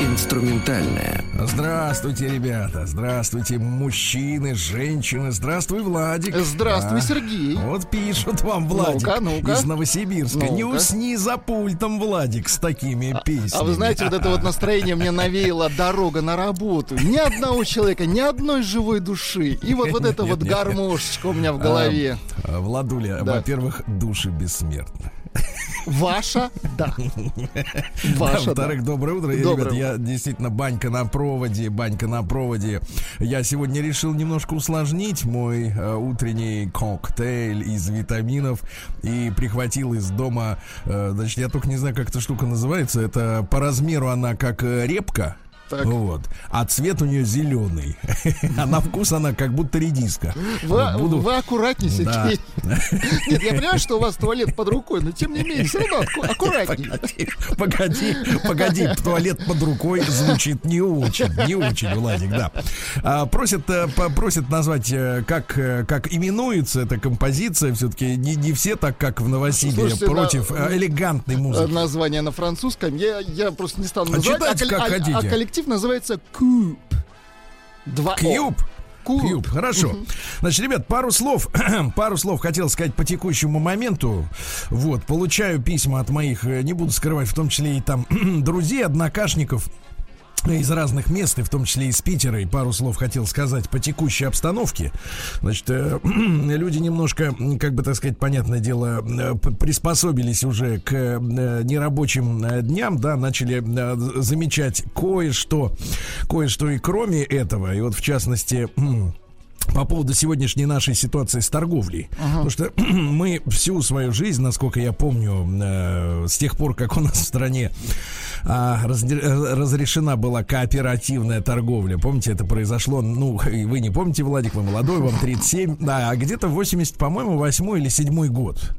Инструментальная. Здравствуйте, ребята. Здравствуйте, мужчины, женщины. Здравствуй, Владик. Здравствуй, А, Сергей. Вот пишут вам, Владик, Ну-ка, ну-ка. из Новосибирска. Не Ну-ка. усни за пультом, Владик, с такими песнями. А вы знаете, вот это вот настроение мне навеяло дорога на работу. Ни одного человека, ни одной живой души. И вот, вот это вот гармошечка у меня в голове. А, Владуля, во-первых, души бессмертны. Ваша, да. Ваша, да. Во-вторых, доброе утро. Доброе Ребят, я действительно банька на проводе, банька на проводе. Я сегодня решил немножко усложнить мой э, утренний коктейль из витаминов и прихватил из дома, э, значит, я только не знаю, как эта штука называется. Это по размеру она как э, репка. Так. Вот. А цвет у нее зеленый. А на вкус она как будто редиска. Вы, Буду- вы аккуратнее, Да. Сергей. Нет, я понимаю, что у вас туалет под рукой, но тем не менее, все равно аккуратнее. Погоди, погоди, погоди, туалет под рукой звучит не очень, не очень, Владик, да. А, просят, э, просят назвать, э, как, э, как именуется эта композиция. Все-таки не, не все так, как в Новосибе, Слушайте, против на- элегантной музыки. Название на французском я, я просто не стану А называть. читайте, кол- как а- хотите. а коллектив называется Куб. Два. Куб. Кьюб, хорошо. Значит, ребят, пару слов, пару слов хотел сказать по текущему моменту. Вот, получаю письма от моих, э, не буду скрывать, в том числе и там друзей, однокашников из разных мест, и в том числе из Питера, и пару слов хотел сказать по текущей обстановке. Значит, э, люди немножко, как бы так сказать, понятное дело, э, приспособились уже к э, нерабочим э, дням, да, начали э, замечать кое-что, кое-что и кроме этого, и вот в частности... м, по поводу сегодняшней нашей ситуации с торговлей. Потому что мы всю свою жизнь, насколько я помню, э, с тех пор, как у нас в стране а, э, разрешена была кооперативная торговля. Помните, это произошло, ну, и вы не помните, Владик, вы молодой, вам 37, да, а где-то 80, по-моему, 8 или 7 год,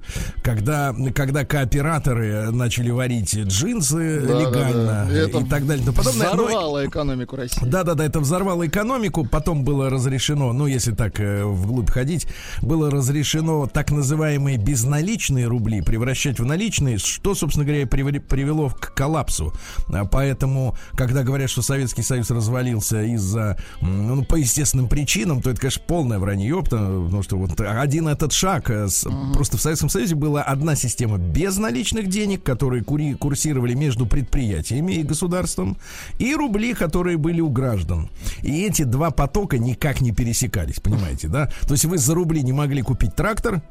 когда, когда кооператоры начали варить джинсы Да, да, легально да. Это и так далее. и тому подобное. Но- Взорвало экономику России. да, да, да, это взорвало экономику. Потом было разрешено, ну, если так э, вглубь ходить, было разрешено так называемые безналичные рубли превращать в наличные, что, собственно говоря, привело к коллапсу. А Поэтому, когда говорят, что Советский Союз развалился из-за, ну, по естественным причинам, то это, конечно, полное вранье, потому потому что вот один этот шаг, с- просто в Советском Союзе была одна система безналичных денег, которые кури- курсировали между предприятиями и государством, и рубли, которые были у граждан. И эти два потока никак не пересекались, понимаете, да? То есть вы за рубли не могли купить трактор,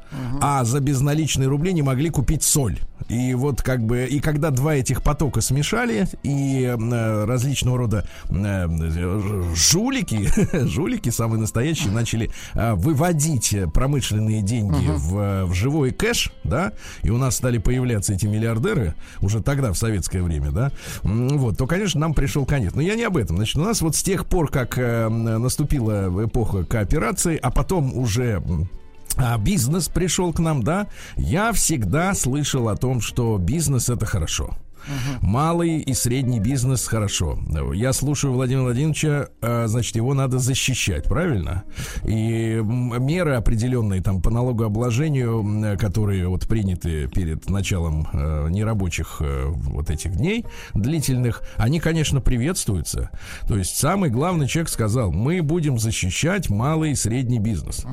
а за безналичные рубли не могли купить соль. И вот как бы, и когда два этих потока смешали, и э, различного рода э, жулики, жулики самые настоящие, начали э, выводить промышленные деньги в, в живой кэш, да, и у нас стали появляться эти миллиардеры уже тогда, в советское время, да, вот, то, конечно, нам пришел конец. Но я не об этом. Значит, у нас вот с тех пор, как э, наступила эпоха кооперации, а потом уже а бизнес пришел к нам, да, я всегда слышал о том, что бизнес это хорошо. Малый и средний бизнес хорошо. Я слушаю Владимира Владимировича, э, значит, его надо защищать, правильно? И меры определенные там по налогообложению, которые вот приняты перед началом э, нерабочих э, вот этих дней длительных, они, конечно, приветствуются. То есть самый главный человек сказал, мы будем защищать малый и средний бизнес.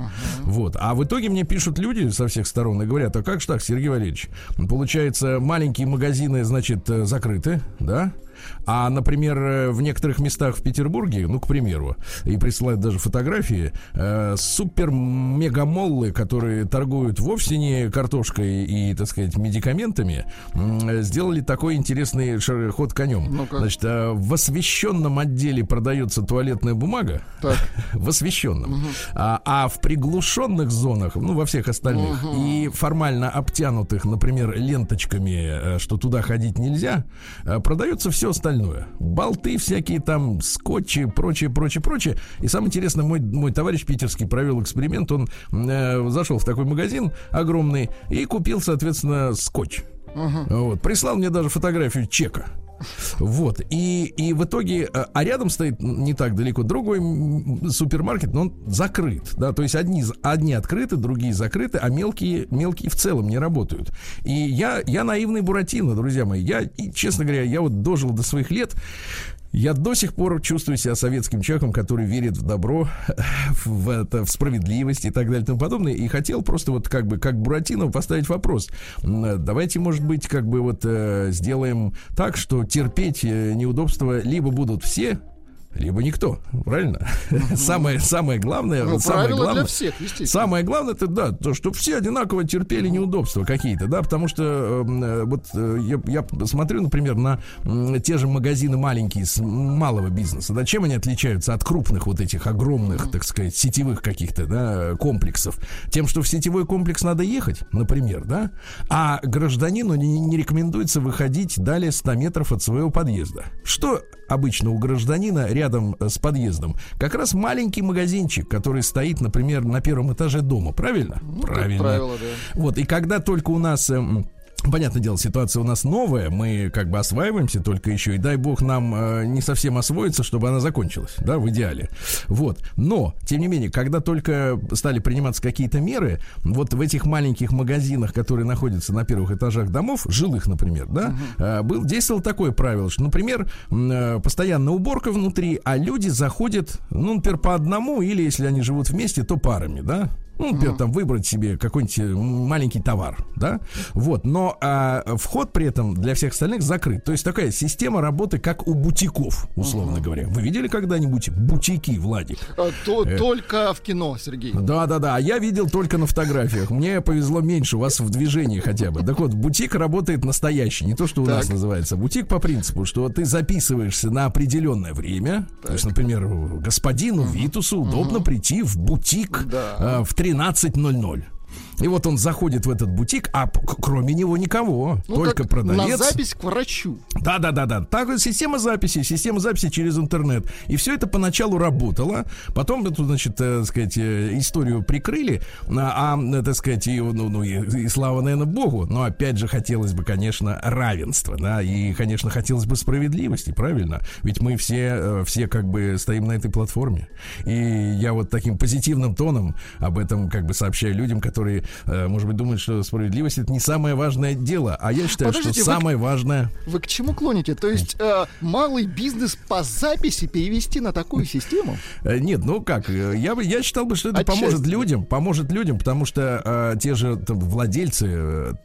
Вот. А в итоге мне пишут люди со всех сторон и говорят, а как же так, Сергей Валерьевич? Получается, маленькие магазины, значит, закрыты, да? А, например, э, в некоторых местах в Петербурге, ну, к примеру, и присылают даже фотографии, э, супер-мегамоллы, которые торгуют вовсе не картошкой и, так сказать, медикаментами, м, сделали такой интересный ход конем. Ну-ка. Значит, э, в освещенном отделе продается туалетная бумага, Так. в освещенном, а, а в приглушенных зонах, ну, во всех остальных, и формально обтянутых, например, ленточками, э, что туда ходить нельзя, э, продается все остальное. Болты всякие там, скотчи, прочее, прочее, прочее. И самое интересное, мой, мой товарищ питерский провел эксперимент. Он э, зашел в такой магазин огромный и купил, соответственно, скотч. Uh-huh. Вот. Прислал мне даже фотографию чека. Вот. И, и в итоге, э, а рядом стоит не так далеко другой супермаркет, но он закрыт. Да, то есть одни, одни открыты, другие закрыты, а мелкие, мелкие в целом не работают. И я, я наивный Буратино, друзья мои. Я, честно говоря, я вот дожил до своих лет. Я до сих пор чувствую себя советским человеком, который верит в добро, в, это, в справедливость и так далее и тому подобное. И хотел просто вот как бы, как Буратино, поставить вопрос. Давайте, может быть, как бы вот э, сделаем так, что терпеть э, неудобства либо будут все, либо никто, правильно? самое, самое главное, ну, самое главное, для всех, самое главное, это да, то, что все одинаково терпели неудобства какие-то, да, потому что эм, э, вот э, я, я смотрю, например, на э, те же магазины маленькие с малого бизнеса, да, чем они отличаются от крупных вот этих огромных, так сказать, сетевых каких-то, да, комплексов, тем, что в сетевой комплекс надо ехать, например, да, а гражданину не, не рекомендуется выходить далее 100 метров от своего подъезда. Что обычно у гражданина рядом э, с подъездом, как раз маленький магазинчик, который стоит, например, на первом этаже дома, правильно? Ну, правильно. Правило, да. Вот, и когда только у нас эм, Понятное дело, ситуация у нас новая, мы как бы осваиваемся только еще, и дай бог нам э, не совсем освоиться, чтобы она закончилась, да, в идеале. Вот. Но, тем не менее, когда только стали приниматься какие-то меры, вот в этих маленьких магазинах, которые находятся на первых этажах домов, жилых, например, да, э, был, действовало такое правило, что, например, э, постоянно уборка внутри, а люди заходят, ну, например, по одному, или если они живут вместе, то парами, да, ну, например, там выбрать себе какой-нибудь э, маленький товар, да, вот, но а, вход при этом для всех остальных закрыт. То есть такая система работы, как у бутиков, условно говоря. Вы видели когда-нибудь бутики, Владик? А, то, э. Только в кино, Сергей. Да-да-да, а я видел только на фотографиях. Мне повезло меньше, у вас в движении хотя бы. Так вот, бутик работает настоящий, не то, что у так. нас называется. Бутик по принципу, что ты записываешься на определенное время. Так. То есть, например, господину. Витусу удобно прийти в бутик да. а, в 13.00. И вот он заходит в этот бутик, а кроме него никого, ну, только продавец. На запись к врачу. Да, да, да, да. Так система записи, система записи через интернет. И все это поначалу работало. Потом эту, значит, э, так сказать, э, историю прикрыли. А, а так сказать, и, ну, ну, и, и слава, наверное, Богу. Но опять же хотелось бы, конечно, равенства, да, и, конечно, хотелось бы справедливости, правильно? Ведь мы все, э, все как бы стоим на этой платформе. И я вот таким позитивным тоном об этом как бы сообщаю людям, которые э, может быть, думают, что справедливость это не самое важное дело, а я считаю, Подождите, что вы, самое важное. Вы к чему клоните? То есть э, малый бизнес по записи перевести на такую систему? Э, нет, ну как, э, я бы я считал бы, что это Отчасти. поможет людям, поможет людям, потому что э, те же там, владельцы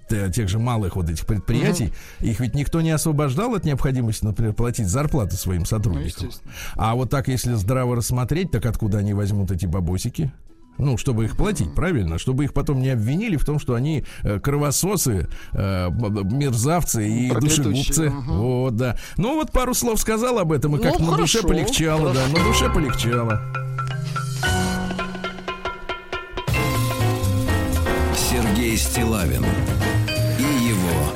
э, тех же малых вот этих предприятий, угу. их ведь никто не освобождал от необходимости, например, платить зарплаты своим сотрудникам. Ну, а вот так, если здраво рассмотреть, так откуда они возьмут эти бабосики? Ну, чтобы их платить, правильно? Чтобы их потом не обвинили в том, что они э, кровососы, э, мерзавцы и душегубцы. Угу. Вот, да. Ну, вот пару слов сказал об этом, и как ну, на душе полегчало, хорошо. да, на душе полегчало. Сергей Стилавин и его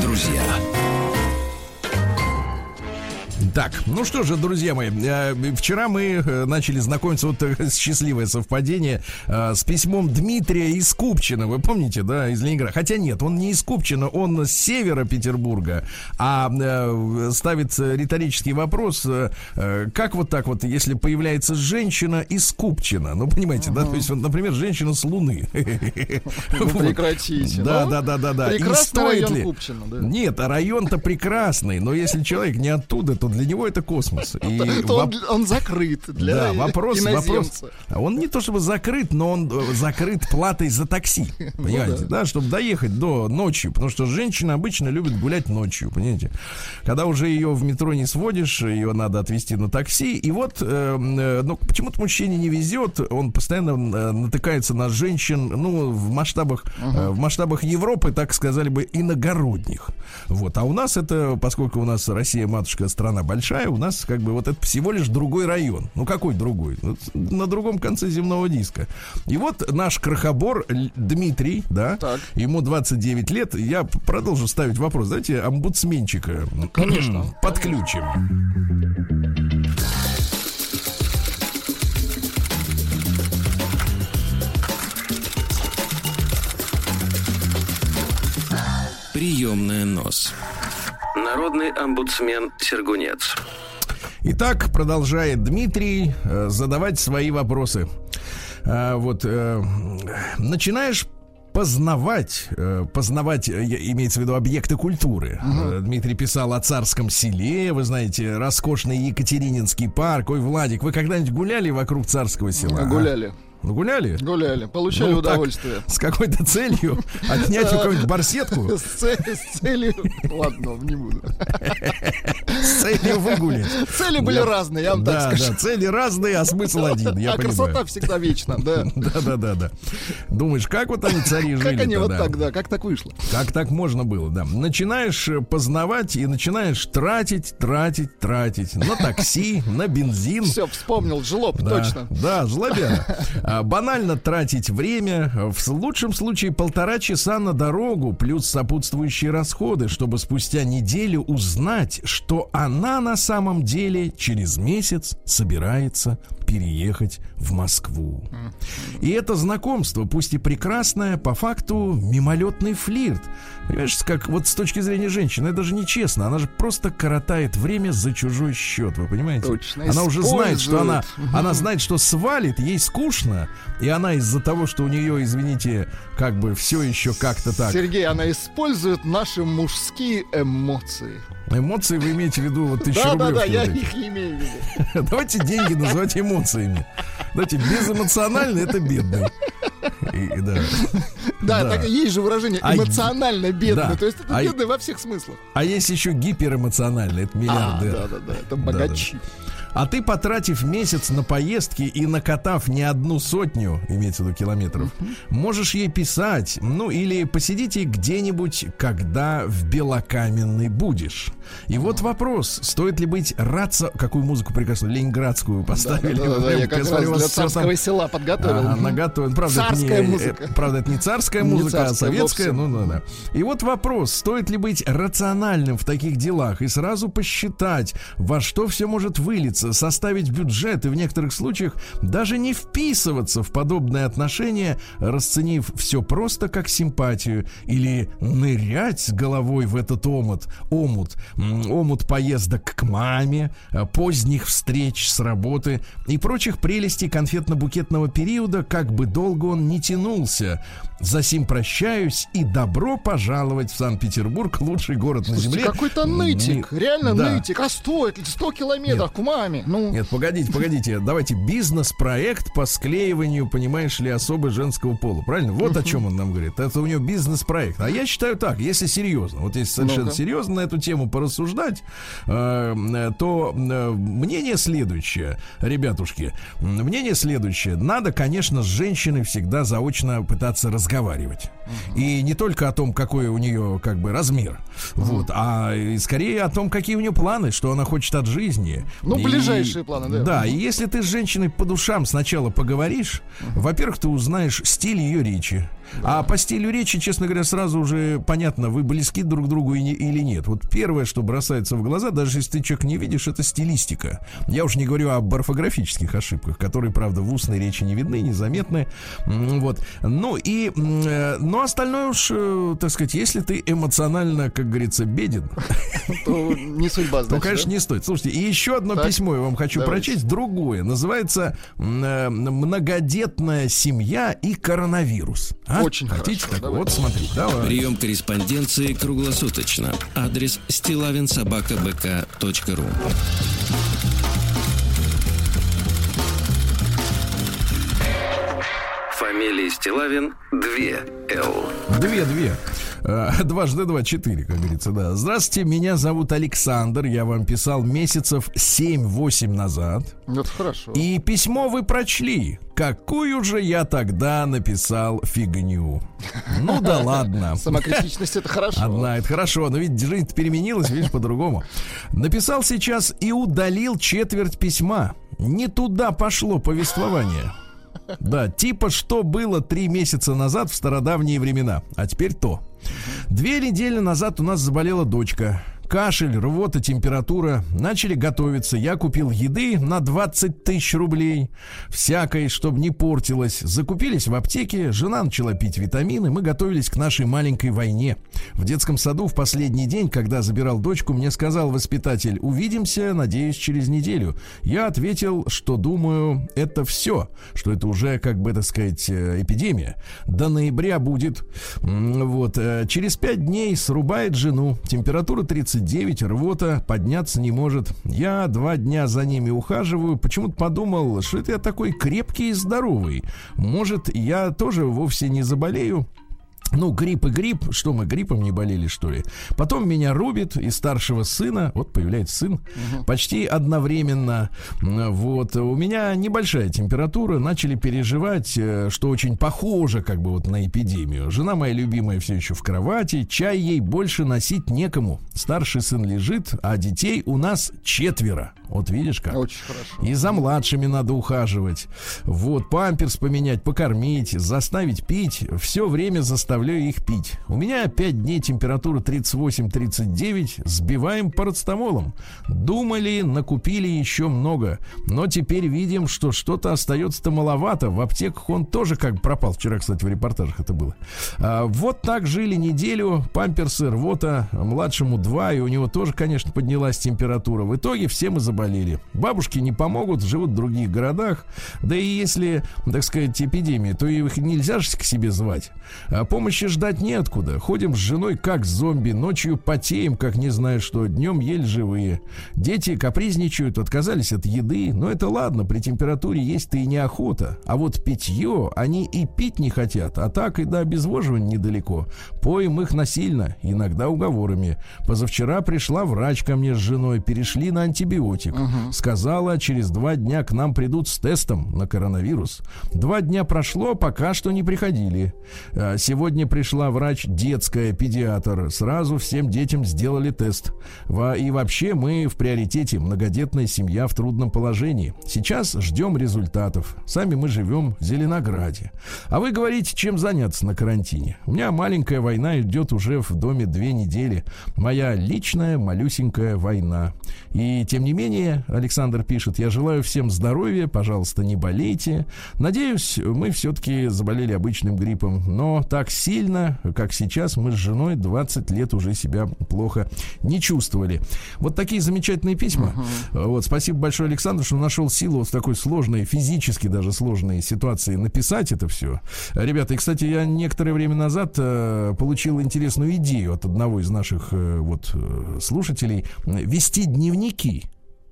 друзья. Так, ну что же, друзья мои, э, вчера мы э, начали знакомиться, вот счастливое совпадение, э, с письмом Дмитрия из Купчина, вы помните, да, из Ленинграда. Хотя нет, он не из Купчина, он с севера Петербурга, а ставит риторический вопрос, как вот так вот, если появляется женщина из Купчина, ну, понимаете, да, то есть, вот, например, женщина с Луны. Ну, прекратите. Да, да, да, да, да. Прекрасный район Купчина, да. Нет, а район-то прекрасный, но если человек не оттуда, то для него это космос. И он, он закрыт для да, вопрос, вопрос. Он не то чтобы закрыт, но он э, закрыт платой за такси. Ну понимаете, да. да, чтобы доехать до ночью. Потому что женщины обычно любят гулять ночью, понимаете. Когда уже ее в метро не сводишь, ее надо отвезти на такси. И вот, э, э, ну, почему-то мужчине не везет, он постоянно э, натыкается на женщин, ну, в масштабах, uh-huh. э, в масштабах Европы, так сказали бы, иногородних. Вот. А у нас это, поскольку у нас Россия матушка страна большая, у нас как бы вот это всего лишь другой район. Ну какой другой? Вот на другом конце земного диска. И вот наш крохобор Дмитрий, да, Так. ему 29 лет. Я продолжу ставить вопрос. Давайте омбудсменчика Конечно. подключим. Приемная нос. Народный омбудсмен Сергунец. Итак, продолжает Дмитрий э, задавать свои вопросы. А, вот э, начинаешь познавать, э, познавать, э, имеется в виду объекты культуры. Э, Дмитрий писал о царском селе, вы знаете, роскошный Екатерининский парк. Ой, Владик, вы когда-нибудь гуляли вокруг царского села? а? Гуляли. Ну, гуляли? Гуляли. Получали Ну, так, удовольствие. с какой-то целью отнять у кого-нибудь барсетку С, целью... Ладно, не буду. с целью выгулять. Цели были разные, я вам так скажу. да, цели разные, а смысл один, я а красота всегда вечна, да. Да, да, да, да. Думаешь, как вот они цари жили? Как они вот так, да, как так вышло? Как так можно было, да. Начинаешь э, познавать и начинаешь тратить, тратить, тратить. На такси, на бензин. Все, вспомнил, жлоб, точно. Да, жлобяра. А, Банально тратить время. В лучшем случае полтора часа на дорогу, плюс сопутствующие расходы, чтобы спустя неделю узнать, что она на самом деле через месяц собирается переехать в Москву. И это знакомство, пусть и прекрасное, по факту мимолетный флирт. Понимаешь, как вот с точки зрения женщины, это же нечестно. Она же просто коротает время за чужой счет, вы понимаете? Точно, Она уже знает, что она, использует. она знает, что свалит, ей скучно, и она из-за того, что у нее, извините, как бы все еще как-то так. Сергей, она использует наши мужские эмоции. Эмоции вы имеете в виду вот тысячу Да, да, да, я их не имею в виду. Давайте деньги называть эмоциями. Давайте безэмоционально это бедный. И- да. Да, Да. так есть же выражение А эмоционально бедный. да. То есть это А бедный во всех смыслах. А есть еще гиперэмоциональный, это А, миллиардер. да, да, да, это богачи. А ты, потратив месяц на поездки и накатав не одну сотню, имеется в виду километров, можешь ей писать, ну или посидите где-нибудь, когда в Белокаменной будешь. И вот вопрос, стоит ли быть раться... Какую музыку прекрасную? Ленинградскую поставили. Да, да, да, Прям, я как раз смотрю, вас для царского села подготовил. Ага, наготовлен. Правда, это Царская не, музыка. э, правда, это не царская Не музыка, а царская советская. вовсе. Ну, да, да. И вот вопрос, стоит ли быть рациональным в таких делах и сразу посчитать, во что все может вылиться, составить бюджет и в некоторых случаях даже не вписываться в подобные отношения, расценив все просто как симпатию или нырять с головой в этот омут, омут, омут поездок к маме, э, поздних встреч с работы и прочих прелестей конфетно-букетного периода, как бы долго он не тянулся. За сим прощаюсь и добро пожаловать в Санкт-Петербург, лучший город на Слушайте, земле. какой-то нытик, Ми- реально Да. нытик. А стоит ли 100 километров к маме? Ну, Нет, погодите, погодите. Давайте бизнес-проект по склеиванию, понимаешь ли, особо женского пола. Правильно? Вот о чем он нам говорит. Это у него бизнес-проект. А я считаю так, если серьезно, вот если совершенно Ну-ка. серьезно на эту тему порассуждать, э, то э, мнение следующее, ребятушки, мнение следующее. Надо, конечно, с женщиной всегда заочно пытаться разговаривать. И не только о том, какой у нее как бы размер, вот, а скорее о том, какие у нее планы, что она хочет от жизни. Ну, И- ближайшие планы, да. Да, и если ты с женщиной по душам сначала поговоришь, во-первых, ты узнаешь стиль ее речи. А по стилю речи, честно говоря, сразу уже понятно, вы близки друг к другу и не- или нет. Вот первое, что бросается в глаза, даже если ты человек не видишь, это стилистика. Я уж не говорю об орфографических ошибках, которые, правда, в устной речи не видны, незаметны. Вот. Ну и, э, ну остальное уж, э, так сказать, если ты эмоционально, как говорится, беден, то не судьба, ну, значит. конечно, да? не стоит. Слушайте, и еще одно письмо я вам хочу прочесть, другое. Называется э, «Многодетная семья и коронавирус». А? Очень Хотите? Хорошо, так давай. вот, смотри. Давай. Прием корреспонденции круглосуточно. Адрес Стилавин Собака. Бк. Точка. Ру. Фамилия Стилавин 2 Л. 2-2 дважды два, четыре, как говорится, да. Здравствуйте, меня зовут Александр. Я вам писал месяцев 7-8 назад. Это хорошо. И письмо вы прочли. Какую же я тогда написал фигню? Ну да ладно. Самокритичность это хорошо. Одна, это хорошо, но ведь жизнь переменилась, видишь, по-другому. Написал сейчас и удалил четверть письма. Не туда пошло повествование. Да, типа что было три месяца назад в стародавние времена, а теперь то. Две недели назад у нас заболела дочка кашель, рвота, температура. Начали готовиться. Я купил еды на 20 тысяч рублей. Всякой, чтобы не портилось. Закупились в аптеке. Жена начала пить витамины. Мы готовились к нашей маленькой войне. В детском саду в последний день, когда забирал дочку, мне сказал воспитатель, увидимся, надеюсь, через неделю. Я ответил, что думаю, это все. Что это уже, как бы, так сказать, э, эпидемия. До ноября будет. Вот. Э, через пять дней срубает жену. Температура 30 39, рвота, подняться не может. Я два дня за ними ухаживаю. Почему-то подумал, что это я такой крепкий и здоровый. Может, я тоже вовсе не заболею. Ну, грипп и грипп, что мы гриппом не болели, что ли? Потом меня рубит и старшего сына, вот появляется сын, угу. почти одновременно. Вот, у меня небольшая температура, начали переживать, э, что очень похоже как бы вот на эпидемию. Жена моя любимая все еще в кровати, чай ей больше носить некому. Старший сын лежит, а детей у нас четверо. Вот видишь как? Очень хорошо. И за младшими надо ухаживать. Вот, памперс поменять, покормить, заставить пить. Все время заставляю их пить. У меня 5 дней температура 38-39. Сбиваем парацетамолом. Думали, накупили еще много. Но теперь видим, что что-то остается-то маловато. В аптеках он тоже как пропал. Вчера, кстати, в репортажах это было. А, вот так жили неделю. Памперсы, рвота. Младшему 2. И у него тоже, конечно, поднялась температура. В итоге все мы заболели. Бабушки не помогут, живут в других городах. Да и если, так сказать, эпидемия, то их нельзя же к себе звать. А помощи ждать неоткуда. Ходим с женой как зомби, ночью потеем, как не знаю что, днем еле живые. Дети капризничают, отказались от еды. Но это ладно, при температуре есть-то и неохота. А вот питье они и пить не хотят, а так и до обезвоживания недалеко. Поем их насильно, иногда уговорами. Позавчера пришла врач ко мне с женой, перешли на антибиотик. Угу. Сказала, через два дня к нам придут с тестом на коронавирус. Два дня прошло, пока что не приходили. А, сегодня пришла врач детская, педиатр. Сразу всем детям сделали тест. И вообще мы в приоритете многодетная семья в трудном положении. Сейчас ждем результатов. Сами мы живем в Зеленограде. А вы говорите, чем заняться на карантине? У меня маленькая война идет уже в доме две недели. Моя личная малюсенькая война. И тем не менее Александр пишет, я желаю всем здоровья, пожалуйста, не болейте. Надеюсь, мы все-таки заболели обычным гриппом, но так сильно, как сейчас, мы с женой 20 лет уже себя плохо не чувствовали. Вот такие замечательные письма. Uh-huh. Вот, спасибо большое, Александр, что нашел силу вот в такой сложной, физически даже сложной ситуации написать это все. Ребята, и, кстати, я некоторое время назад э, получил интересную идею от одного из наших э, вот э, слушателей вести дневники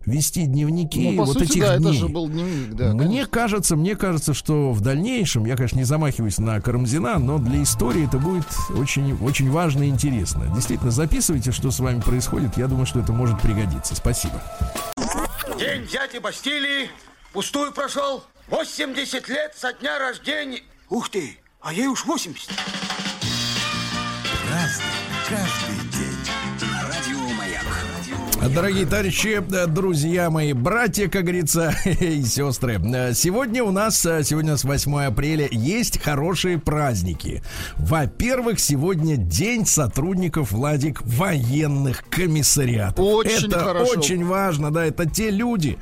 вести дневники ну, по вот сути, этих да, дней. это же был дневник, да. Мне конечно. кажется, мне кажется, что в дальнейшем, я, конечно, не замахиваюсь на Карамзина, но для истории это будет очень, очень важно и интересно. Действительно, записывайте, что с вами происходит. Я думаю, что это может пригодиться. Спасибо. День дяди Бастилии пустую прошел. 80 лет со дня рождения. Ух ты, а ей уж 80. Разный, Дорогие товарищи, э, друзья мои, братья, как говорится, и сестры, э, сегодня у нас, э, сегодня у нас 8 апреля, есть хорошие праздники. Во-первых, сегодня день сотрудников, Владик, военных комиссариатов. Очень это хорошо. очень важно, да, это те люди,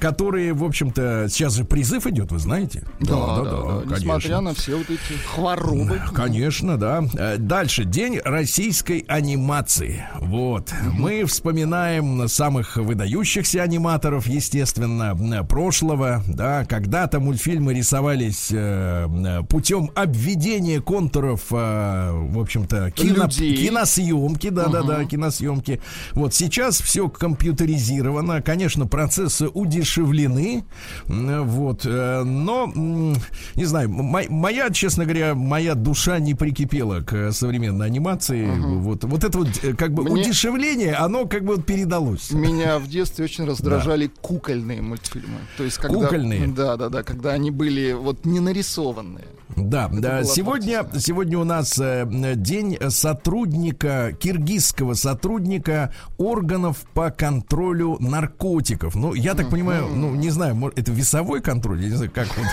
которые, в общем-то, сейчас же призыв идет, вы знаете? Да, да, да, да, да. несмотря на все вот эти хворобы. Конечно, да. Дальше, день российской анимации. Вот, мы вспоминаем поздравляем самых выдающихся аниматоров, естественно, прошлого. Да, когда-то мультфильмы рисовались э, путем обведения контуров, э, в общем-то, кино, киносъемки, да-да-да, угу. киносъемки. Вот сейчас все компьютеризировано, конечно, процессы удешевлены, вот, э, но, не знаю, моя, честно говоря, моя душа не прикипела к современной анимации. Угу. Вот, вот это вот э, как бы Мне... удешевление, оно как бы вот передалось. Меня в детстве очень раздражали да. кукольные мультфильмы. То есть когда... Кукольные? Да, да, да, когда они были вот не нарисованные. Да, да. Сегодня, сегодня у нас э, день сотрудника, киргизского сотрудника органов по контролю наркотиков. Ну, я так понимаю, ну, не знаю, может, это весовой контроль, я не знаю, как вот.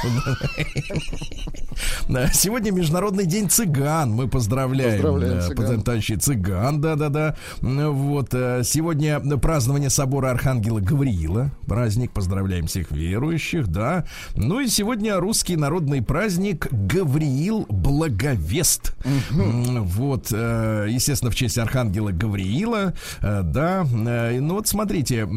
Сегодня Международный день цыган. Мы поздравляем. Поздравляем цыган. цыган, да-да-да. Вот. Э, сегодня празднование собора Архангела Гавриила. Праздник. Поздравляем всех верующих, да. Ну и сегодня русский народный праздник Гавриил Благовест. Угу. Вот, э, естественно, в честь архангела Гавриила, э, да. Э, ну вот смотрите,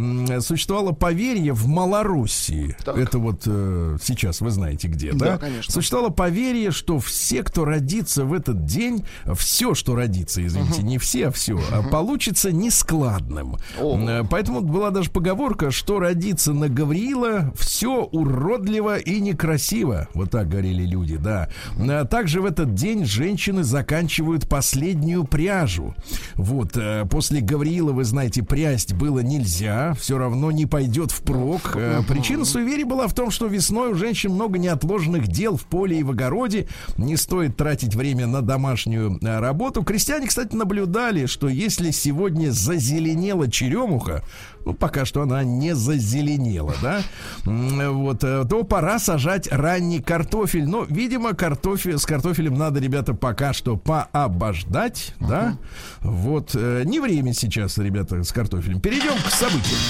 существовало поверье в Малоруссии. Так. Это вот сейчас вы знаете где, да? Да, конечно. Существовало поверье, что все, кто родится в этот день, все, что родится, извините, угу. не все, а все, угу. получится нескладным. О. Поэтому была даже поговорка, что родится на Гавриила, все уродливо и некрасиво. Вот так говорили люди, да. А также в этот день женщины заканчивают последнюю пряжу. Вот, э, после Гавриила, вы знаете, прясть было нельзя, все равно не пойдет впрок. Э, причина суеверия была в том, что весной у женщин много неотложенных дел в поле и в огороде, не стоит тратить время на домашнюю э, работу. Крестьяне, кстати, наблюдали, что если сегодня зазеленела черемуха, ну, пока что она не зазеленела, да, вот, э, то пора сажать ранний картофель. Но, видимо, картофель, с картофелем надо, ребята, пока что пообождать, uh-huh. да. Вот, э, не время сейчас, ребята, с картофелем. Перейдем к событиям.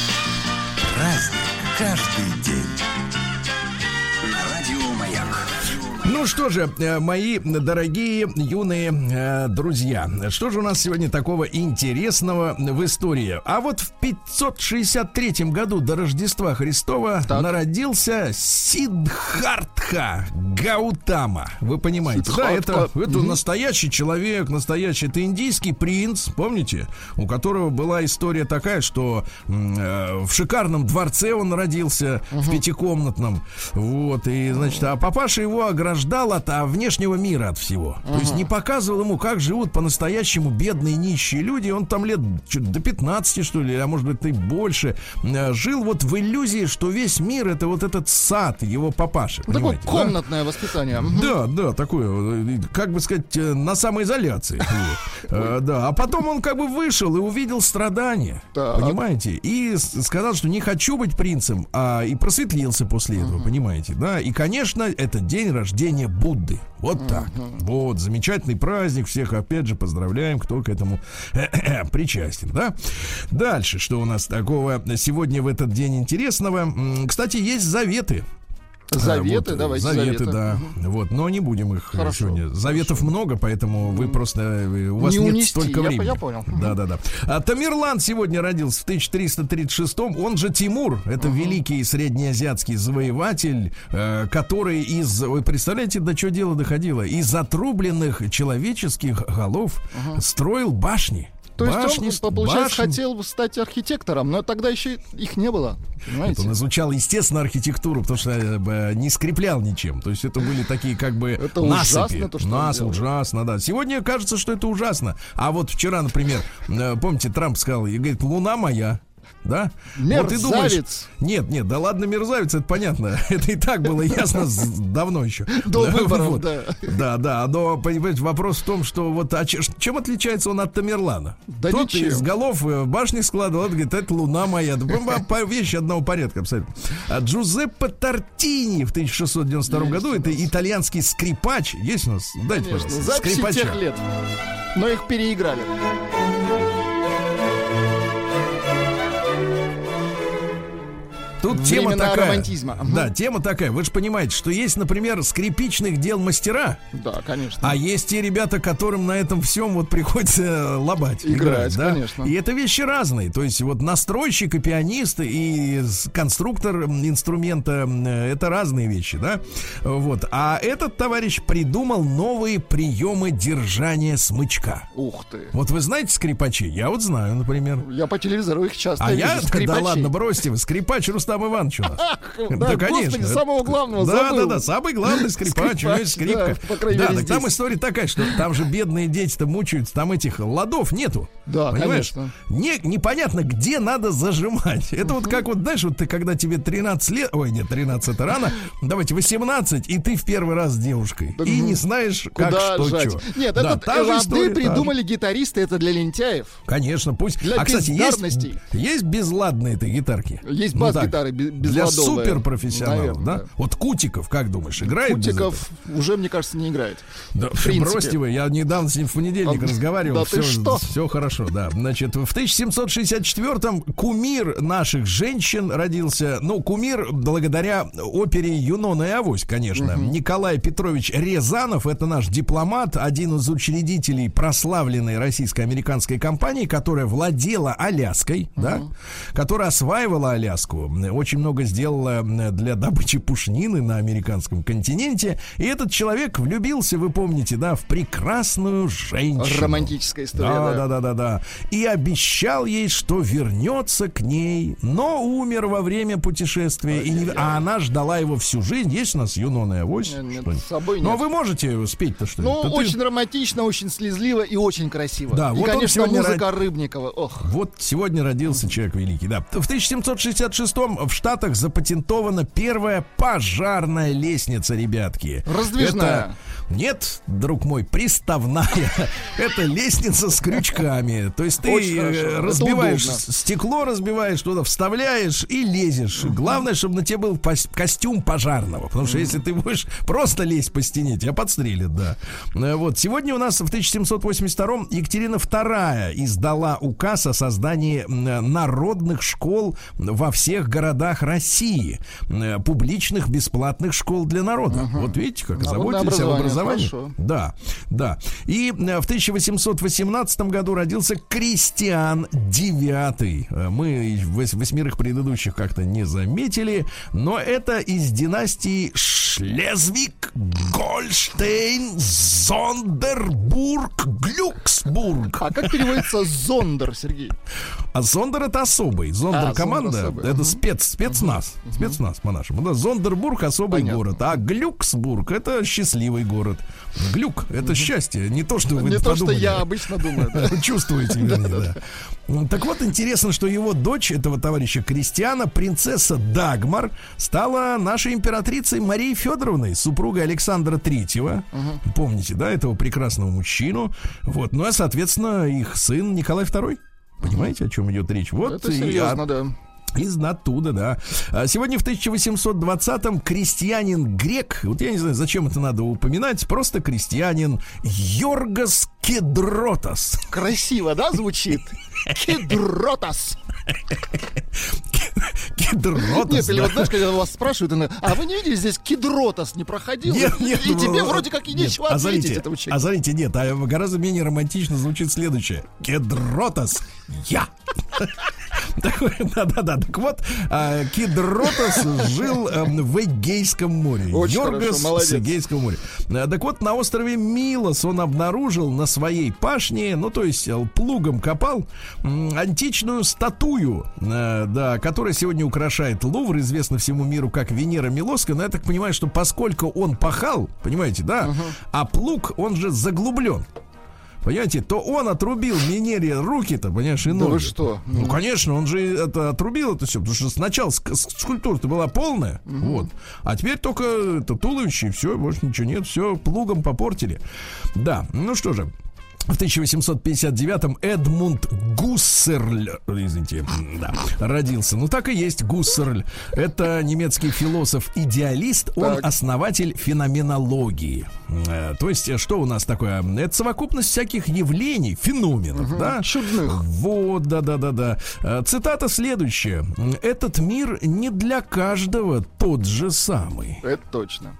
Праздник каждый день. Ну что же, э, мои дорогие юные э, друзья, что же у нас сегодня такого интересного в истории? А вот в 563 году до Рождества Христова так. народился Сиддхартха Гаутама. Вы понимаете, да? Это, это угу. настоящий человек, настоящий. Это индийский принц, помните? У которого была история такая, что э, в шикарном дворце он родился, угу. в пятикомнатном. Вот, и, значит, а папаша его ограждал ограждал от а, внешнего мира от всего. Uh-huh. То есть не показывал ему, как живут по-настоящему бедные нищие люди. Он там лет до 15, что ли, а может быть и больше, э, жил вот в иллюзии, что весь мир это вот этот сад его папаши. Такое комнатное да? воспитание. Да, да, такое, э, как бы сказать, э, на самоизоляции. Да, а потом он как бы вышел и увидел страдания, понимаете, и сказал, что не хочу быть принцем, а и просветлился после этого, понимаете, да, и, конечно, это день рождения рождения Будды. Вот так. Вот, замечательный праздник. Всех, опять же, поздравляем, кто к этому причастен, да? Дальше, что у нас такого сегодня в этот день интересного? Кстати, есть заветы Заветы, вот, давайте заветы. Заветы, да. Угу. Вот, но не будем их хорошо, сегодня. Заветов хорошо. много, поэтому вы просто э, у вас не нет унести, столько времени. Я, я понял. Да, да, да. А Тамерлан сегодня родился в 1336-м. Он же Тимур. Это угу. великий среднеазиатский завоеватель, э, который из, вы представляете, до чего дело доходило? Из отрубленных человеческих голов угу. строил башни. То башни, есть он, получается, башни. хотел стать архитектором, но тогда еще их не было. Понимаете? Он изучал, естественно, архитектуру, потому что не скреплял ничем. То есть это были такие как бы это насыпи. Ужасно, то, что Нас ужасно, да. Сегодня кажется, что это ужасно. А вот вчера, например, э, помните, Трамп сказал, и говорит, луна моя, да? Мерзавец. Вот ты думаешь, нет, нет, да ладно, мерзавец, это понятно. Это и так было ясно давно еще. До выборов, да. Да, да, но, понимаете, вопрос в том, что вот а чем отличается он от Тамерлана? Да Тот ничем. из голов э, башни складывал, говорит, это луна моя. Вещи одного порядка абсолютно. А Джузеппе Тартини в 1692 году, это итальянский скрипач. Есть у нас? Дайте, пожалуйста, скрипача. лет. Но их переиграли. Тут тема Времена такая. романтизма. Да, тема такая. Вы же понимаете, что есть, например, скрипичных дел мастера, Да, конечно. а есть те ребята, которым на этом всем вот приходится лобать. Играть, да? конечно. И это вещи разные. То есть вот настройщик и пианист и конструктор инструмента э, это разные вещи, да? Вот. А этот товарищ придумал новые приемы держания смычка. Ух ты. Вот вы знаете скрипачей? Я вот знаю, например. Я по телевизору их часто А вижу. я, да скрипачей. ладно, бросьте вы, скрипач Рустам Иванович у нас. Да, господи, самого главного Да, да, да, самый главный скрипач, у него есть скрипка. да, так там история такая, что там же бедные дети-то мучаются, там этих ладов нету. Да, Понимаешь? конечно. Не, непонятно, где надо зажимать. Это вот как вот, знаешь, вот ты когда тебе 13 лет, ой, нет, 13 это рано, давайте 18, и ты в первый раз с девушкой. И не знаешь, как что, чё. Нет, Да, это та лады история, та придумали гитаристы, это для лентяев. Конечно, пусть. Для а, кстати, есть, есть безладные этой гитарки? Есть Ну так, бас-гитары бе- Для суперпрофессионалов, Наверное, да? да. Вот Кутиков, как думаешь, играет без? Кутиков уже, мне кажется, не играет. Да, в принципе. бросьте вы, я недавно с ним в понедельник А, разговаривал. да все, ты что? все хорошо, да. Значит, в 1764-м кумир наших женщин родился. Ну, кумир благодаря опере «Юнона и Авось», конечно. Николай Петрович Рязанов, это наш дипломат, один из учредителей прославленной российско-американской компании, которая владела Аляской, да, которая осваивала Аляску, очень много сделала для добычи пушнины на американском континенте. И этот человек влюбился, вы помните, да, в прекрасную женщину. Романтическая история, Да, да. да, да, да. И обещал ей, что вернется к ней, но умер во время путешествия. И не- А она ждала его всю жизнь. Есть у нас Юнона и Авось? Нет, нет, Что-нибудь? с собой нет. вы можете спеть-то что ли? Ну, Да ты- очень романтично, очень слезливо и очень красиво. Да, и, вот он конечно, музыка Рыбникова. Ох. Вот сегодня родился человек великий, да. В 1766-м в Штатах запатентована первая пожарная лестница, ребятки. Раздвижная. Это- Нет, друг мой, приставная. Это лестница с крючками. То есть ты э, разбиваешь стекло, разбиваешь туда, вставляешь и лезешь. Главное, чтобы на тебе был костюм пожарного. Потому что если ты будешь просто лезть по стене, тебя подстрелят, да. Э, Вот. Сегодня у нас в 1782-м Екатерина II издала указ о создании народных школ во всех городах России. Э, Публичных бесплатных школ для народа. Вот видите, как заботились об образовании. хорошо. Да, да. И э, в 1818 году родился Кристиан IX. Э, Мы восьмерых предыдущих как-то не заметили, но это из династии Шлезвик, Гольштейн, Зондербург, Глюксбург. А как переводится зондер, Сергей? А Зондер это особый. Зондер А, команда Зондер особый. это спец, спецназ. Спецназ по-нашему. Да, Зондербург особый Понятно. город. А Глюксбург это счастливый город. Глюк это счастье. Не то, что вы Не то, что я обычно думаю. да. Чувствуете, вернее, да. Так вот, интересно, что его дочь, этого товарища Кристиана, принцесса Дагмар, стала нашей императрицей Марией Федоровной, супругой Александра Третьего. Помните, да, этого прекрасного мужчину. Вот, ну, а, соответственно, их сын Николай Второй. Понимаете, о чем идет речь? Вот Это и серьезно, от- да. Из оттуда, да. А Сегодня в 1820-м крестьянин грек, вот я не знаю, зачем это надо упоминать, просто крестьянин Йоргас Кедротас. Красиво, да, звучит? Кедротас. Кедротас. Нет, или вот знаешь, когда вас спрашивают, а вы не видели здесь Кедротас не проходил? Нет, нет, И тебе ну, вроде как и нечего а ответить этому А человеку. смотрите, нет, а гораздо менее романтично звучит следующее. Кедротас я. Да-да-да. Так вот, а, Кедротас жил эм, в Эгейском море. Очень Йоргас хорошо, молодец. с Эгейского моря. А, Так вот, на острове Милос он обнаружил на своей пашне, ну, то есть э, плугом копал, античную статую, э, да, которая сегодня украшает Лувр, известна всему миру как Венера Милоска. Но я так понимаю, что поскольку он пахал, понимаете, да, а плуг, он же заглублен. Понимаете, то он отрубил Венере руки-то, понимаешь, и Да вы ноги. что? Ну, конечно, он же это отрубил это все, потому что сначала ск- скульптура-то была полная, вот, а теперь только это туловище, и все, больше ничего нет, все плугом попортили. Да, ну что же. В 1859-м Эдмунд Гуссерль, извините, да, родился. Ну, так и есть, Гуссерль. Это немецкий философ-идеалист, он Так. основатель феноменологии. Э, То есть, что у нас такое? Это совокупность всяких явлений, феноменов, да? Чудных. Вот, да-да-да-да. Э, Цитата следующая. «Этот мир не для каждого тот же самый». Это точно.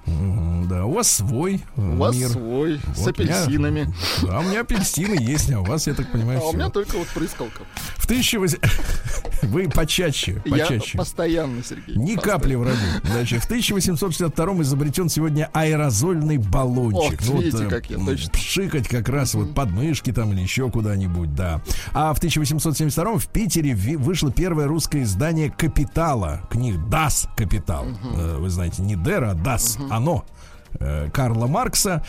Да, у вас свой э, У вас мир. свой, с Вот я- апельсинами. Да, у меня апельсины есть, а у вас, я так понимаю, А у меня только вот прыскалка. В 1800... Вы почаще, Я почаще. постоянно, Сергей. Ни постоянно. капли вроде. Значит, в 1862 изобретен сегодня аэрозольный баллончик. Ох, видите, э, как я, точно. Пшикать как раз вот под мышки там или еще куда-нибудь, да. А в 1872 в Питере вышло первое русское издание «Капитала». Книг «Das Капитал». Э, Вы знаете, не «Der», а «Das», «Оно». Э, Карла Маркса.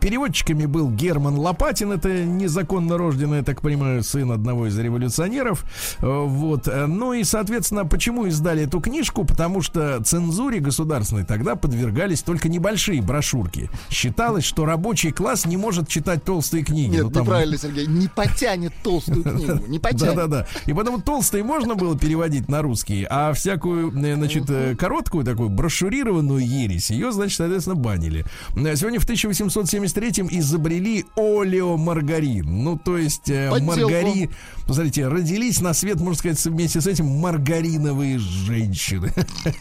Переводчиками был Герман Лопатин, это незаконно рожденный, я так понимаю, сын одного из революционеров. Э, Вот. Ну и, соответственно, почему издали эту книжку? Потому что цензуре государственной тогда подвергались только небольшие брошюрки. Считалось, что рабочий класс не может читать толстые книги. Нет, Ну, там- неправильно, Сергей. Не потянет толстую книгу. Не потянет. да-да-да. И потому толстые можно было переводить на русский, а всякую, э, значит, короткую такую брошюрированную ересь, ее, значит, соответственно, банили. Э, Сегодня в 1873-м изобрели олеомаргарин. Ну, то есть э, Подделку. маргарин... Посмотрите, родились на свет, можно сказать, вместе с этим маргариновые женщины,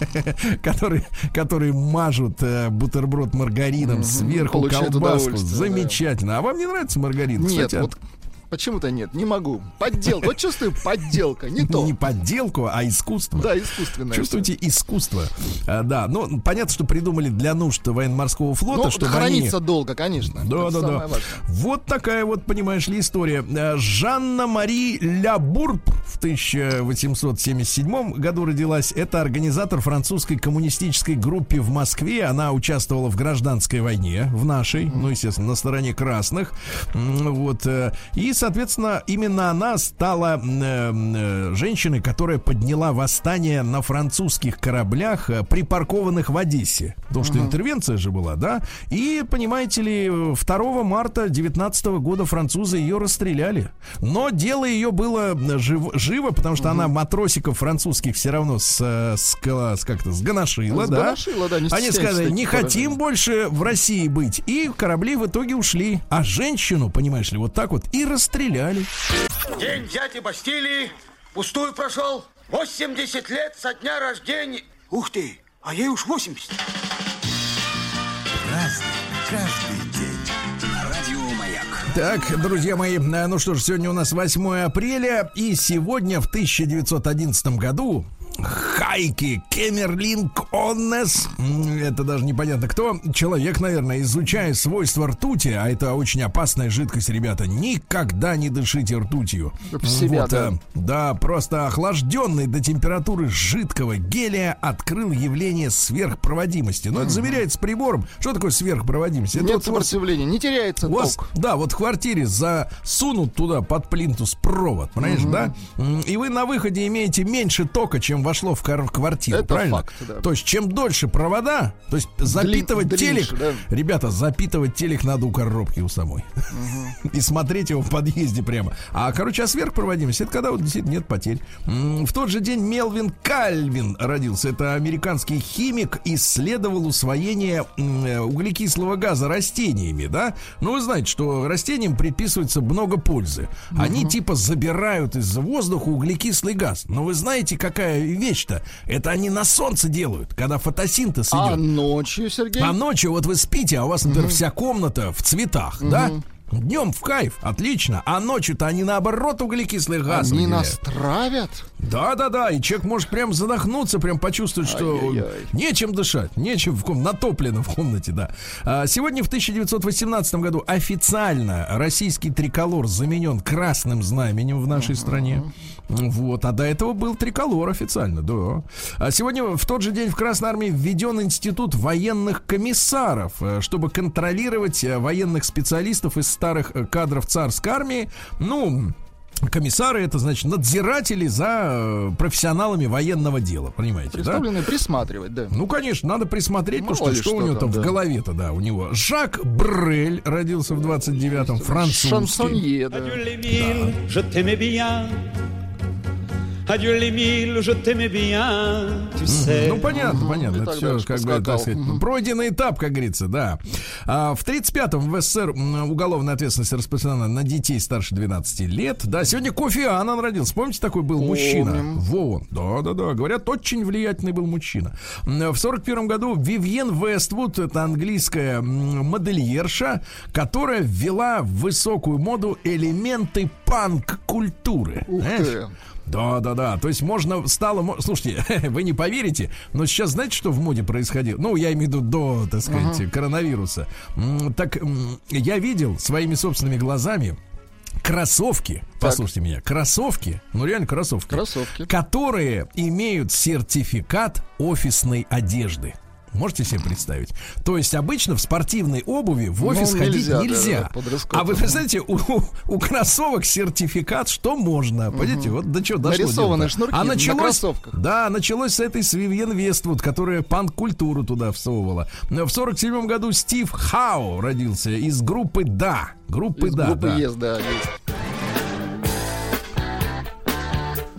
которые, которые мажут э, бутерброд маргарином сверху колбаску. Замечательно. А вам не нравится маргарин? Нет, вот почему-то нет, не могу. Подделка. Вот чувствую, подделка, не то. не подделку, а искусство. Да, искусственное. Чувствуете искусство. А, да, ну понятно, что придумали для нужд военно-морского флота, Ну, чтобы хранится они... долго, конечно. Да, Это да, да. важное. Вот такая вот, понимаешь ли, история. Э, Жанна-Мари Лябурб в 1877 году родилась. Это организатор французской коммунистической группы в Москве. Она участвовала в гражданской войне, в нашей, ну, естественно, на стороне красных. Вот. э, И, соответственно, именно она стала э, э, женщиной, которая подняла восстание на французских кораблях, э, припаркованных в Одессе. Потому что интервенция же была, да? И, понимаете ли, 2 марта 19 года французы ее расстреляли. Но дело ее было жив- живо, потому что она матросиков французских все равно с, э, с, с как-то сгоношила, да? Сгоношила, да, не Они сказали, не выражений». хотим больше в России быть. И корабли в итоге ушли. А женщину, понимаешь ли, вот так вот и расстреляли. День дяди Бастилии пустую прошел. 80 лет со дня рождения. Ух ты, а ей уж 80. Разный, каждый. Так, друзья мои, ну что ж, сегодня у нас 8 апреля, и сегодня в 1911 году Хайки Кемерлинг Оннес, это даже непонятно кто, человек, наверное, изучая свойства ртути, а это очень опасная жидкость, ребята, никогда не дышите ртутью. В себя, Вот, да. э, да, просто охлажденный до температуры жидкого гелия открыл явление сверхпроводимости. Но это замеряется прибором. Что такое сверхпроводимость? Это Нет вот сопротивления, не теряется у вас, ток. да, вот в квартире засунут туда под плинтус провод, понимаешь, да? М, И вы на выходе имеете меньше тока, чем вошло в квартиру, Это правильно? факт, да. То есть, чем дольше провода, то есть запитывать длиннее, телек, да. ребята, запитывать телек надо у коробки у самой. И смотреть его в подъезде прямо. А, короче, а сверхпроводимость, это когда вот действительно нет потерь. В тот же день Мелвин Кальвин родился. Это американский химик, исследовал усвоение э, углекислого газа растениями, да? Ну, вы знаете, что растениям приписывается много пользы. Они типа забирают из воздуха углекислый газ. Но вы знаете, какая вещь-то? Это они на солнце делают, когда фотосинтез идет. А ночью, Сергей? А ночью вот вы спите, а у вас, например, вся комната в цветах, да? Днем в кайф, отлично. А ночью-то они наоборот углекислый газ Они выделяют. нас травят? Да, да, да. И человек может прям задохнуться, прям почувствовать, что Ай-яй-яй. нечем дышать, нечем в ком натоплено в комнате, да. А, сегодня в 1918 году официально российский триколор заменен красным знаменем в нашей стране. Вот, а до этого был триколор официально, да. А сегодня в тот же день в Красной Армии введен институт военных комиссаров, э, чтобы контролировать э, военных специалистов из старых э, кадров царской армии. Ну, Комиссары это значит надзиратели за профессионалами военного дела, понимаете, да? Представленные присматривать, да. Ну, конечно, надо присмотреть, Мало потому что, что что у него там, там в да. голове-то, да, у него. Жак Брель родился в 29-м, французский. Шансонье, да. Adieu Adieu les mille, je t'aimais bien. Tu sais. Ну, понятно, понятно. Это все, как бы, так сказать, пройденный этап, как говорится, да. А, в 35-м в СССР уголовная ответственность распространена на детей старше 12 лет. Да, сегодня Кофи Аннан родился. Помните, такой был мужчина? Помним. Во, да, да, да. Говорят, очень влиятельный был мужчина. В 41 году Вивьен Вествуд, это английская модельерша, которая ввела в высокую моду элементы панк-культуры. Ух ты. Да, да, да. То есть можно стало. Слушайте, вы не поверите, но сейчас знаете, что в моде происходило? Ну, я имею в виду до, так сказать, коронавируса. М, Так я видел своими собственными глазами кроссовки. Послушайте меня, кроссовки, ну реально кроссовки, Кроссовки. которые имеют сертификат офисной одежды. Можете себе представить? То есть обычно в спортивной обуви в офис Ну, ходить нельзя, нельзя. да, а вы представляете, у, у кроссовок сертификат, что можно. Понимаете, вот до чего дошло Нарисованные дело-то. шнурки а на началось, кроссовках. Да, началось с этой с Вивьен Вествуд, которая панк-культуру туда всовывала. В сорок седьмом году Стив Хау родился из группы «Да». Группы Из «Да». группы да. «Ес», да, есть.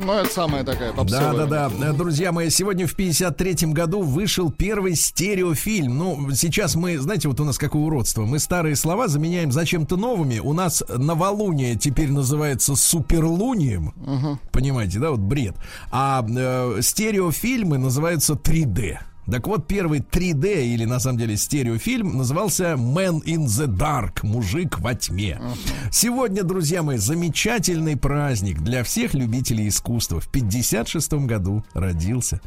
Ну, это самая такая попсовая. да, да. Э, Друзья мои, сегодня в 53-м году вышел первый стереофильм. Ну, сейчас мы, знаете, вот у нас какое уродство. Мы старые слова заменяем зачем-то новыми. У нас новолуние теперь называется суперлунием. Понимаете, да, вот бред. А э, стереофильмы называются 3D. Так вот, первый 3D, или на самом деле стереофильм, назывался Man in the Dark, мужик во тьме. Сегодня, друзья мои, замечательный праздник для всех любителей искусства. В 56-м году родился.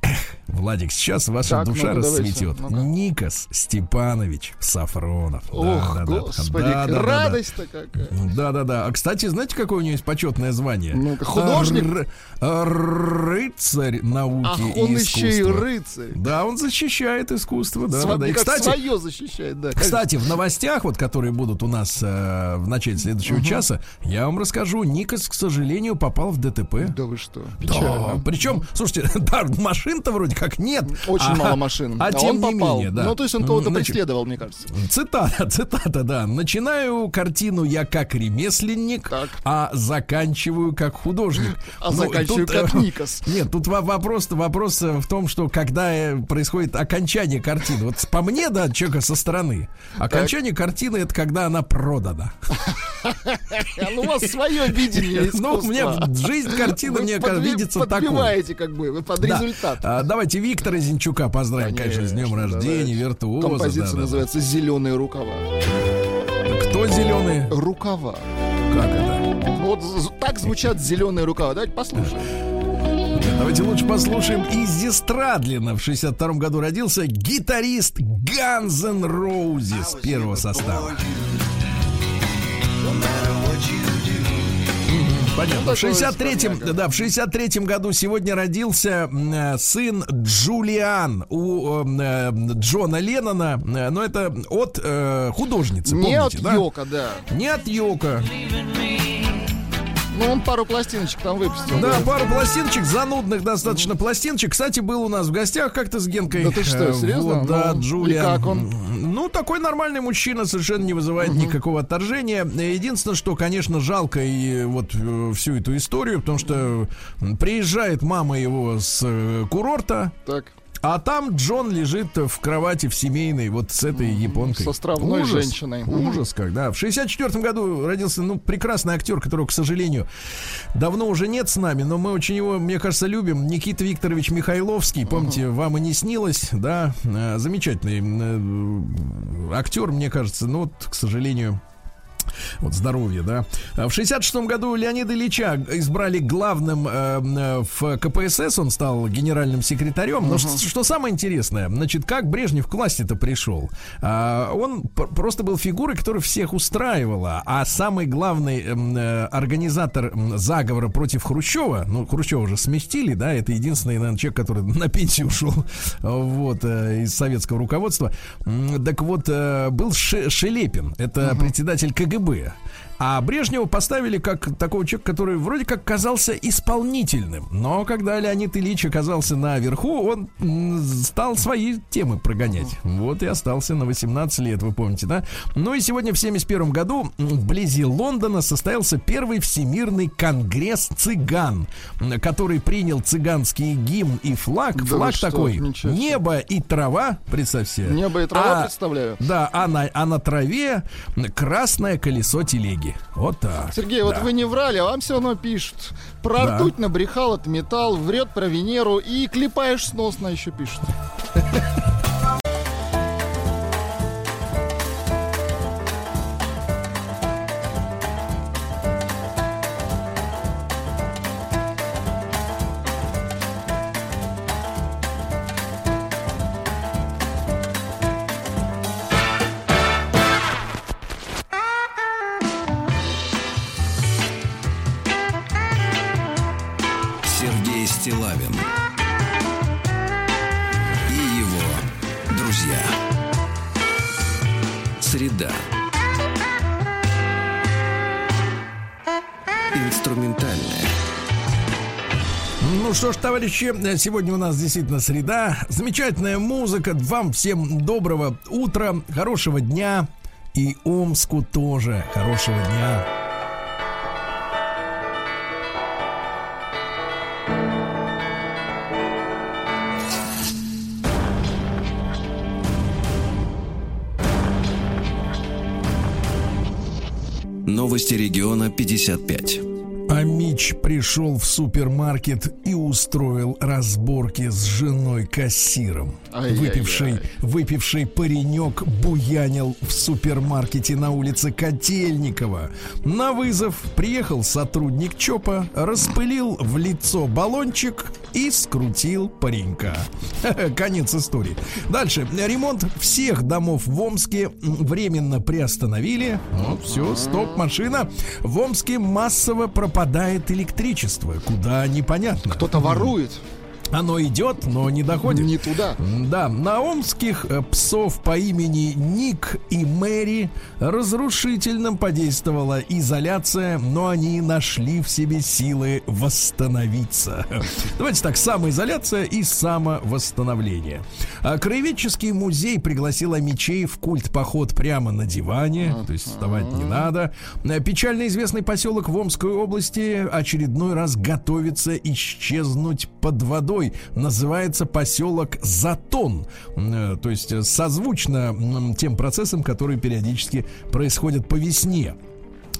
Эх, Владик, сейчас ваша Так, душа давайте, расцветет. ну-ка. Никос Степанович Сафронов. Ох, Да-да-да. господи, Да-да-да-да. радость-то какая. Да, да, да. А кстати, знаете, какое у него есть почетное звание? Ну-ка, художник? Р- рыцарь науки Ах, и он еще и искусства. рыцарь. Да, он защищает искусство, да, Сва- да, да. И, кстати, свое защищает, да. кстати, в новостях, вот, которые будут у нас э, в начале следующего часа, я вам расскажу. Никос, к сожалению, попал в ДТП. Да вы что, Да, печально. причем, слушайте, да, машин-то вроде как нет. Очень а- мало машин. А, А тем не попал. менее, да. Ну, то есть он кого-то Значит, преследовал, мне кажется. Цитата, цитата, да. Начинаю картину я как ремесленник, Так. а заканчиваю как художник. А Ну, заканчиваю тут, э, как Никос. Нет, тут во- вопрос, вопрос э, в том, что когда происходит окончание картины, вот по мне, да, человека со стороны, окончание картины это когда она продана. Ну, у вас свое видение Ну, искусства. мне жизнь картины, Вы мне видится такой. Подбиваете как бы, вы под результат. А, давайте Виктора Зинчука поздравим, конечно, с днем рождения, виртуоза. Композиция называется «Зеленые рукава». Кто зеленый? Рукава. Как это? Вот так звучат зеленые рукава. Давайте послушаем. Давайте лучше послушаем Изи Страдлина. В 62 году родился гитарист Guns N' Roses первого состава. Понятно. В такое 63-м, скромняга. да, в 63-м году сегодня родился э, сын Джулиан у э, Джона Леннона. Но это от э, художницы, Не от помните, да? Йока, да. Не от Йока. Ну, он пару пластиночек там выпустил. Да, пару пластиночек, занудных достаточно пластиночек. Кстати, был у нас в гостях как-то с Генкой. Да ты что, Э, серьезно? Вот, да, Ну, Джулиан. и как он? Ну, такой нормальный мужчина, совершенно не вызывает никакого отторжения. Единственное, что, конечно, жалко и вот э, всю эту историю, потому что приезжает мама его с э, курорта, Так, а там Джон лежит в кровати в семейной вот с этой японкой. с островной Ужас, женщиной. Ужас, когда. В 64 году родился, ну, прекрасный актер, которого, к сожалению, давно уже нет с нами, но мы очень его, мне кажется, любим. Никита Викторович Михайловский. Помните, вам и не снилось, да? Э, Замечательный э, актер, мне кажется, но вот, к сожалению, вот здоровье, да. А В 66 году Леонида Ильича избрали главным э, э, в КПСС, он стал генеральным секретарем. Но что, что самое интересное, значит, как Брежнев к власти-то пришел? А, он просто был фигурой, которая всех устраивала, а самый главный эм, э, организатор заговора против Хрущева, ну, Хрущева уже сместили, да, это единственный, наверное, человек, который на пенсию ушел, вот, э, из советского руководства. Так вот, э, был Ше- Шелепин, это председатель КГБ КГБ. А Брежнева поставили как такого человека, который вроде как казался исполнительным. Но когда Леонид Ильич оказался наверху, он стал свои темы прогонять. Вот и остался на 18 лет, вы помните, да? Ну и сегодня в 71 году вблизи Лондона состоялся первый всемирный конгресс цыган, который принял цыганский гимн и флаг. Да флаг что, такой небо и трава, представь себе. Небо и трава, а, представляю. Да, а на, а на траве красное колесо телеги деньги. Вот так. Сергей, да. вот вы не врали, а вам все равно пишут. Про да. ртуть набрехал, это металл, врет про Венеру и клепаешь сносно еще пишут. Что ж, товарищи, сегодня у нас действительно среда. Замечательная музыка. Вам всем доброго утра, хорошего дня. И Омску тоже хорошего дня. Новости региона 55. Амич пришел в супермаркет и устроил разборки с женой кассиром. Выпивший, выпивший паренек буянил в супермаркете на улице Котельникова. На вызов приехал сотрудник ЧОПа, распылил в лицо баллончик и скрутил паренька. Конец истории. Дальше. Ремонт всех домов в Омске временно приостановили. Ну, все, стоп, машина. В Омске массово пропадает электричество. Куда непонятно. Кто-то ворует. Оно идет, но не доходит. Не туда. Да, на омских э, псов по имени Ник и Мэри разрушительно подействовала изоляция, но они нашли в себе силы восстановиться. Давайте так, самоизоляция и самовосстановление. А краеведческий музей пригласил мечей в культ-поход прямо на диване, то есть вставать не надо. Печально известный поселок в Омской области очередной раз готовится исчезнуть под водой Москвой называется поселок Затон. Э, то есть созвучно тем процессам, которые периодически происходят по весне.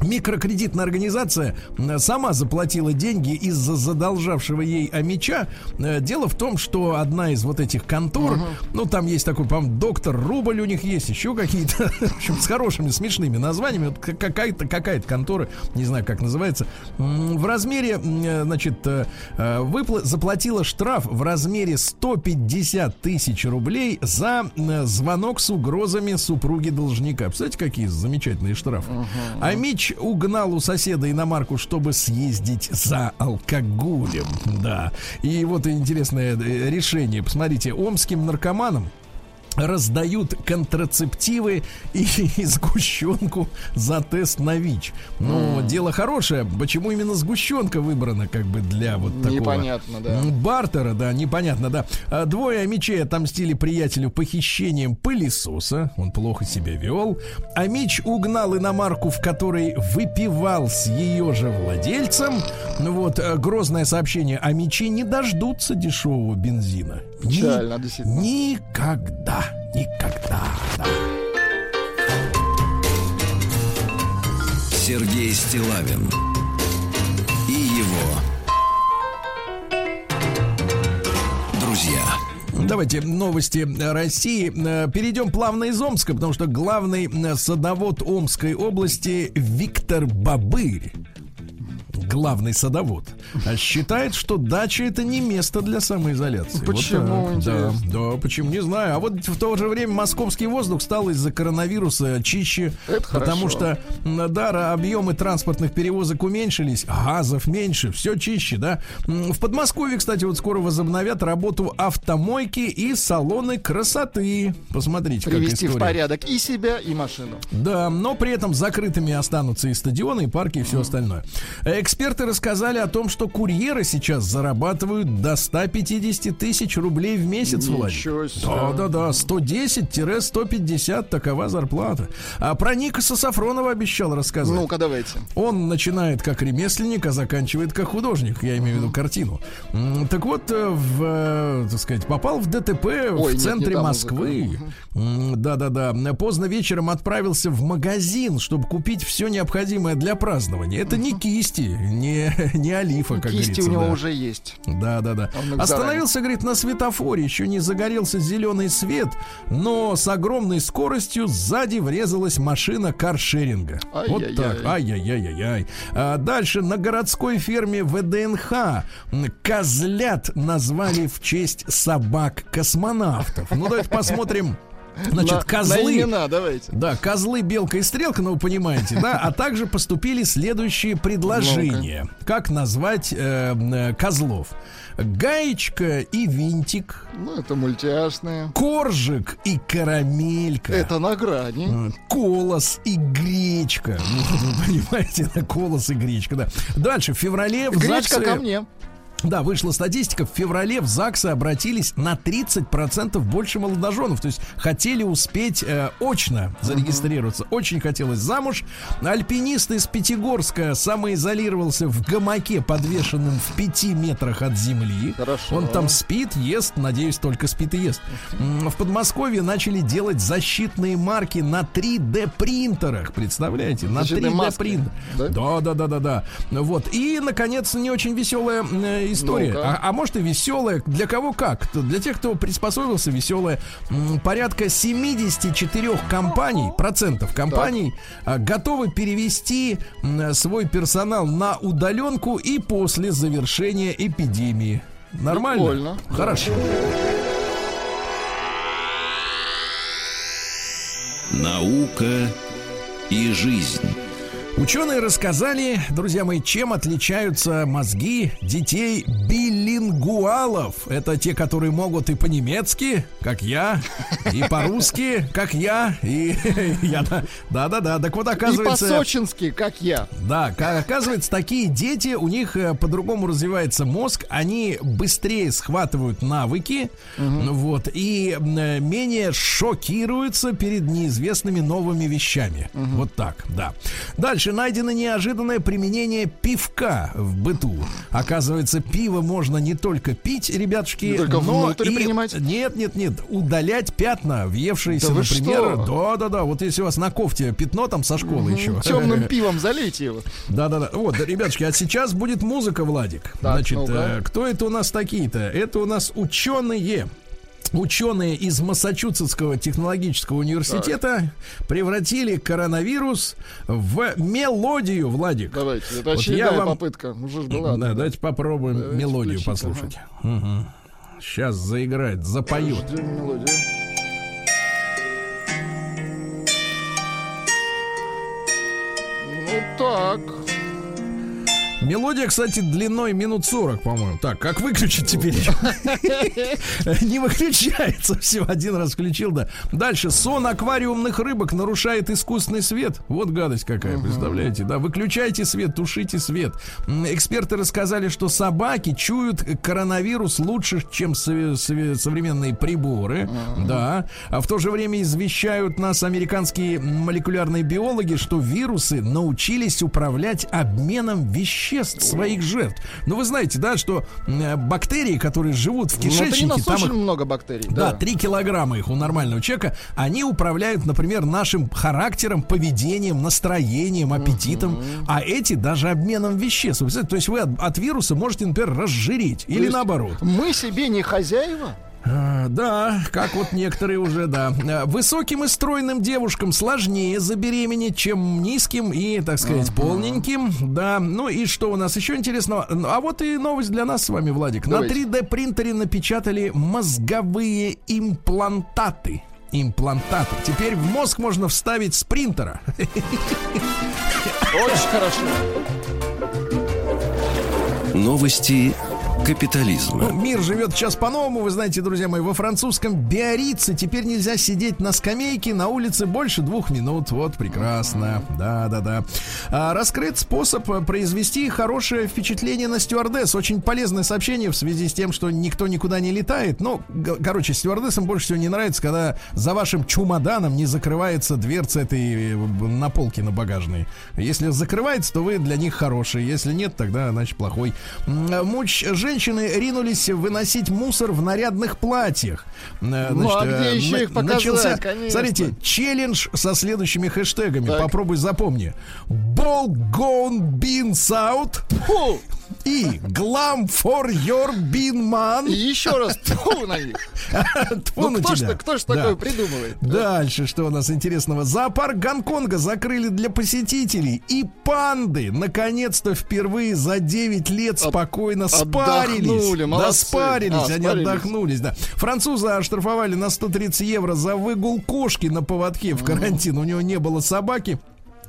Микрокредитная организация сама заплатила деньги из-за задолжавшего ей Амича. Э, дело в том, что одна из вот этих контор, uh-huh. ну там есть такой, по-моему, доктор Рубль у них есть, еще какие-то, в общем, с хорошими, смешными названиями. Вот какая-то какая-то контора, не знаю, как называется, в размере, э, значит, э, выпла- заплатила штраф в размере 150 тысяч рублей за звонок с угрозами супруги должника. Представляете, какие замечательные штрафы. Uh-huh. Амич угнал у соседа иномарку, чтобы съездить за алкоголем. Да. И вот интересное э, решение. Посмотрите, омским наркоманам раздают контрацептивы и, и сгущенку за тест на ВИЧ. Ну, mm. дело хорошее. Почему именно сгущенка выбрана как бы для вот такого... Непонятно, да. Бартера, да, непонятно, да. А двое мечей отомстили приятелю похищением пылесоса. Он плохо себя вел. А Мич угнал иномарку, в которой выпивал с ее же владельцем. Ну вот, э, грозное сообщение. А мечи не дождутся дешевого бензина. Печально, Ни- действительно. Никогда никогда. Да. Сергей Стилавин и его друзья. Давайте новости России. Перейдем плавно из Омска, потому что главный садовод Омской области Виктор Бабырь главный садовод, а считает, что дача это не место для самоизоляции. Вот Почему, так. Да, да, почему, не знаю. А вот в то же время московский воздух стал из-за коронавируса чище, Это потому хорошо. что, да, объемы транспортных перевозок уменьшились, газов меньше, все чище, да. В Подмосковье, кстати, вот скоро возобновят работу автомойки и салоны красоты. Посмотрите, как Привести в история. порядок и себя, и машину. Да, но при этом закрытыми останутся и стадионы, и парки, и все остальное. Э, Эксперты рассказали о том, что курьеры сейчас зарабатывают до 150 тысяч рублей в месяц. Ничего себе. Да, да, да, 110-150 такова зарплата. А про Никаса Сафронова обещал рассказать. Ну-ка, давайте. Он начинает как ремесленник, а заканчивает как художник. Я имею в виду картину. Так вот, э, в, э, так сказать, попал в ДТП Ой, в нет, центре не та Москвы. Да-да-да. Поздно вечером отправился в магазин, чтобы купить все необходимое для празднования. Это не кисти, не, не олифа, как Кисти говорится. у него да. уже есть. Да, да, да. Остановился, говорит, на светофоре, еще не загорелся зеленый свет, но с огромной скоростью сзади врезалась машина каршеринга. Вот Ай-яй-яй. так. Ай-яй-яй-яй. А дальше на городской ферме ВДНХ козлят назвали в честь собак-космонавтов. Ну, давайте посмотрим. Значит, на, козлы. на имена давайте. Да, козлы, белка и стрелка, ну вы понимаете, да, а также поступили следующие предложения. Как назвать э, э, козлов? Гаечка и винтик, Ну, это мультяшные. коржик и карамелька. Это на грани. Э, Колос и гречка. Ну, вы понимаете, колос и гречка, да. Дальше, в феврале в Гречка ЗАГСе- ко мне. Да, вышла статистика. В феврале в ЗАГСы обратились на 30% больше молодоженов. То есть хотели успеть э, очно зарегистрироваться. Очень хотелось замуж. Альпинист из Пятигорска самоизолировался в гамаке, подвешенном в 5 метрах от земли. Хорошо. Он там спит, ест, надеюсь, только спит и ест. В Подмосковье начали делать защитные марки на 3D принтерах. Представляете? На Защитные 3D маски, принтер. да? Да, да, да, да, да. Вот. И, наконец, не очень веселая э, история. А, а может и веселая. Для кого как? Для тех, кто приспособился, веселая. Порядка 74 компаний, процентов компаний а, готовы перевести свой персонал на удаленку и после завершения эпидемии. Нормально? Прикольно. Хорошо. Наука и жизнь. Ученые рассказали, друзья мои, чем отличаются мозги детей билингуалов. Это те, которые могут и по-немецки, как я, и по-русски, как я, и я, да, да-да-да. Так вот, И оказывается... по-сочински, как я. Да, ка- оказывается, такие дети, у них э, по-другому развивается мозг, они быстрее схватывают навыки, вот, и э, менее шокируются перед неизвестными новыми вещами. Вот так, да. Дальше найдено неожиданное применение пивка в быту. Оказывается, пиво можно не только пить, ребятушки, Не только но внутрь и... принимать? Нет, нет, нет, удалять пятна, въевшиеся, Да например. что? Да, да, да. Вот если у вас на кофте пятно там со школы еще. Темным пивом залейте его. Да, да, да. Вот, ребятушки, а сейчас будет музыка, Владик. Так, Значит, э, кто это у нас такие-то? Это у нас ученые. Ученые из Массачусетского технологического университета превратили коронавирус в мелодию, Владик. Давайте, это Вот очередная я вам- попытка. Уже ж была. Да, давайте попробуем Давайте мелодию включите, послушать. Сейчас заиграет, запоет. Ждем мелодию. Ну так. Мелодия, кстати, длиной минут 40, по-моему. Так, как выключить теперь? Не выключается. Все, один раз включил, да. Дальше. Сон аквариумных рыбок нарушает искусственный свет. Вот гадость какая, представляете? Да, выключайте свет, тушите свет. Эксперты рассказали, что собаки чуют коронавирус лучше, чем современные приборы. Да. А в то же время извещают нас американские молекулярные биологи, что вирусы научились управлять обменом веществ своих жертв. Ну, вы знаете, да, что э, бактерии, которые живут в Ну, кишечнике, там очень их много бактерий. да, Да. 3 килограмма их у нормального человека, они управляют, например, нашим характером, поведением, настроением, аппетитом, а эти даже обменом веществ. То есть вы от, от вируса можете, например, разжиреть или есть наоборот. Мы себе не хозяева. А, Да, как вот некоторые уже, да. А, Высоким и стройным девушкам сложнее забеременеть, чем низким и, так сказать, полненьким. Да, ну и что у нас еще интересного? Ну, А вот и новость для нас с вами, Владик. Давайте. На 3D принтере напечатали мозговые имплантаты. Имплантаты. Теперь в мозг можно вставить с принтера. Очень хорошо. Новости Ну, капитализма. мир живет сейчас по-новому, вы знаете, друзья мои, во французском Биорице теперь нельзя сидеть на скамейке на улице больше двух минут. Вот, прекрасно. Да, да, да. А, раскрыт способ э, произвести хорошее впечатление на стюардесс. Очень полезное сообщение в связи с тем, что никто никуда не летает. Ну, короче, стюардессам больше всего не нравится, когда за вашим чемоданом не закрывается дверца этой э, на полке на багажной. Если закрывается, то вы для них хороший. Если нет, тогда, значит, плохой. Э, Муч женщины ринулись выносить мусор в нарядных платьях. Э, Ну, а где э, еще на- их показать, начался, конечно. Смотрите, челлендж со следующими хэштегами. Так. Попробуй запомни. Ball gone beans out Фу! И glam for your bean И man. еще раз, тьфу на них. Тьфу Ну на кто ж, кто ж Да. такое придумывает? Дальше, что у нас интересного? Зоопарк Гонконга закрыли для посетителей. И панды, наконец-то, впервые за 9 лет спокойно спарились. отдохнули, да, молодцы. спарились, А, они спарились. отдохнулись, да. Француза оштрафовали на 130 евро за выгул кошки на поводке в карантин. У него не было собаки.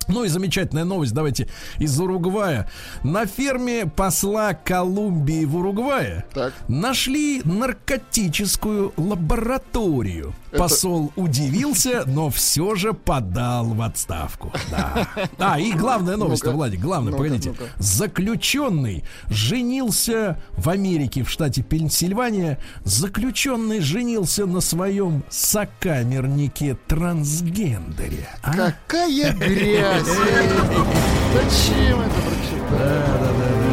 Ну и замечательная новость, давайте, из Уругвая. На ферме посла Колумбии в Уругвае Так. нашли наркотическую лабораторию. Посол удивился, но все же подал в отставку. Да. А, и главная новость. Владик, главное, погодите. Заключенный женился в Америке, в штате Пенсильвания. Заключенный женился на своем сокамернике трансгендере. А? Какая грязь! Зачем это прочитать?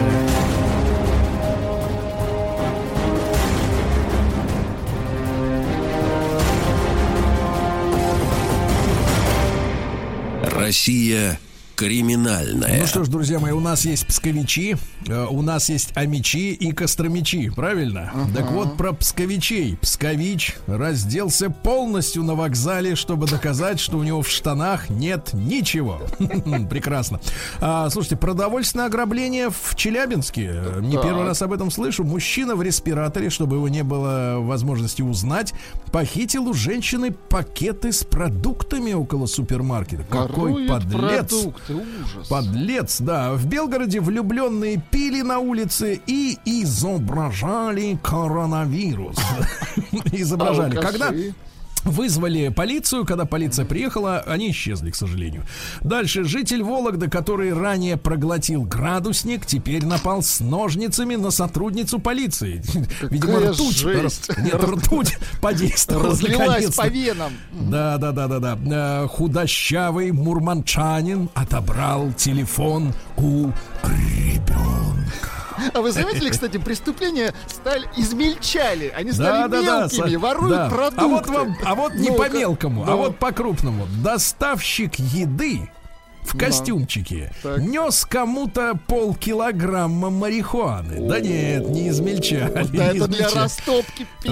Россия криминальная. Ну что ж, друзья мои, у нас есть псковичи, э, у нас есть амичи и костромичи, правильно? Так вот, про псковичей. Пскович разделся полностью на вокзале, чтобы доказать, что у него в штанах нет ничего. Прекрасно. А, слушайте, продовольственное ограбление в Челябинске. Не первый раз об этом слышу. Мужчина в респираторе, чтобы его не было возможности узнать, похитил у женщины пакеты с продуктами около супермаркета. Какой подлец! Продукты, ужас. Подлец, да. В Белгороде влюбленные пили на улице и изображали коронавирус. Изображали. Когда Вызвали полицию, когда полиция приехала, они исчезли, к сожалению. Дальше житель Вологды, который ранее проглотил градусник, теперь напал с ножницами на сотрудницу полиции. Видимо, Какая ртуть. жесть. Нет, ртуть подействовала. Разлилась по венам. Да, да, да, да, да. Э, Худощавый мурманчанин отобрал телефон у ребенка. А вы заметили, кстати, преступления стали измельчали. Они стали Да, да, да. мелкими, са- воруют да. продукты. А вот вам, а вот не Ну-ка. по мелкому, а Ну. вот по крупному. Доставщик еды в костюмчике Так. нес кому-то полкилограмма марихуаны. Да нет, не измельчали. Да не это для измельчали. растопки пи-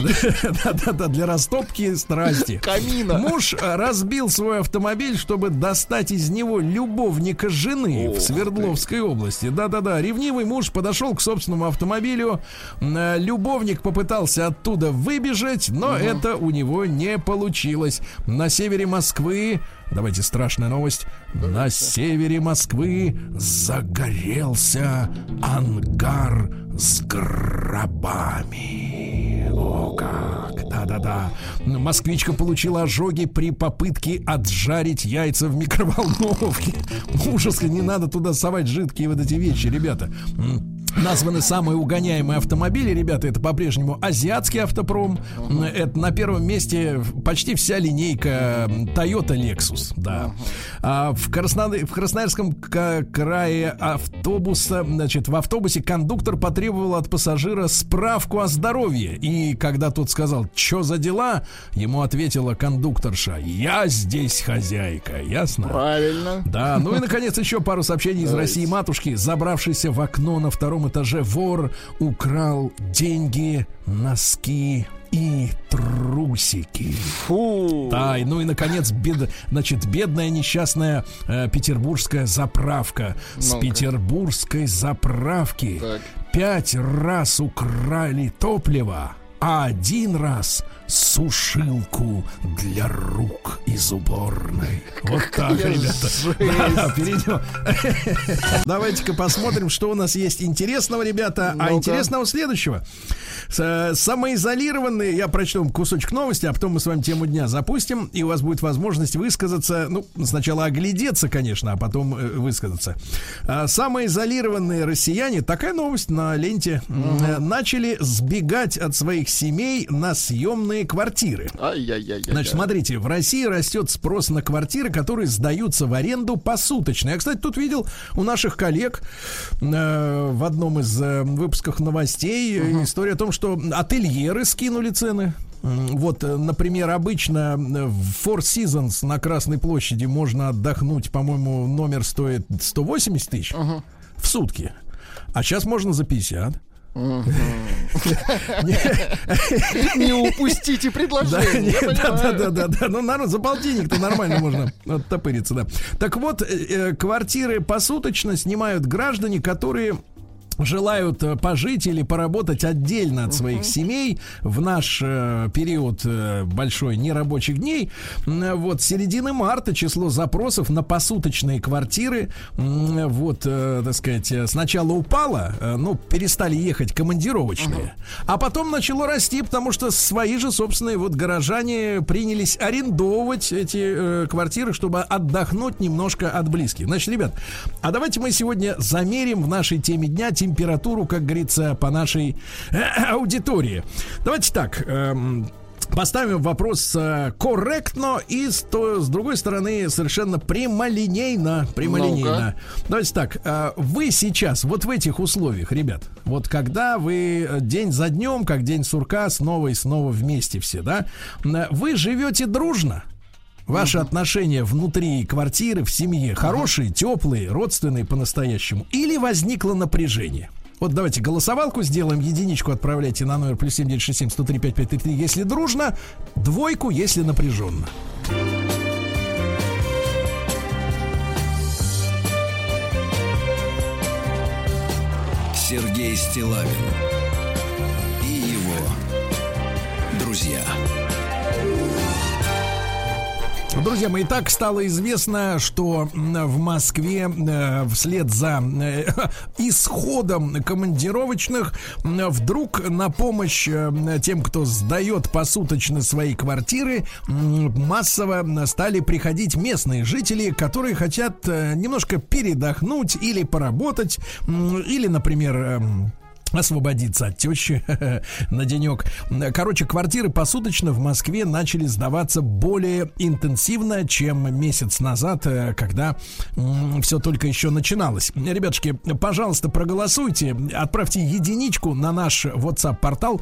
Да-да-да, для растопки страсти. камина. Муж э, разбил свой автомобиль, чтобы достать из него любовника жены в. Свердловской области. Да-да-да, ревнивый муж подошел к собственному автомобилю. Э, Любовник попытался оттуда выбежать, но это у него не получилось. На севере Москвы Давайте страшная новость. На севере Москвы загорелся ангар с гробами. О, как! Да-да-да. Москвичка получила ожоги при попытке отжарить яйца в микроволновке. Ужас, не надо туда совать жидкие вот эти вещи, ребята. Названы самые угоняемые автомобили, ребята, это по-прежнему азиатский автопром. Это на первом месте почти вся линейка Toyota Lexus, да. А в, Краснод- в Красноярском крае автобуса, значит, в автобусе кондуктор потребовал от пассажира справку о здоровье. И когда тот сказал, что за дела, ему ответила кондукторша, я здесь хозяйка, ясно? Правильно. Да, ну и наконец еще пару сообщений из. России матушки. Забравшийся в окно на втором этаже вор украл деньги, носки и трусики. Фу. Да, и, ну и наконец, бед, значит, бедная несчастная э, петербургская заправка. С Ну-ка. петербургской заправки Так. пять раз украли топливо, а один раз сушилку для рук из уборной. Вот так, ребята. перейдем. Давайте-ка посмотрим, что у нас есть интересного, ребята. А интересного следующего. Э, Самоизолированные, я прочту кусочек новости, а потом мы с вами тему дня запустим, и у вас будет возможность высказаться, ну, сначала оглядеться, конечно, а потом э, высказаться. А, Самоизолированные россияне, такая новость на ленте, э, начали сбегать от своих семей на съемные квартиры. Ай-яй-яй. Значит, смотрите, в России растет спрос на квартиры, которые сдаются в аренду посуточно. Я, кстати, тут видел у наших коллег э, в одном из э, выпусков новостей э, история о том, что ательеры скинули цены. Вот, э, например, обычно э, в Four Seasons на Красной площади можно отдохнуть, по-моему, номер стоит 180 тысяч в сутки. А сейчас можно за 50. Не упустите предложение. да, да, да, да. Ну, народ, за полтинник-то нормально можно оттопыриться, да. Так вот, э, квартиры посуточно снимают граждане, которые желают э, пожить или поработать отдельно от своих семей в наш э, период э, большой нерабочих дней. Вот середины марта число запросов на посуточные квартиры, вот, э, так сказать, э, сначала упало, э, ну, перестали ехать командировочные, а потом начало расти, потому что свои же собственные вот горожане принялись арендовывать эти квартиры, чтобы отдохнуть немножко от близких. Значит, ребят, а давайте мы сегодня замерим в нашей теме дня температуру, как говорится, по нашей э, аудитории. Давайте так. эм, Поставим вопрос э, корректно и с, то- с другой стороны совершенно прямолинейно. Прямолинейно. Давайте так. э, вы сейчас, вот в этих условиях, ребят, вот когда вы э, день за днем, как день сурка, снова и снова вместе все, да, э, вы живете дружно. Ваши отношения внутри квартиры, в семье хорошие, теплые, родственные по-настоящему? Или возникло напряжение? Вот давайте голосовалку сделаем, единичку отправляйте на номер плюс 7967 103 5533, если дружно, двойку, если напряженно. Сергей Стилавин и его друзья. Друзья мои, так стало известно, что в Москве э, вслед за э, исходом командировочных вдруг на помощь э, тем, кто сдает посуточно свои квартиры, массово стали приходить местные жители, которые хотят немножко передохнуть или поработать, или, например, эм, освободиться от тещи на денек. Короче, квартиры посуточно в Москве начали сдаваться более интенсивно, чем месяц назад, э, когда все только еще начиналось. Ребятушки, пожалуйста, проголосуйте, отправьте единичку на наш WhatsApp-портал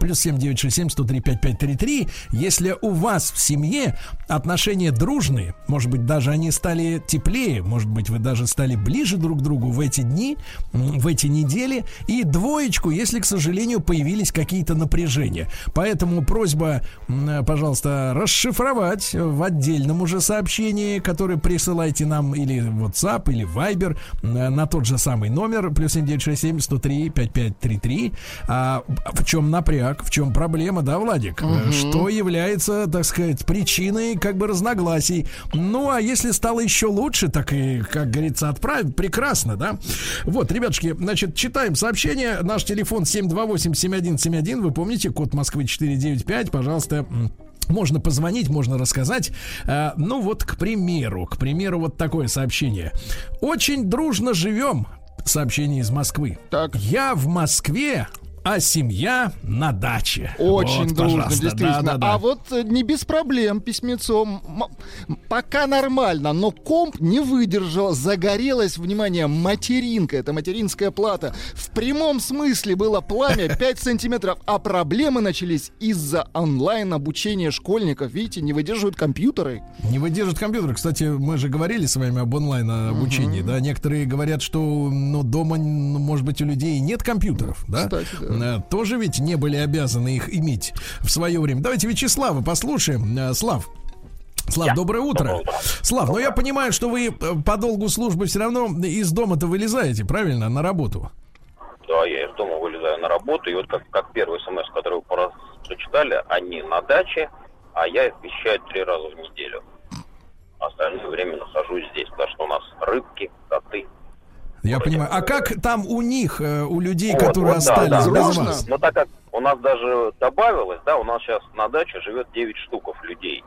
плюс 7967 103 5533. Если у вас в семье отношения дружные, может быть, даже они стали теплее, может быть, вы даже стали ближе друг к другу в эти дни, в эти недели, и двоечку, если, к сожалению, появились какие-то напряжения. Поэтому просьба, м, пожалуйста, расшифровать в отдельном уже сообщении, которое присылайте нам или в WhatsApp, или Viber э, на тот же самый номер, плюс 7967 103 5533. А в чем напряг, в чем проблема, да, Владик? Э, Что является, так сказать, причиной как бы разногласий. Ну, а если стало еще лучше, так и, как говорится, отправить, прекрасно, да? Вот, ребятушки, значит, читаем сообщение. Наш телефон 728-7171, вы помните, код Москвы 495, пожалуйста, можно позвонить, можно рассказать. А, ну вот, к примеру, к примеру, вот такое сообщение. Очень дружно живем. Сообщение из Москвы. Так. Я в Москве, а семья на даче. Очень Вот, дружно, действительно. Да-да-да. А вот э, не без проблем письмецом. Пока нормально, но комп не выдержал, загорелась, внимание, материнка, это материнская плата. В прямом смысле было пламя 5 сантиметров, а проблемы начались из-за онлайн-обучения школьников. Видите, не выдерживают компьютеры. Не выдержит компьютер. Кстати, мы же говорили с вами об онлайн обучении, да? Некоторые говорят, что ну, дома, может быть, у людей нет компьютеров, да? Кстати, да. Э, Тоже ведь не были обязаны их иметь в свое время. Давайте Вячеслава послушаем. Э, Слав. Слав, доброе утро. Слав, ну я понимаю, что вы э, по долгу службы все равно из дома-то вылезаете, правильно, на работу? Да, я из дома вылезаю на работу, и вот как, как первый смс, который вы про- прочитали, они на даче, а я их вещаю три раза в неделю. Остальное время нахожусь здесь, потому что у нас рыбки, коты. Я понимаю. А как там у них, э, у людей, Вот, которые вот, да, остались да. без Дружно? вас? Но так как у нас даже добавилось, да, у нас сейчас на даче живет 9 штуков людей.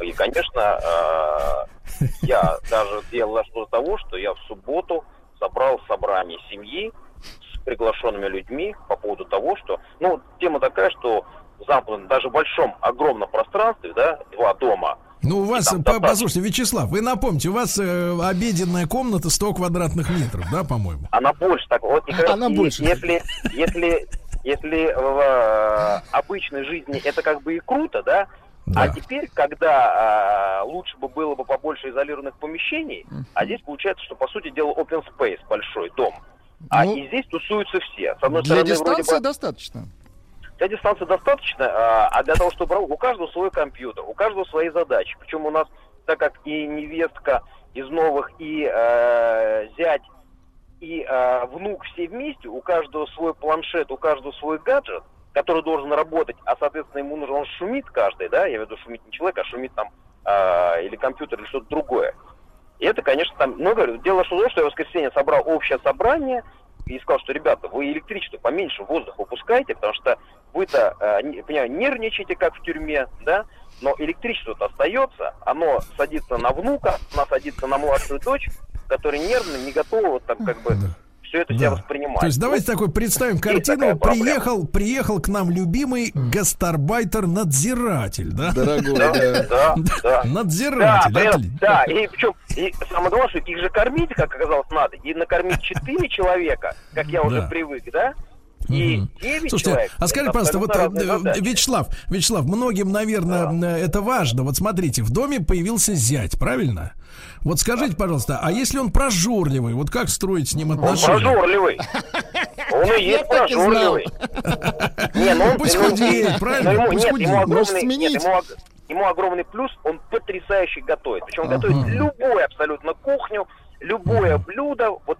И, конечно, э, я даже делал что того, что я в субботу собрал собрание семьи с приглашенными людьми по поводу того, что, ну, тема такая, что в замкнутом, даже большом, огромном пространстве, да, два дома, Ну, у вас, там по- послушайте, Вячеслав, вы напомните, у вас э, обеденная комната 100 квадратных метров, да, по-моему? Она больше так. Вот, Она и больше. Если, если, если в э, обычной жизни это как бы и круто, да, Да. а теперь, когда э, лучше бы было бы побольше изолированных помещений, а здесь получается, что по сути дела open space большой дом. А Ну, и здесь тусуются все. С одной Для стороны, вроде дистанции бы, достаточно. Для дистанции достаточно, а, а для того, чтобы у каждого свой компьютер, у каждого свои задачи. Причем у нас, так как и невестка из новых, и э, зять, и э, внук все вместе, у каждого свой планшет, у каждого свой гаджет, который должен работать, а, соответственно, ему нужно, он шумит каждый, да, я имею в виду шумит не человек, а шумит там э, или компьютер, или что-то другое. И это, конечно, там, ну, говорю, дело шло что я в воскресенье собрал общее собрание и сказал, что, ребята, вы электричество поменьше воздух выпускайте, потому что вы-то, э, понимаю, нервничаете, как в тюрьме, да, но электричество-то остается, оно садится на внука, оно садится на младшую дочь, которая нервно, не готова вот там как бы все это себя Да. воспринимать. То есть давайте такой представим картину. Приехал, приехал к нам любимый гастарбайтер-надзиратель, да? Дорогой, Да, да. да, да. Надзиратель. и причем, и самое главное, что их же кормить, как оказалось, надо. И накормить 4 человека, как я уже привык, да? И. 9 Слушайте, человек. а скажите, пожалуйста, вот э. Вячеслав, Вячеслав, многим, наверное, э, это важно. Вот смотрите, в доме появился зять, правильно? Вот скажите, пожалуйста, а если он прожорливый, вот как строить с ним Он отношения? прожорливый. Он и есть прожорливый. Не, ну он- Пусть ну, худеет, правильно? но ему- Пусть Нет, худеет. ему Может, сменить? ему, ог- ему огромный плюс, он потрясающе готовит. Причем готовит любую абсолютно кухню, любое блюдо. Вот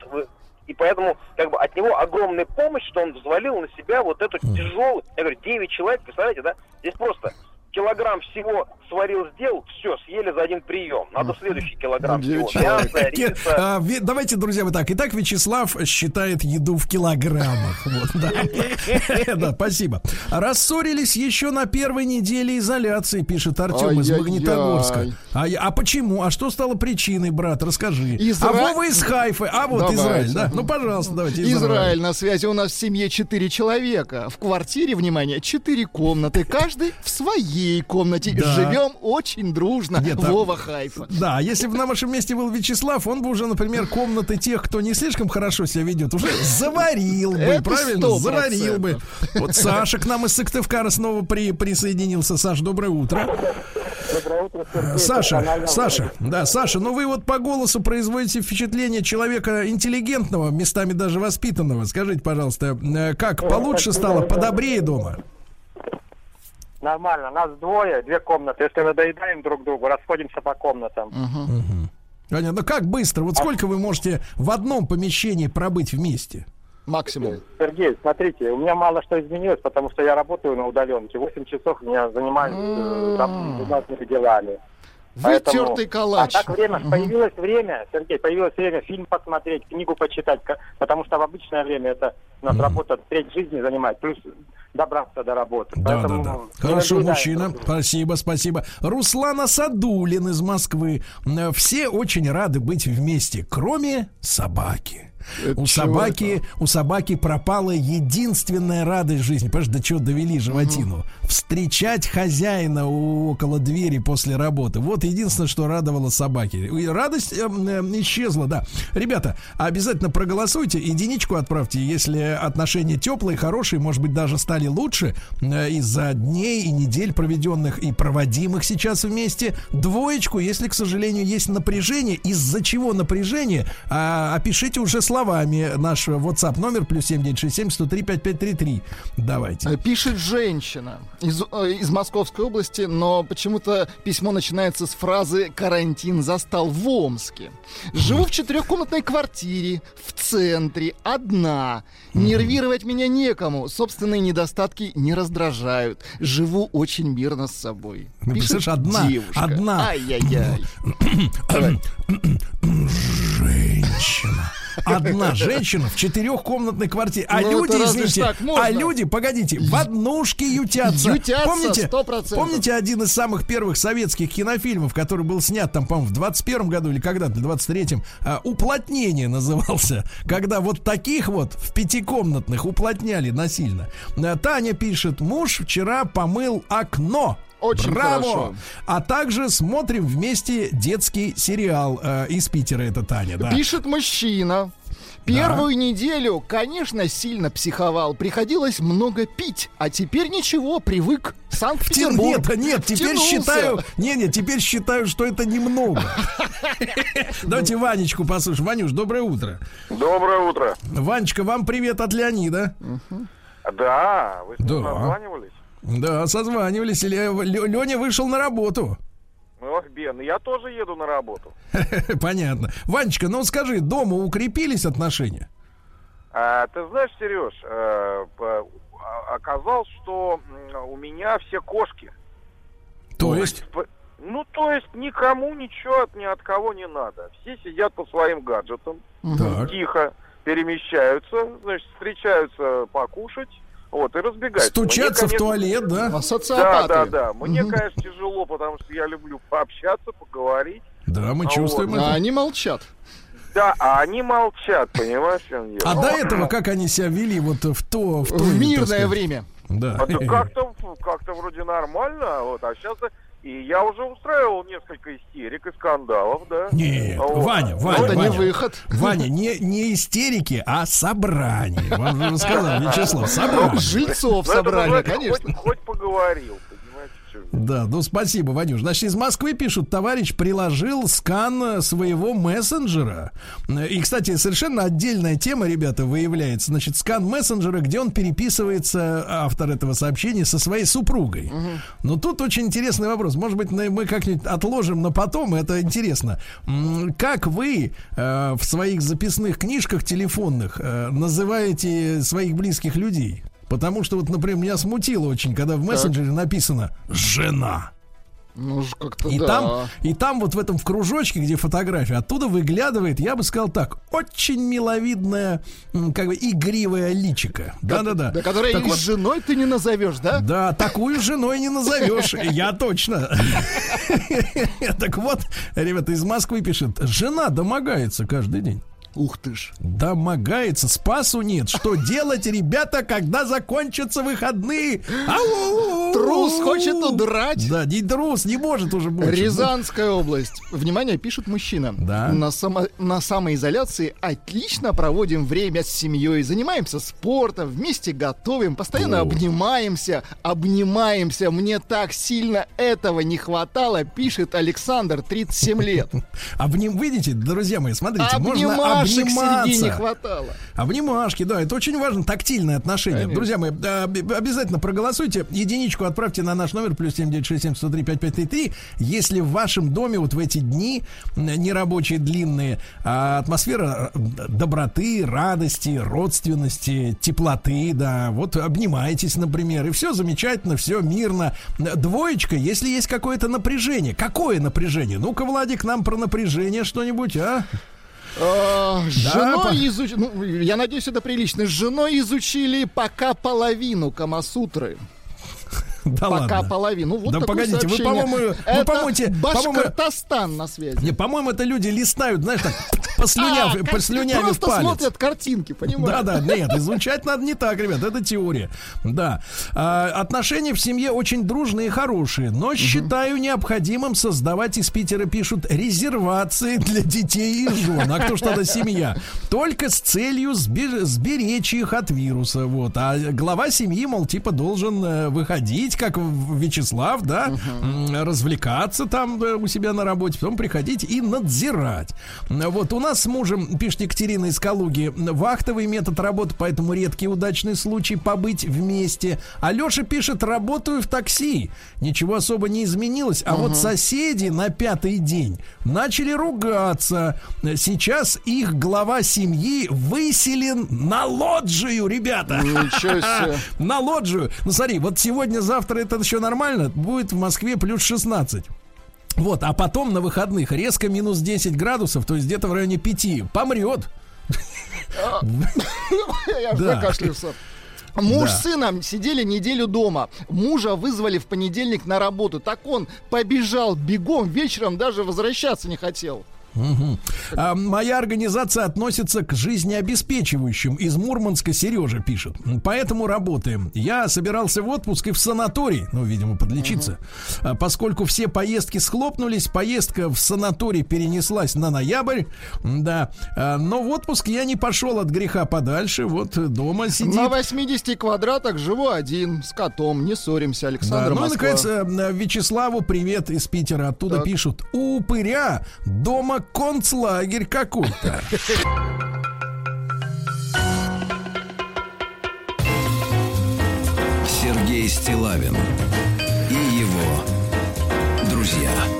и поэтому как бы от него огромная помощь, что он взвалил на себя вот эту тяжелую. Я говорю, 9 человек, представляете, да? Здесь просто килограмм всего сварил, сделал, все, съели за один прием. Надо следующий килограмм всего. риса. а, Давайте, друзья, вот так. Итак, Вячеслав считает еду в килограммах. Вот, да. Да, спасибо. Рассорились еще на первой неделе изоляции, пишет Артем из. Магнитогорска. А, а почему? А что стало причиной, брат? Расскажи. Изра- А Вова из Хайфы. А вот Давайте. Израиль, да? Ну, пожалуйста, давайте. Израиль на связи. У нас в семье 4 человека. В квартире, внимание, 4 комнаты. Каждый в своей комнате. Да. Живем очень дружно. Нет, а- Вова Хайфа. Да, если бы на вашем месте был Вячеслав, он бы уже, например, комнаты тех, кто не слишком хорошо себя ведет, уже заварил бы, Это правильно? сто Заварил бы. Вот Саша к нам из Сыктывкара снова при, присоединился. Саш, доброе утро. Саша, Саша, да, Саша, ну вы вот по голосу производите впечатление человека интеллигентного, местами даже воспитанного. Скажите, пожалуйста, э, как получше стало, подобрее дома? Нормально, нас двое, две комнаты. Если надоедаем друг другу, расходимся по комнатам. Понятно. Ну как быстро? Вот сколько вы можете в одном помещении пробыть вместе? Максимум. Сергей, смотрите, у меня мало что изменилось, потому что я работаю на удаленке. 8 часов меня занимаюсь э, там, бумажными делами. Поэтому- Вытертый калач. А так время, появилось время, Сергей, появилось время фильм посмотреть, книгу почитать, потому что в обычное время это у нас работа треть жизни занимает, плюс добраться до работы. Да, Поэтому да, да. Хорошо, мужчина. Спасибо, спасибо. Руслана Садулин из Москвы. Э, Все очень рады быть вместе, кроме собаки. У собаки, у собаки пропала единственная радость жизни. Понимаешь, до чего довели животину? Встречать хозяина у- около двери после работы. Вот единственное, что радовало собаки. И радость э, э, исчезла, да. Ребята, обязательно проголосуйте, единичку отправьте, если отношения теплые, хорошие, может быть, даже стали лучше э, из-за дней и недель проведенных и проводимых сейчас вместе. Двоечку, если, к сожалению, есть напряжение. Из-за чего напряжение? А, опишите уже словами наш WhatsApp номер плюс 7967 103 5533. Давайте. Э, Пишет женщина из, э, из Московской области, но почему-то письмо начинается с фразы «карантин застал в Омске». Живу в четырехкомнатной квартире, в центре, одна. Нервировать меня некому, собственные недостатки не раздражают. Живу очень мирно с собой. Ну, представляешь, одна, девушка. одна. Ай-яй-яй. Женщина. Одна женщина в четырехкомнатной квартире. А Ну, люди, извините, так можно? а люди, погодите, в однушке ютятся. Ютятся, помните, 100%. помните один из самых первых советских кинофильмов, который был снят там, по-моему, в 21 году или когда-то, в 23-м, а, «Уплотнение» назывался, когда вот таких вот в пятикомнатных уплотняли насильно. А, Таня пишет, муж вчера помыл окно. Очень Браво! хорошо. А также смотрим вместе детский сериал э, из Питера. Это Таня, да. Пишет мужчина. Первую неделю, конечно, сильно психовал. Приходилось много пить. А теперь ничего, привык. Санкт-Петербург. Нет, нет, теперь Втянулся. считаю, не, не, теперь считаю, что это немного. Давайте Ванечку послушаем. Ванюш, доброе утро. Доброе утро. Ванечка, вам привет от Леонида. Да, вы с ним Да. Да, созванивались. Леня вышел на работу. Ох, Бен, я тоже еду на работу. Понятно. Ванечка, ну скажи, дома укрепились отношения? А, ты знаешь, Сереж, э, а- оказалось, что у меня все кошки. То есть? Ну, то есть никому ничего от, ни от кого не надо. Все сидят по своим гаджетам, Так. тихо перемещаются, значит, встречаются покушать, вот, и разбегаются. Стучаться Мне, в конечно, туалет, да? А Да, да, да. Мне, Мгм. конечно, тяжело, потому что я люблю пообщаться, поговорить. Да, мы А чувствуем вот. А это. они молчат. Да, а они молчат, понимаешь, в чем дело? А до этого как они себя вели вот в то... В, то, В мирное время. Да. А то как-то, как-то вроде нормально, вот, а сейчас... И я уже устраивал несколько истерик и скандалов, да. Нет, Вот. Ваня, Ваня, Это Ваня. не выход. Ваня, не, не истерики, а собрание. Вам же сказал Вячеслав, собрание. Жильцов Ну, это собрали, называется, конечно. Хоть, поговорил, Да, ну спасибо, Ванюш. Значит, из Москвы пишут, товарищ приложил скан своего мессенджера. И, кстати, совершенно отдельная тема, ребята, выявляется. Значит, скан мессенджера, где он переписывается, автор этого сообщения, со своей супругой. Но тут очень интересный вопрос. Может быть, мы как-нибудь отложим на потом, это интересно. Как вы э, в своих записных книжках телефонных э, называете своих близких людей? Потому что вот, например, меня смутило очень, когда в мессенджере написано «жена». Ну, как-то И да. там, и там вот в этом в кружочке, где фотография, оттуда выглядывает, я бы сказал так, очень миловидная, как бы игривая личика. Да-да-да. Да, которая Так вот, женой ты не назовешь, да? да, такую женой не назовешь. Я точно. Так вот, ребята из Москвы пишет, жена домогается каждый день. Ух ты ж. Домогается, спасу нет. Что делать, ребята, когда закончатся выходные? Ау! Трус хочет удрать. Да, не трус, не может уже больше. Рязанская область. Внимание, пишет мужчина. Да. На, само- на самоизоляции отлично проводим время с семьей. Занимаемся спортом, вместе готовим, постоянно О. обнимаемся. Обнимаемся. Мне так сильно этого не хватало, пишет Александр, 37 лет. Обним, видите, друзья мои, смотрите, можно Обнимашек среди не хватало. Обнимашки, да, это очень важно, тактильное отношение. Конечно. Друзья мои, об- обязательно проголосуйте. Единичку отправьте на наш номер плюс 7967 Если в вашем доме вот в эти дни нерабочие длинные, а атмосфера э, доброты, радости, родственности, теплоты, да, вот обнимаетесь, например, и все замечательно, все мирно. Двоечка, если есть какое-то напряжение. Какое напряжение? Ну-ка, Владик, нам про напряжение что-нибудь, а? А, С женой по- изуч- ну, я надеюсь, это прилично. С женой изучили пока половину Камасутры. Да пока ладно. половину. Вот Да погодите, вы, сообщение. по-моему, вы, по-моему, те- по-моему, Башкортостан на связи. Не, по-моему, это люди листают, знаешь, так послюняв, А, послюнявив Просто палец. смотрят картинки, понимаешь? Да, да, нет, изучать надо не так, ребят, это теория. Да. А, отношения в семье очень дружные и хорошие, но считаю необходимым создавать из Питера пишут резервации для детей и жен. А кто ж тогда семья? Только с целью сбе- сберечь их от вируса. Вот. А глава семьи, мол, типа должен э, выходить, как Вячеслав, да, м, развлекаться там э, у себя на работе, потом приходить и надзирать. Вот у нас с мужем, пишет Екатерина из Калуги, вахтовый метод работы, поэтому редкий удачный случай побыть вместе. А Леша пишет, работаю в такси. Ничего особо не изменилось. А вот соседи на пятый день начали ругаться. Сейчас их глава семьи выселен на лоджию, ребята. Ничего себе. На лоджию. Ну смотри, вот сегодня-завтра это еще нормально. Будет в Москве плюс 16. Вот, а потом на выходных резко минус 10 градусов, то есть где-то в районе 5. Помрет. Я закашлялся. Муж Да. с сыном сидели неделю дома. Мужа вызвали в понедельник на работу. Так он побежал бегом, вечером даже возвращаться не хотел. Мгм. А, моя организация относится к жизнеобеспечивающим. Из Мурманска Сережа пишет. Поэтому работаем. Я собирался в отпуск и в санаторий, ну, видимо, подлечиться. А, Поскольку все поездки схлопнулись, поездка в санаторий перенеслась на ноябрь. Да. А, Но в отпуск я не пошел от греха подальше. Вот дома сидит. На 80 квадратах живу один, с котом. Не ссоримся, Да, Александр ну и, Москва. наконец, э, Вячеславу привет из Питера. Оттуда Так. пишут. У упыря дома концлагерь какой-то. Сергей Стилавин и его друзья.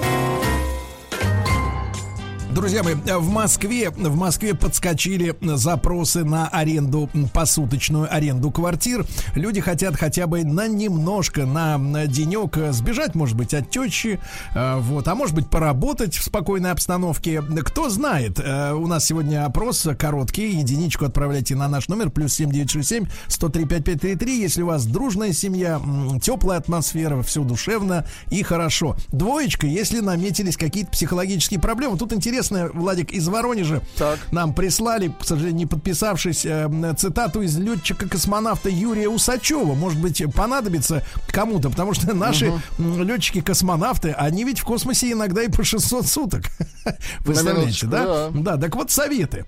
Друзья мои, в Москве, в Москве подскочили запросы на аренду, посуточную аренду квартир. Люди хотят хотя бы на немножко, на, денек сбежать, может быть, от тещи, э, вот, а может быть, поработать в спокойной обстановке. Кто знает, э, у нас сегодня опрос короткий, единичку отправляйте на наш номер, плюс 7967 103 5533, если у вас дружная семья, теплая атмосфера, все душевно и хорошо. Двоечка, если наметились какие-то психологические проблемы. Тут интересно, Владик, из Воронежа Так. нам прислали, к сожалению, не подписавшись, э, цитату из летчика-космонавта Юрия Усачева. Может быть, понадобится кому-то, потому что наши м, летчики-космонавты, они ведь в космосе иногда и по 600 суток. Представляете, минуточку, да? да. Да, так вот советы.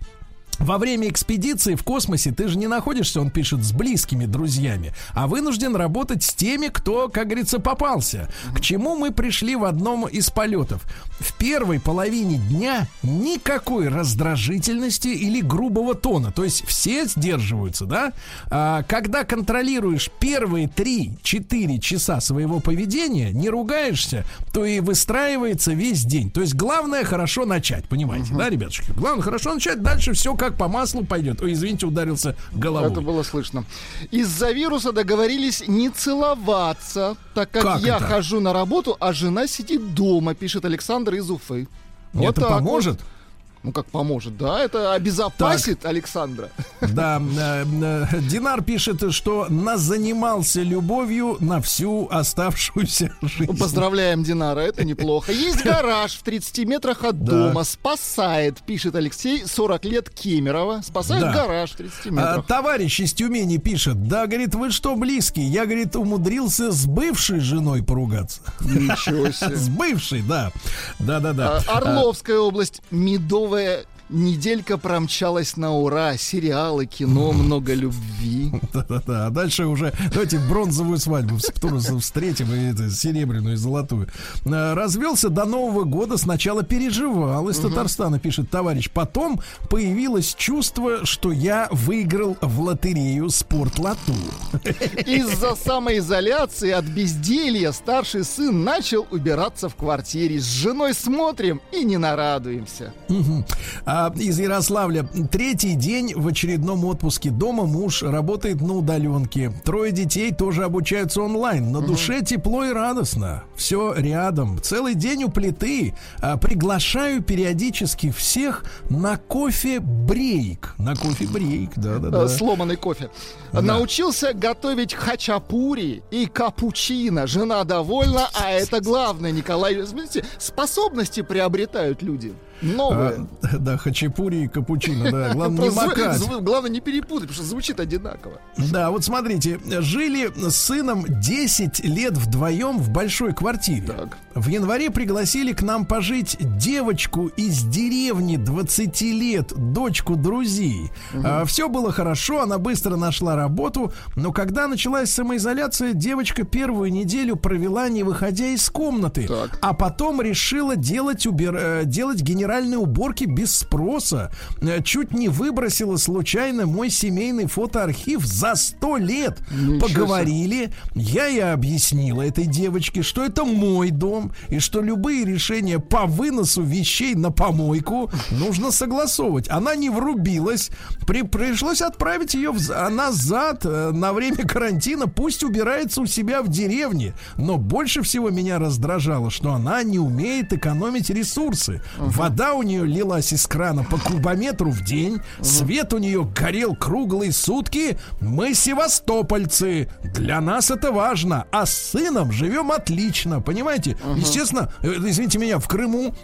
Во время экспедиции в космосе ты же не находишься, он пишет, с близкими друзьями, а вынужден работать с теми, кто, как говорится, попался. К чему мы пришли в одном из полетов? В первой половине дня никакой раздражительности или грубого тона. То есть все сдерживаются, да? А, когда контролируешь первые 3-4 часа своего поведения, не ругаешься, то и выстраивается весь день. То есть главное хорошо начать, понимаете, да, ребятушки? Главное хорошо начать, дальше все как по маслу пойдет. Ой, извините, ударился головой. Это было слышно. Из-за вируса договорились не целоваться, так как, Как я это? хожу на работу, а жена сидит дома, пишет Александр из Уфы. Вот Это так вот. Ну как поможет, да, это обезопасит Александра. Да, э, э, Динар пишет, что нас занимался любовью на всю оставшуюся жизнь. Ну, Поздравляем Динара, это неплохо. Есть гараж в 30 метрах от Да. дома. Спасает, пишет Алексей, 40 лет Кемерово. Спасает Да. гараж в 30 А, метрах. товарищ из Тюмени пишет, да, говорит, вы что, близкий? Я, говорит, умудрился с бывшей женой поругаться. Ничего себе. С бывшей, да. Да-да-да. А, Орловская область, медовая новые неделька промчалась на ура. Сериалы, кино, много любви. Да-да-да. А дальше уже давайте бронзовую свадьбу встретим, и это, серебряную и золотую. А, Развелся до Нового года, сначала переживал из Татарстана, пишет товарищ. Потом появилось чувство, что я выиграл в лотерею спортлоту. Из-за самоизоляции от безделья старший сын начал убираться в квартире. С женой смотрим и не нарадуемся. А, из Ярославля. Третий день в очередном отпуске дома. Муж работает на удаленке. Трое детей тоже обучаются онлайн. На душе тепло и радостно. Все рядом. Целый день у плиты. А, приглашаю периодически всех на кофе-брейк. На кофе-брейк, Э, да-да-да. Сломанный кофе. Научился готовить хачапури и капучино. Жена довольна, а это главное, Николай. Смотрите, способности приобретают люди. Новые. А, да, хачапури и капучино, да. Главное не макать. Главное не перепутать, потому что звучит одинаково. Да, вот смотрите, жили с сыном 10 лет вдвоем в большой квартире. Так. В январе пригласили к нам пожить девочку из деревни 20 лет, дочку друзей. все было хорошо, она быстро нашла работу, но когда началась самоизоляция, девочка первую неделю провела не выходя из комнаты, Так. а потом решила делать, убер... э, делать генеральные уборки без спроса. Э, Чуть не выбросила случайно мой семейный фотоархив за 100 лет. Ничего. Поговорили, я ей объяснила этой девочке, что это мой дом, и что любые решения по выносу вещей на помойку нужно согласовывать. Она не врубилась, при... пришлось отправить ее в... за- назад э, на время карантина, пусть убирается у себя в деревне. Но больше всего меня раздражало, что она не умеет экономить ресурсы. Вода у нее лилась из крана по кубометру в день, свет у нее горел круглые сутки. Мы севастопольцы, для нас это важно, а с сыном живем отлично, понимаете? Естественно, э, извините меня, в Крыму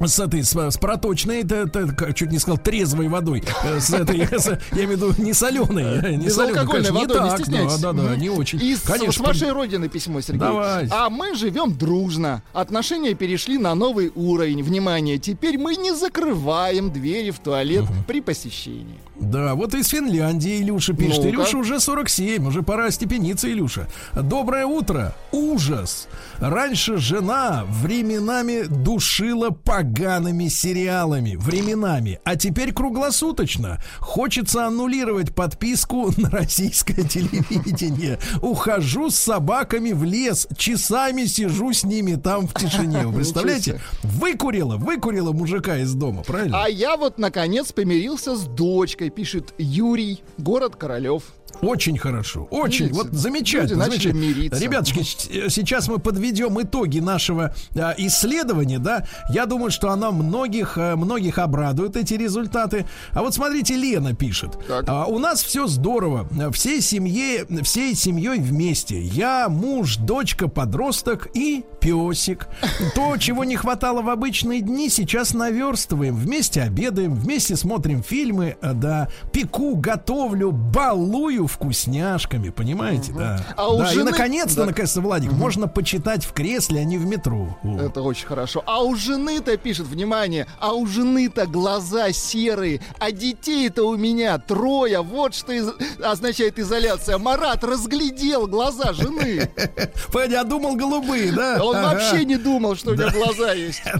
с этой, с, с проточной, это, это, чуть не сказал, трезвой водой. Э, С этой, с- я имею в виду, не соленой. Не соленой, конечно, не водой, не так, стесняйтесь. Да, да, да, не очень. И с, Конечно, с вашей родины письмо, Сергей. Давай. А мы живем дружно. Отношения перешли на новый уровень. Внимание, теперь мы не закрываем двери в туалет при посещении. Да, вот из Финляндии Илюша пишет. Ну-ка. Илюша уже 47, уже пора степениться, Илюша. Доброе утро. Ужас. Раньше жена временами душила погаными сериалами. Временами. А теперь круглосуточно. Хочется аннулировать подписку на российское телевидение. Ухожу с собаками в лес. Часами сижу с ними там в тишине. Вы представляете? Выкурила, выкурила мужика из дома, правильно? А я вот, наконец, помирился с дочкой, пишет Юрий, город Королев. Очень хорошо, очень, Видите, вот замечательно. люди замечательно. мириться. Ребятушки, с- сейчас мы подведем итоги нашего а, исследования, да. Я думаю, что оно многих, а, многих обрадует эти результаты. А вот смотрите, Лена пишет: Так. А, у нас все здорово, всей семье, всей семьей вместе. Я, муж, дочка, подросток и песик. То, чего не хватало в обычные дни, сейчас наверстываем. Вместе обедаем, вместе смотрим фильмы, а, да, пеку, готовлю, балую вкусняшками, понимаете, да. А у да, и жены- наконец-то, да. наконец-то, Владик, можно почитать в кресле, а не в метро. Во. Это очень хорошо. А у жены-то, пишет, внимание, а у жены-то глаза серые, а детей-то у меня трое. Вот что из- означает изоляция. Марат разглядел глаза жены. Погоди, а думал голубые, да? Он Ага. вообще не думал, что у него глаза есть.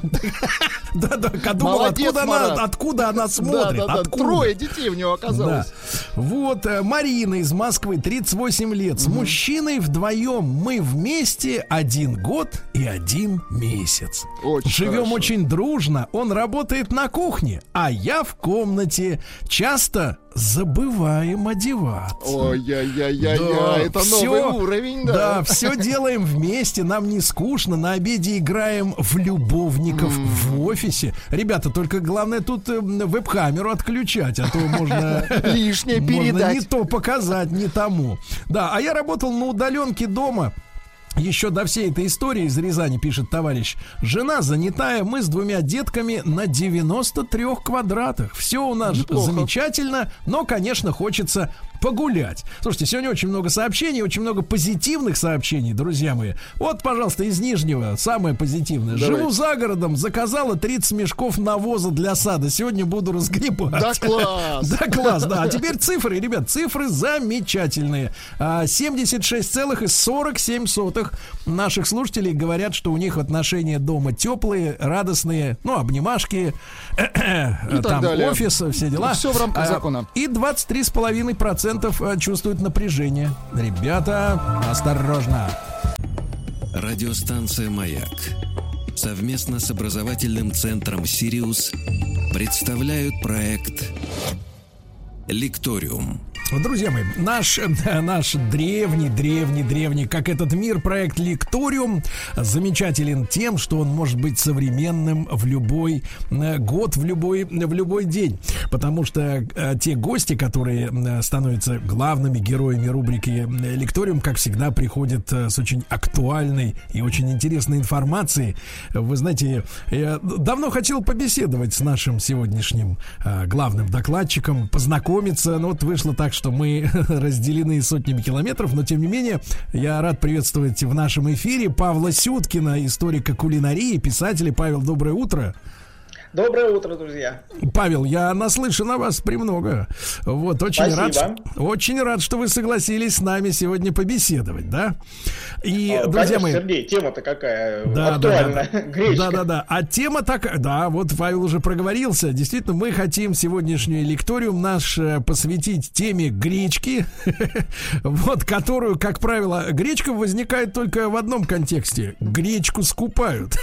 Да, да, я думал, Молодец, откуда Марат. она, откуда она смотрит. Да, да, да. откуда? Трое детей у него Да. оказалось. Вот э, Марина из Москвы, 38 лет. С мужчиной вдвоем мы вместе один год и один месяц. Очень Живем хорошо. очень дружно. Он работает на кухне, а я в комнате. Часто забываем одеваться. Ой-яй-яй-яй, Да, это новый всё- уровень, Да, да. все делаем вместе, нам не скучно. На обеде играем в любовников в офисе. Ребята, только главное тут э, веб-камеру отключать, а то можно... Лишнее можно не передать. то показать, не тому. Да, а я работал на удаленке дома. Еще до всей этой истории из Рязани пишет товарищ. Жена занятая, мы с двумя детками на 93 квадратах. Все у нас Неплохо. замечательно, но, конечно, хочется погулять. Слушайте, сегодня очень много сообщений, очень много позитивных сообщений, друзья мои. Вот, пожалуйста, из Нижнего самое позитивное. Давайте. Живу за городом, заказала 30 мешков навоза для сада. Сегодня буду разгребать. Да класс! Да класс, да. А теперь цифры, ребят, цифры замечательные. А, 76,47 некоторых наших слушателей говорят, что у них отношения дома теплые, радостные, ну, обнимашки, э, и там далее. офис, все дела. Все в рамках а, закона. И 23,5% э, чувствуют напряжение. Ребята, осторожно. Радиостанция «Маяк» совместно с образовательным центром «Сириус» представляют проект «Лекториум». Друзья мои, наш, наш древний, древний, древний, как этот мир, проект Лекториум замечателен тем, что он может быть современным в любой э, год, в любой, в любой день. Потому что э, те гости, которые э, становятся главными героями рубрики э, Лекториум, как всегда, приходят э, с очень актуальной и очень интересной информацией. Вы знаете, я давно хотел побеседовать с нашим сегодняшним э, главным докладчиком, познакомиться, но вот вышло так, что мы разделены сотнями километров, но тем не менее я рад приветствовать в нашем эфире Павла Сюткина, историка кулинарии, писателя. Павел, доброе утро. Доброе утро, друзья. Павел, я наслышан о вас премного. Вот, очень Спасибо. рад, очень рад, что вы согласились с нами сегодня побеседовать, да? И, А, друзья конечно, мои, Сергей, тема-то какая да, актуальная. Да, да, Гречка. да, да, да. А тема такая, да, вот Павел уже проговорился. Действительно, мы хотим сегодняшний лекториум наш э, посвятить теме гречки, вот, которую, как правило, гречка возникает только в одном контексте. Гречку скупают.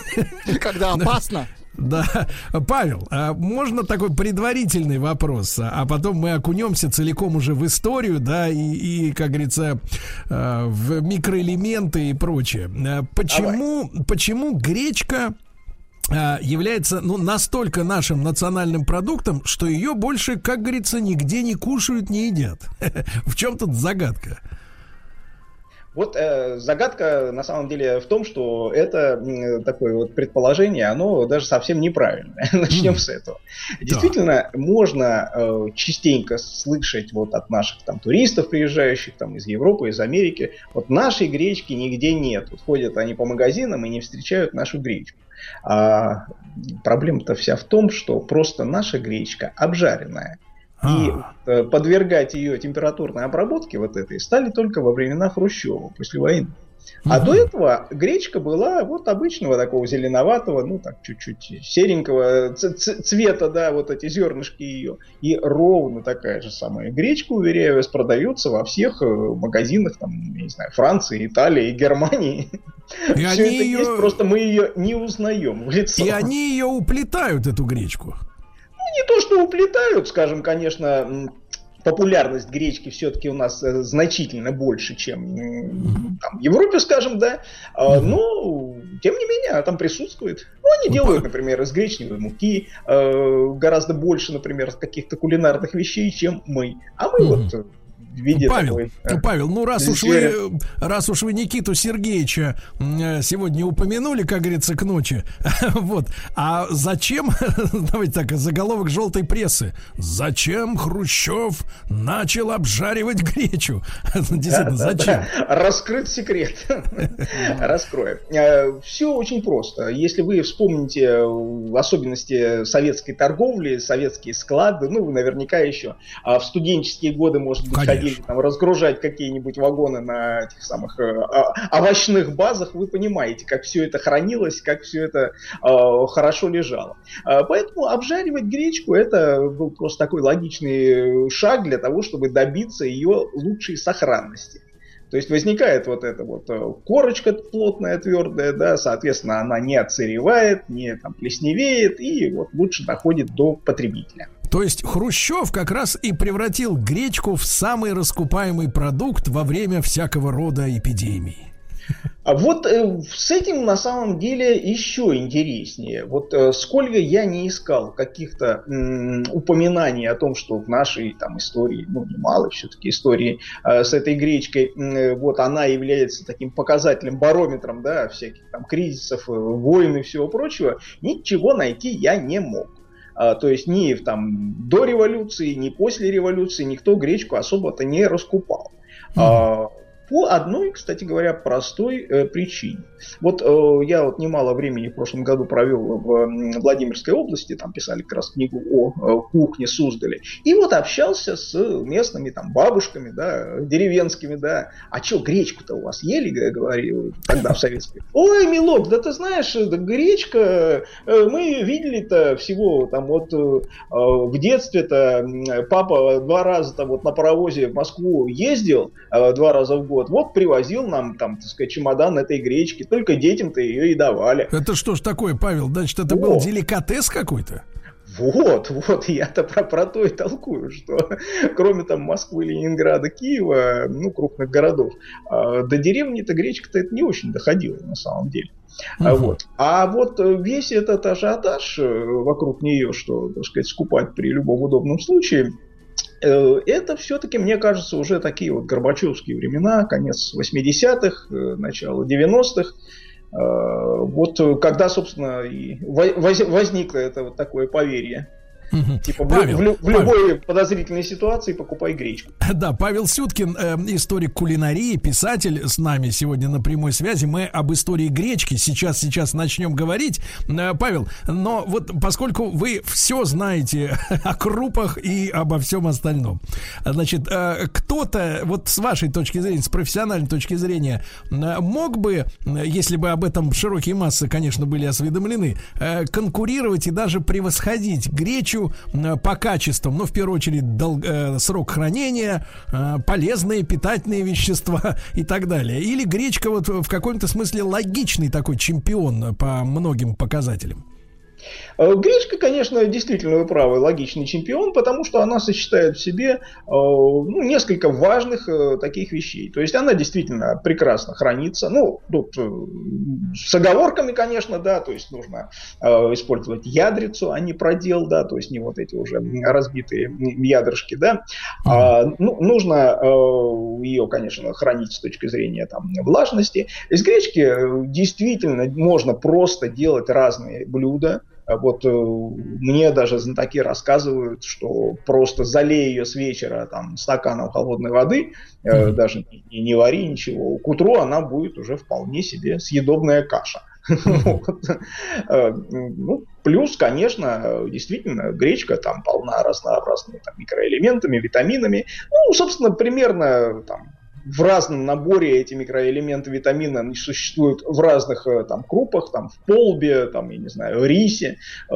Когда опасно. Да, Павел, а можно такой предварительный вопрос, а а потом мы окунемся целиком уже в историю, да, и, и как говорится, э, в микроэлементы и прочее. Э, Почему, почему гречка является ну, настолько нашим национальным продуктом, что ее больше, как говорится, нигде не кушают, не едят? В чем тут загадка? Вот э, загадка на самом деле в том, что это м, такое вот предположение, оно даже совсем неправильное. Начнем с этого. Действительно, можно э, частенько слышать вот от наших там туристов, приезжающих там из Европы, из Америки, вот нашей гречки нигде нет. Вот ходят они по магазинам и не встречают нашу гречку. А проблема-то вся в том, что просто наша гречка обжаренная. И А. э, подвергать ее температурной обработке вот этой стали только во времена Хрущева, после войны. А Мгм. до этого гречка была вот обычного такого зеленоватого, ну так чуть-чуть серенького цвета, да, вот эти зернышки ее. И ровно такая же самая гречка, уверяю вас, продается во всех э, магазинах, там, не знаю, Франции, Италии, Германии. И Все они это ее- есть, просто мы ее не узнаем в лицо. И они ее уплетают, эту гречку. Не то, что уплетают, скажем, конечно, популярность гречки все-таки у нас э, значительно больше, чем там, в Европе, скажем, да. А, но, тем не менее, она там присутствует. Ну, они Ну, делают, например, из гречневой муки э, гораздо больше, например, каких-то кулинарных вещей, чем мы. А мы вот э, виде Павел, такой... э, Павел, ну раз уж вы, раз уж вы Никиту Сергеевича э, сегодня упомянули, как говорится, к ночи, вот, а зачем, давайте так, заголовок желтой прессы, зачем Хрущев начал обжаривать гречу? Действительно, Да, да, зачем? да. Раскрыт секрет. Раскроем. Все очень просто. Если вы вспомните э, особенности советской торговли, советские склады, ну, вы наверняка еще а, в студенческие годы, может быть, Конечно. Ходили там разгружать какие-нибудь вагоны на этих самых э, а- овощных базах, вы понимаете, как все это хранилось, как все это э, хорошо лежало. А, Поэтому обжаривать гречку это был просто такой логичный шаг для того, чтобы добиться ее лучшей сохранности. То есть возникает вот эта вот э, корочка плотная, твердая, да, соответственно, она не отсыревает, не там, плесневеет и вот лучше доходит до потребителя. То есть Хрущев как раз и превратил гречку в самый раскупаемый продукт во время всякого рода эпидемий. А вот э, с этим на самом деле еще интереснее. Вот э, сколько я не искал каких-то упоминаний о том, что в нашей там истории, ну немало все-таки истории э, с этой гречкой, э, вот она является таким показателем, барометром, да, всяких там кризисов, э, войн и всего прочего, ничего найти я не мог. А, то есть ни там до революции, ни после революции никто гречку особо-то не раскупал. А, по одной, кстати говоря, простой э, причине. Вот э, я вот немало времени в прошлом году провел в м, Владимирской области, там писали как раз книгу о э, кухне Суздали, и вот общался с местными там бабушками, да, деревенскими, да, а что, гречку-то у вас ели, говорил тогда в советской. Ой, милок, да ты знаешь, да гречка, э, мы видели-то всего там вот э, э, в детстве-то папа два раза там вот на паровозе в Москву ездил э, два раза в год, вот привозил нам там, так сказать, чемодан этой гречки, только детям-то ее и давали. Это что ж такое, Павел? Значит, это О. был деликатес какой-то? Вот, вот, я-то про, про то и толкую, что кроме там Москвы, Ленинграда, Киева, ну, крупных городов, э, до деревни-то гречка-то это не очень доходило на самом деле. Uh-huh. Вот. А вот весь этот ажиотаж вокруг нее, что, так сказать, скупать при любом удобном случае, это все-таки, мне кажется, уже такие вот горбачевские времена, конец 80-х, начало 90-х. Э, вот когда, собственно, и возникло это вот такое поверье. Типа Павел, в, в, в любой Павел. подозрительной ситуации покупай гречку. Да, Павел Сюткин, э, историк кулинарии, писатель с нами сегодня на прямой связи. Мы об истории гречки сейчас сейчас начнем говорить. Э, Павел, но вот поскольку вы все знаете о крупах и обо всем остальном, значит, э, кто-то вот с вашей точки зрения, с профессиональной точки зрения, э, мог бы, если бы об этом широкие массы, конечно, были осведомлены, э, конкурировать и даже превосходить гречу Э, по качествам, ну, в первую очередь, дол- э, срок хранения, э, полезные питательные вещества и так далее. Или гречка вот в каком-то смысле логичный такой чемпион по многим показателям? Э, гречка, конечно, действительно вы правы, логичный чемпион, потому что она сочетает в себе э, ну, несколько важных э, таких вещей. То есть она действительно прекрасно хранится. Ну, тут с оговорками, конечно, да, то есть нужно использовать ядрицу, а не продел, да, то есть не вот эти уже разбитые ядрышки, да. А, ну, нужно ее, конечно, хранить с точки зрения там, влажности. Из гречки действительно можно просто делать разные блюда. А вот э, мне даже знатоки рассказывают, что просто залей ее с вечера там стаканом холодной воды, mm-hmm. даже не, не вари ничего, к утру она будет уже вполне себе съедобная каша. Э, ну, плюс, конечно, действительно, гречка там полна разнообразными там, микроэлементами, витаминами. Ну, собственно, примерно там, в разном наборе эти микроэлементы витамина они существуют в разных э, там крупах, там в полбе, там, я не знаю, рисе. Э,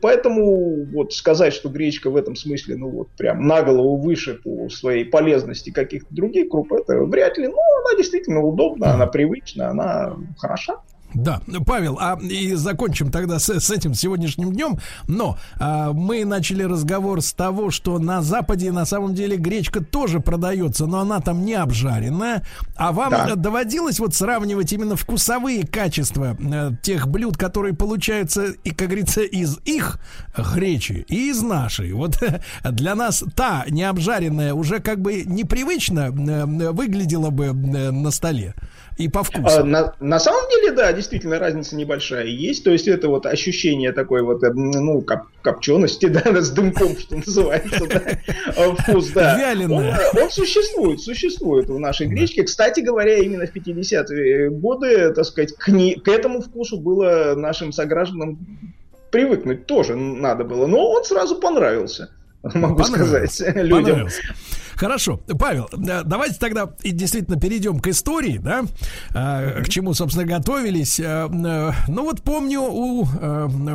поэтому вот сказать, что гречка в этом смысле, ну вот прям на голову выше по своей полезности каких-то других круп, это вряд ли. Но она действительно удобна, она привычна, она хороша. Да, Павел, а и закончим тогда с, с этим сегодняшним днем. Но а, мы начали разговор с того, что на Западе на самом деле гречка тоже продается, но она там не обжаренная. А вам да. доводилось вот сравнивать именно вкусовые качества э, тех блюд, которые получаются, и, как говорится, из их гречи и из нашей. Вот для нас та необжаренная уже как бы непривычно э, выглядела бы э, на столе и по вкусу. А, на, на самом деле, да, действительно разница небольшая есть. То есть это вот ощущение такой вот, э, ну, коп, копчености, да, с дымком, что называется, да, а, вкус, да. Вяленое. Он, он существует, существует в нашей гречке. Кстати говоря, именно в 50-е годы, так сказать, к, не, к этому вкусу было нашим согражданам привыкнуть тоже надо было. Но он сразу понравился могу сказать людям. Хорошо, Павел, давайте тогда действительно перейдем к истории, да, а, к чему, собственно, готовились. А, ну вот помню, у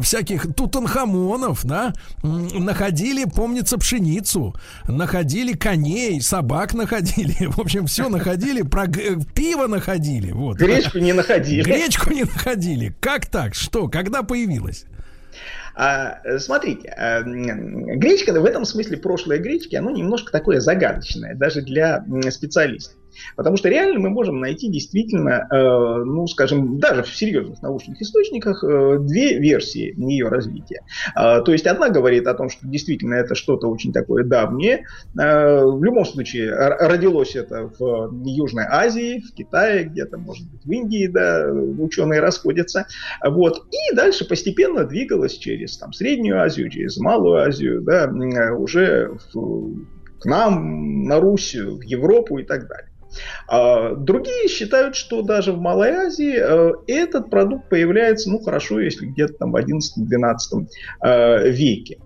всяких тутанхамонов, да, находили, помнится, пшеницу, находили коней, собак находили, в общем, все находили, про пиво находили. Вот. Гречку не находили. Гречку не находили. Как так? Что? Когда появилась? А, смотрите, а, гречка в этом смысле прошлое гречки, оно немножко такое загадочное, даже для специалистов. Потому что реально мы можем найти действительно, э, ну, скажем, даже в серьезных научных источниках э, две версии ее развития. Э, то есть одна говорит о том, что действительно это что-то очень такое давнее. Э, в любом случае родилось это в Южной Азии, в Китае, где-то, может быть, в Индии, да, ученые расходятся. Вот. И дальше постепенно двигалось через там, Среднюю Азию, через Малую Азию, да, уже в, к нам, на Русь, в Европу и так далее. А другие считают, что даже в Малой Азии э, этот продукт появляется, ну хорошо, если где-то там в 11-12 э, веке.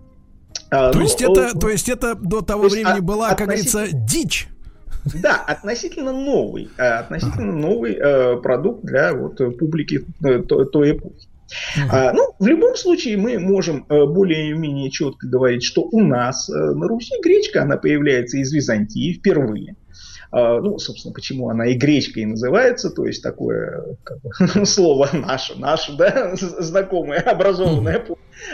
А, то, ну, есть это, то есть это до того времени была, относительно... как говорится, дичь. Да, относительно новый, э, относительно новый э, продукт для вот публики э, той, той эпохи. А, ну, в любом случае мы можем э, более-менее четко говорить, что у нас э, на Руси гречка, она появляется из Византии впервые. А, ну, собственно, почему она и гречкой называется, то есть такое как бы, слово наше, наше, да, знакомое, образованное.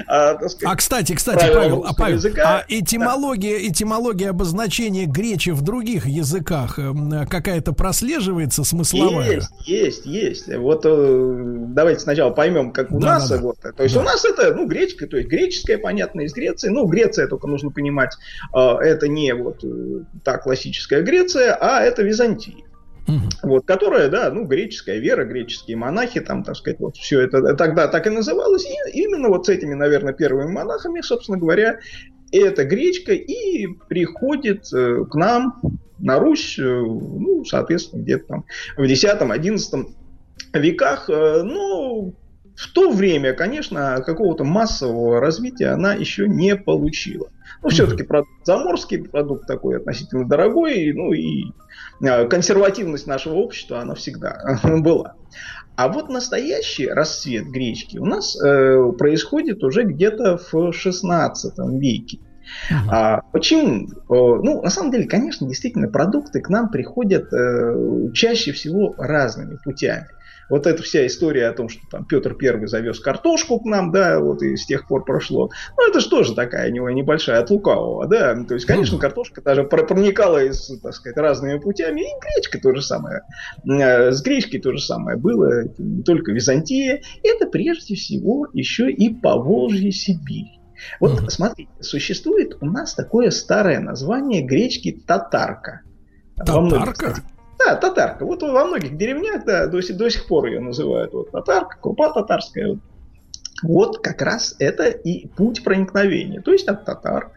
А, сказать, а кстати, кстати, Павел, а, Павел языка, а этимология, да. этимология обозначения гречи в других языках эм, какая-то прослеживается смысловая? Есть, есть, есть. Вот э, давайте сначала поймем, как у да, нас. Да, да. Вот, то есть да. у нас это, ну, гречка, то есть греческая, понятно, из Греции. Ну, Греция, только нужно понимать, э, это не вот э, та классическая Греция, а это Византия. Угу. Вот, которая, да, ну, греческая вера, греческие монахи, там, так сказать, вот все это тогда так и называлось. И именно вот с этими, наверное, первыми монахами, собственно говоря, эта гречка и приходит э, к нам на Русь, э, ну, соответственно, где-то там в X-XI веках. Э, ну, в то время, конечно, какого-то массового развития она еще не получила. Ну, все-таки продукт заморский, продукт такой относительно дорогой, ну и а, консервативность нашего общества, она всегда была. А вот настоящий расцвет гречки у нас э, происходит уже где-то в 16 веке. А, почему? Ну, на самом деле, конечно, действительно, продукты к нам приходят э, чаще всего разными путями вот эта вся история о том, что там Петр Первый завез картошку к нам, да, вот и с тех пор прошло. Ну, это же тоже такая у него небольшая от лукавого, да. То есть, конечно, картошка даже проникала из, так сказать, разными путями. И гречка то же самое. Э, с гречкой то же самое было. не только Византия. Это прежде всего еще и Поволжье Сибирь. Вот mm. смотрите, существует у нас такое старое название гречки татарка. Татарка? Да, татарка. Вот во многих деревнях, да, до, до сих пор ее называют вот татарка, крупа татарская. Вот как раз это и путь проникновения. То есть от татар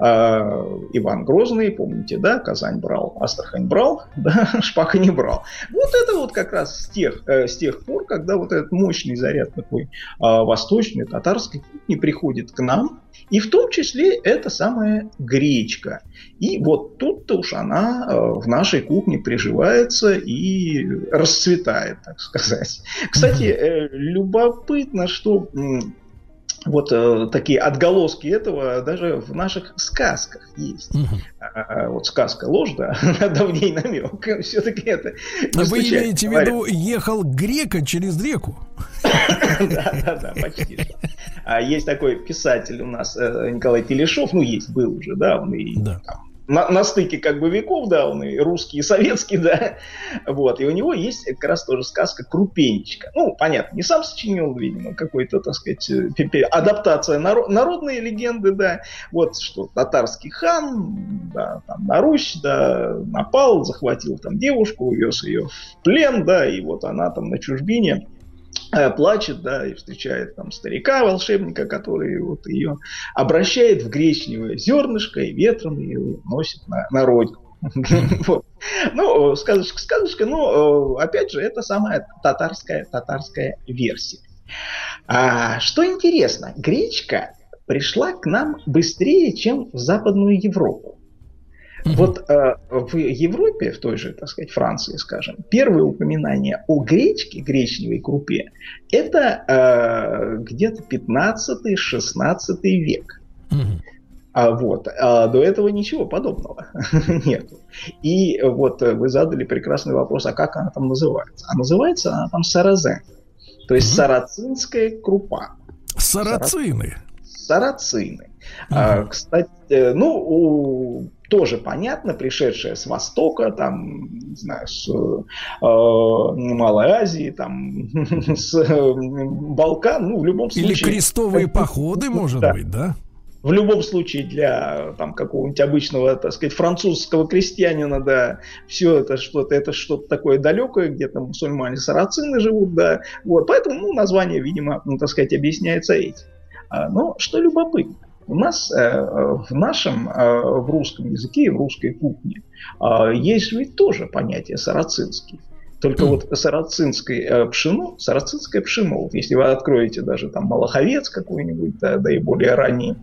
Иван Грозный, помните, да, Казань брал, Астрахань брал, да, Шпака не брал. Вот это вот как раз с тех, э, с тех пор, когда вот этот мощный заряд такой э, восточный, татарской кухни приходит к нам, и в том числе это самая гречка. И вот тут-то уж она э, в нашей кухне приживается и расцветает, так сказать. Кстати, э, любопытно, что вот э, такие отголоски этого даже в наших сказках есть. Угу. А, вот сказка ложь, да, давней намек. Все-таки это. Вы имеете в виду ехал грека через реку? Да, да, да, почти. А есть такой писатель у нас э, Николай Телешов, ну есть, был уже, да, он и там на, на стыке как бы веков, да, он и русский, и советский, да, вот, и у него есть как раз тоже сказка «Крупенечка». Ну, понятно, не сам сочинил, видимо, какой-то, так сказать, э, адаптация народ, народные легенды, да, вот, что татарский хан, да, там, на Русь, да, напал, захватил там девушку, увез ее в плен, да, и вот она там на чужбине плачет, да, и встречает там старика, волшебника, который вот ее обращает в гречневое зернышко и ветром ее носит на, на родину. Ну, сказочка, сказочка, но опять же, это самая татарская, татарская версия. А, что интересно, гречка пришла к нам быстрее, чем в Западную Европу. Вот э, в Европе, в той же, так сказать, Франции, скажем, первое упоминание о гречке, гречневой крупе, это э, где-то 15-16 век. А вот, а до этого ничего подобного нет. И вот вы задали прекрасный вопрос, а как она там называется? А называется она там саразен. То есть сарацинская крупа. Сарацины. Сарацины. А, кстати, э, ну, у тоже понятно, пришедшая с Востока, там, не знаю, с э, Малой Азии, там, с э, Балкан, ну, в любом случае... Или крестовые походы, может да. быть, да? В любом случае для там какого-нибудь обычного, так сказать, французского крестьянина, да, все это что-то, это что-то такое далекое, где там мусульмане сарацины живут, да, вот, поэтому, ну, название, видимо, ну, так сказать, объясняется этим. А, но что любопытно, у нас э, в нашем, э, в русском языке и в русской кухне э, есть ведь тоже понятие сарацинский. Только mm. вот сарацинское пшено, сарацинское пшено, вот если вы откроете даже там Малаховец какой-нибудь, да, да и более ранние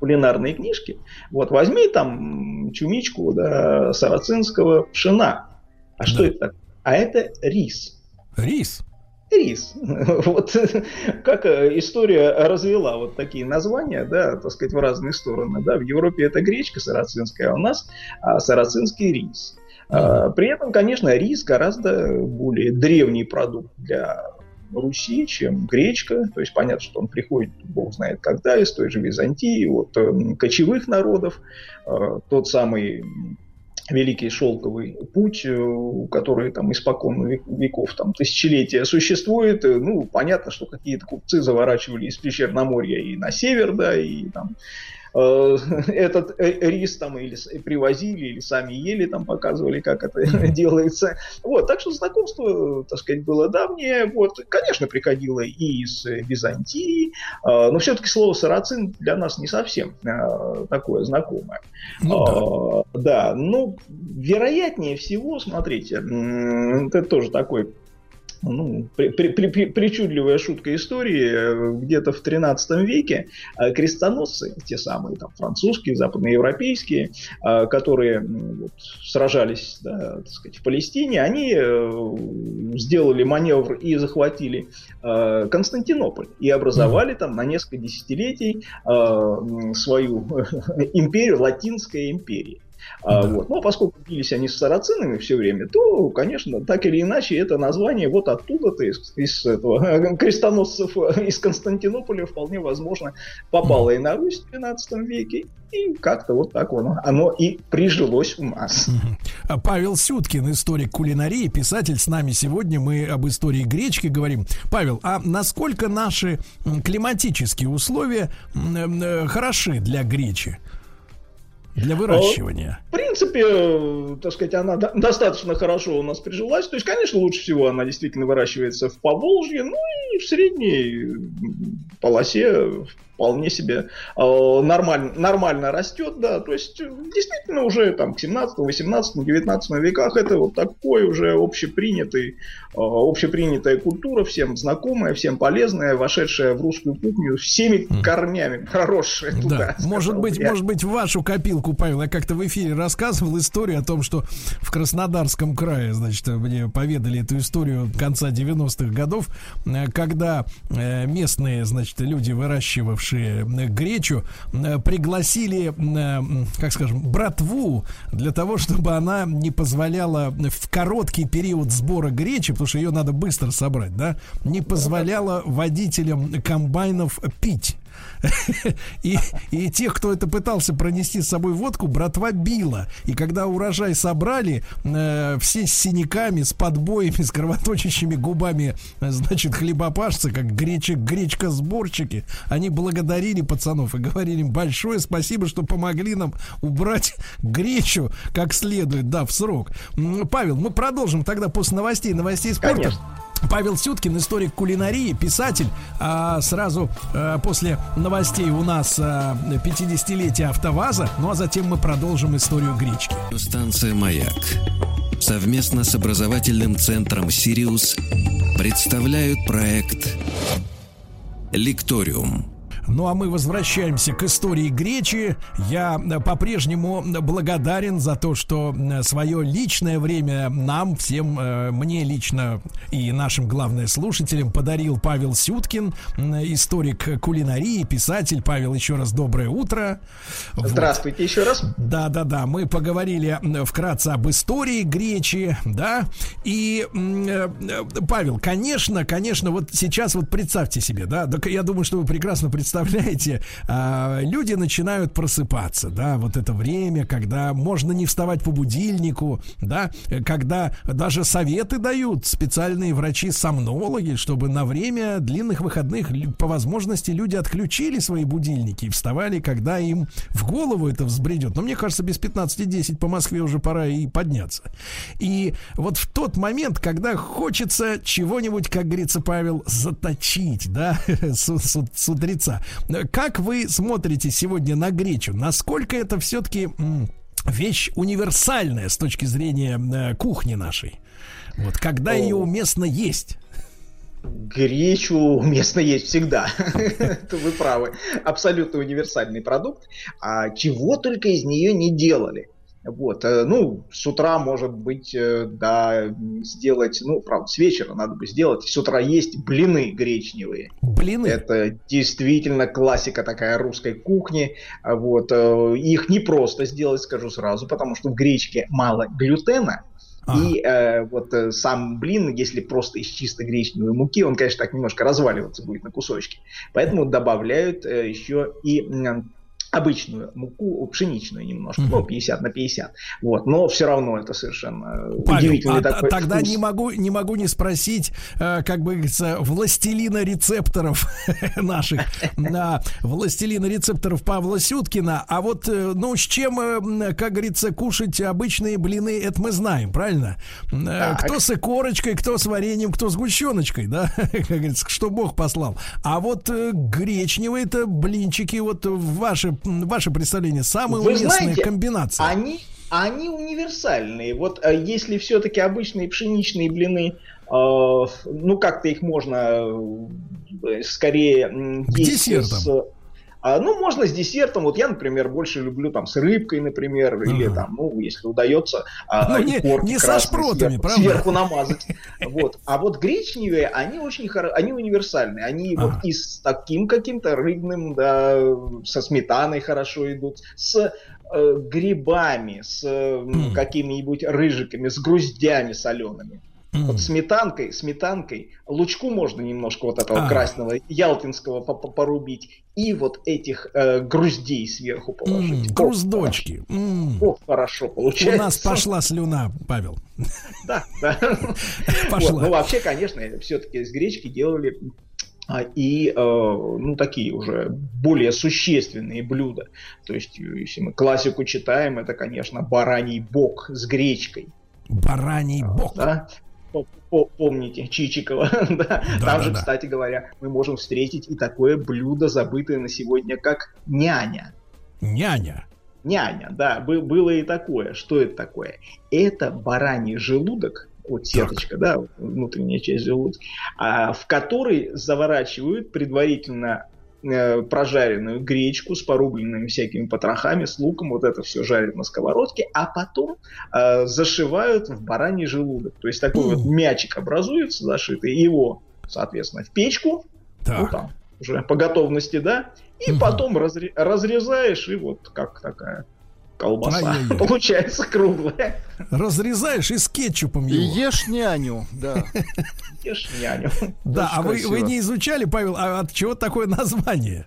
кулинарные книжки, вот возьми там чумичку да, сарацинского пшена. А что это такое? А это рис. Рис? Рис. Вот как э, история развела вот такие названия, да, так сказать, в разные стороны. Да. В Европе это гречка сарацинская, а у нас а, сарацинский рис. А, При этом, конечно, рис гораздо более древний продукт для Руси, чем гречка. То есть понятно, что он приходит, бог знает когда, из той же Византии, от э, кочевых народов. Э, Тот самый Великий шелковый путь, э, который там испокон век- веков, там тысячелетия существует. Э, Ну, понятно, что какие-то купцы заворачивали из Причерноморья и на север, да, и там этот э, рис там или привозили, или сами ели, там показывали, как это делается. Вот, так что знакомство, так сказать, было давнее. Вот, конечно, приходило и из э, Византии, э, но все-таки слово сарацин для нас не совсем э, такое знакомое. Ну да. Да, ну, вероятнее всего, смотрите, это тоже такой ну, при- при- при- при- причудливая шутка истории. Э, Где-то в 13 веке э, крестоносцы, те самые там французские, западноевропейские, э, которые вот, сражались, да, так сказать, в Палестине, они сделали маневр и захватили Константинополь и образовали там на несколько десятилетий свою империю, Латинская империя. А, Да. вот. Но поскольку бились они с сарацинами все время, то, конечно, так или иначе, это название вот оттуда-то, из, из этого, крестоносцев э, из Константинополя, вполне возможно, попало и на Русь в 12 веке, и как-то вот так оно, оно и прижилось у нас. А Павел Сюткин, историк кулинарии, писатель с нами сегодня. Мы об истории гречки говорим. Павел, а насколько наши климатические условия м, э, хороши для гречи? Для выращивания? В принципе, так сказать, она до- достаточно хорошо у нас прижилась. То есть, конечно, лучше всего она действительно выращивается в Поволжье, ну и в средней полосе вполне себе э, нормально, нормально растет, да. То есть, э, действительно, уже там к 17, 18, 19 веках это вот такой уже общепринятый, э, общепринятая культура, всем знакомая, всем полезная, вошедшая в русскую кухню всеми корнями, проросшая туда. Да, может быть, бы я. может быть, в вашу копилку, Павел, я как-то в эфире рассказывал историю о том, что в Краснодарском крае, значит, мне поведали эту историю конца 90-х годов, э, когда э, местные, значит, люди, выращивавшие э, гречу, пригласили, как скажем, братву для того, чтобы она не позволяла в короткий период сбора гречи, потому что ее надо быстро собрать, да, не позволяла водителям комбайнов пить. И, и тех, кто это пытался пронести с собой водку, братва била. И когда урожай собрали, э, все с синяками, с подбоями, с кровоточащими губами, значит, хлебопашцы, как гречек, гречка-сборщики, они благодарили пацанов и говорили им большое спасибо, что помогли нам убрать гречу как следует, да, в срок. Павел, мы продолжим тогда после новостей, новостей спорта. Конечно. Павел Сюткин, историк кулинарии, писатель. А сразу а, после новостей у нас а, 50-летие АвтоВАЗа. Ну а затем мы продолжим историю гречки. Станция «Маяк» совместно с образовательным центром «Сириус» представляют проект «Лекториум». Ну а мы возвращаемся к истории Гречи. Я э, по-прежнему благодарен за то, что свое личное время нам, всем, э, мне лично и нашим, главное, слушателям подарил Павел Сюткин, историк кулинарии, писатель. Павел, еще раз доброе утро. Вот. Здравствуйте еще раз. Да, да, да. Мы поговорили вкратце об истории Гречи, да. И э, э, Павел, конечно, конечно, вот сейчас вот представьте себе, да, я думаю, что вы прекрасно представляете, а, люди начинают просыпаться, да, вот это время, когда можно не вставать по будильнику, да, когда даже советы дают специальные врачи-сомнологи, чтобы на время длинных выходных по возможности люди отключили свои будильники и вставали, когда им в голову это взбредет. Но мне кажется, без 15.10 по Москве уже пора и подняться. И вот в тот момент, когда хочется чего-нибудь, как говорится, Павел, заточить, да, с, с- с утреца. Как вы смотрите сегодня на гречу? Насколько это все-таки вещь универсальная с точки зрения э, кухни нашей? Вот когда ее уместно есть? Гречу уместно есть всегда. Вы правы. Абсолютно универсальный продукт. А чего только из нее не делали. Вот, э, ну, с утра, может быть, э, да, сделать, ну, правда, с вечера надо бы сделать. С утра есть блины гречневые. Блины? Это действительно классика такая русской кухни. А Вот, э, их не просто сделать, скажу сразу, потому что в гречке мало глютена, Ага. и э, вот э, сам блин, если просто из чисто гречневой муки, он, конечно, так немножко разваливаться будет на кусочки. Поэтому добавляют э, еще и м, обычную муку, пшеничную немножко, Мгм. ну, 50 на 50. Вот, но все равно это совершенно э, Павел, удивительный а такой тогда вкус. не могу, не могу не спросить, э, как бы говорится, властелина рецепторов наших, на властелина рецепторов Павла Сюткина. А вот, э, ну, с чем, как говорится, кушать обычные блины, это мы знаем, правильно? Так. Кто с икорочкой, кто с вареньем, кто с гущеночкой, да? Как говорится, что Бог послал. А вот гречневые-то блинчики, вот ваше, ваше представление, самая Вы уместная знаете, комбинация. Они, они универсальные. Вот э, если все-таки обычные пшеничные блины, э, ну как-то их можно э, скорее м, К есть десертам. с- а, ну, можно с десертом. Вот я, например, больше люблю там с рыбкой, например, или Ага. там, ну, если удается, а, Ну, не- не со шпротами, сверху, правда? сверху намазать. Вот. А вот гречневые, они очень хоро... они универсальные. Они Ага. вот и с таким каким-то рыбным, да, со сметаной хорошо идут, с э, грибами, с э, М. какими-нибудь рыжиками, с груздями солеными. Вот сметанкой, сметанкой, лучку можно немножко вот этого А. красного ялтинского по- по- порубить, и вот этих э, груздей сверху положить. Ох, Груздочки. М. хорошо. Ох, хорошо У получается. нас пошла слюна, Павел. Да, да. Пошла. Вот, ну, вообще, конечно, все-таки из гречки делали а, и, э, ну, такие уже более существенные блюда. То есть, если мы классику читаем, это, конечно, бараний бок с гречкой. Бараний бок. Да? По- по- Помните Чичикова, да? Да, Там да, же, да. кстати говоря, мы можем встретить и такое блюдо, забытое на сегодня, как няня. Няня. Няня, да, бы- было и такое. Что это такое? Это бараний желудок, вот сеточка, да, вот внутренняя часть желудка, а, в который заворачивают предварительно прожаренную гречку с порубленными всякими потрохами, с луком, вот это все жарят на сковородке, а потом э, зашивают в бараний желудок. То есть такой вот мячик образуется зашитый, его, соответственно, в печку, ну Так. там, уже по готовности, да, и потом разре- разрезаешь, и вот как такая колбаса Ай-яй-яй. получается круглая. Разрезаешь и с кетчупом И его. ешь няню, да. Ешь няню. Да, а вы, вы не изучали, Павел, а от чего такое название?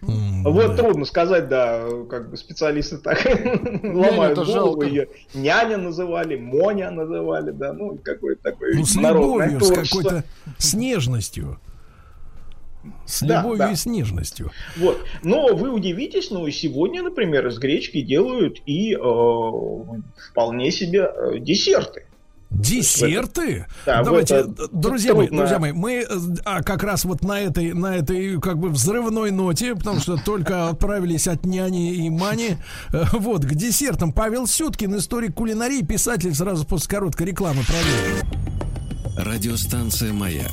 Вот да. трудно сказать, да, как бы специалисты так ломают голову, жалко. ее няня называли, Моня называли, да, ну какое-то такое Ну, с любовью, с какой-то, с нежностью. С Да, любовью да. и с нежностью. Вот. Но вы удивитесь, но сегодня, например, из гречки делают и э, вполне себе э, десерты. Десерты? Да, Давайте, вот, э, друзья мои, друзья мои, мы э, а, как раз вот на этой, на этой как бы взрывной ноте, потому что только отправились от няни и мани, э, вот, к десертам. Павел Сюткин, историк кулинарии, писатель, сразу после короткой рекламы продолжим. Радиостанция «Маяк»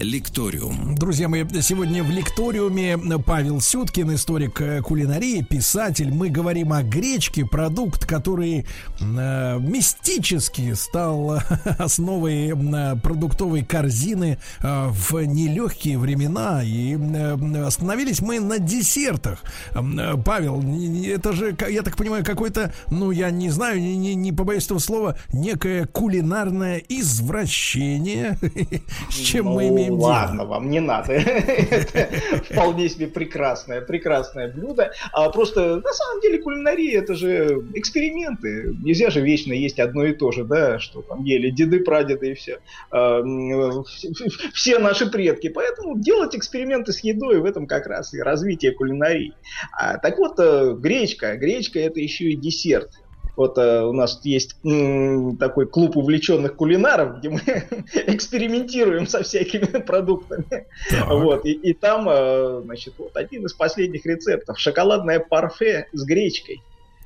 «Лекториум». Друзья мои, сегодня в лекториуме Павел Сюткин, историк э, кулинарии, писатель. Мы говорим о гречке, продукт, который э, мистически стал э, основой э, продуктовой корзины э, в нелегкие времена. И э, остановились мы на десертах. Э, Павел, это же, я так понимаю, какой-то, ну, я не знаю, не, не, не побоюсь этого слова, некое кулинарное извращение, с чем мы Ну, имеем дело. ладно, вам не надо. Вполне себе прекрасное, прекрасное блюдо. А просто, на самом деле, кулинария это же эксперименты. Нельзя же вечно есть одно и то же, да, что там ели деды, прадеды и все. Все наши предки. Поэтому делать эксперименты с едой в этом как раз и развитие кулинарии. А, так вот, э, гречка. Гречка это еще и десерт. Вот э, у нас есть м, такой клуб увлеченных кулинаров, где мы экспериментируем со всякими продуктами. Так. Вот, и, и там, э, значит, вот один из последних рецептов шоколадное парфе с гречкой.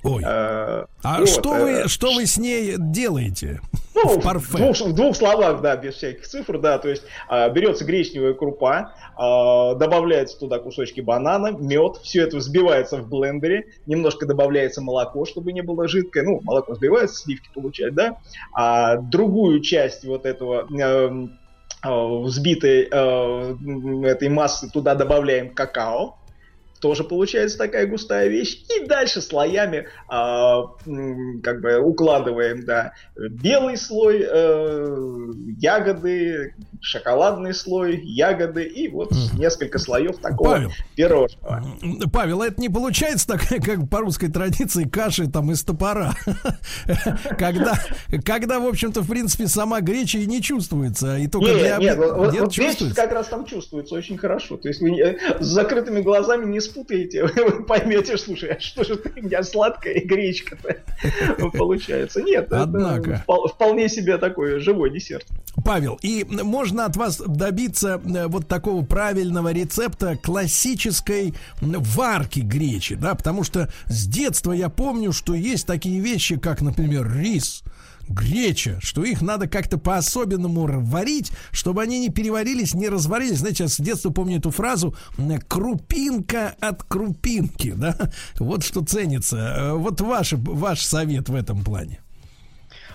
Ой. Э, А вот, что, вы, э, что вы с ней делаете? Ну, в парфе. В двух, в двух словах, да, без всяких цифр, да, то есть а, берется гречневая крупа, а, добавляется туда кусочки банана, мед, все это взбивается в блендере, немножко добавляется молоко, чтобы не было жидкое, ну, молоко взбивается, сливки получать, да, а другую часть вот этого э, взбитой э, этой массы туда добавляем какао, тоже получается такая густая вещь. И дальше слоями м, как бы укладываем, да, белый слой, э, ягоды, шоколадный слой, ягоды и вот несколько слоев такого Павел. пирожного. Павел, это не получается так, как по русской традиции каши там из топора. Когда, когда, в общем-то, в принципе, сама греча и не чувствуется, и только Нет, для нет, вот, дел вот чувствуется. как раз там чувствуется очень хорошо. То есть вы не- с закрытыми глазами не спутаете, вы поймете, слушай, а что же у меня сладкая гречка-то получается. Нет, Однако. впол- вполне себе такой живой десерт. Павел, и можно от вас добиться э, вот такого правильного рецепта классической варки гречи, да, потому что с детства я помню, что есть такие вещи, как, например, рис, греча, что их надо как-то по-особенному варить, чтобы они не переварились, не разварились. Знаете, я с детства помню эту фразу «крупинка от крупинки», да, вот что ценится. Э, Вот ваш, ваш совет в этом плане.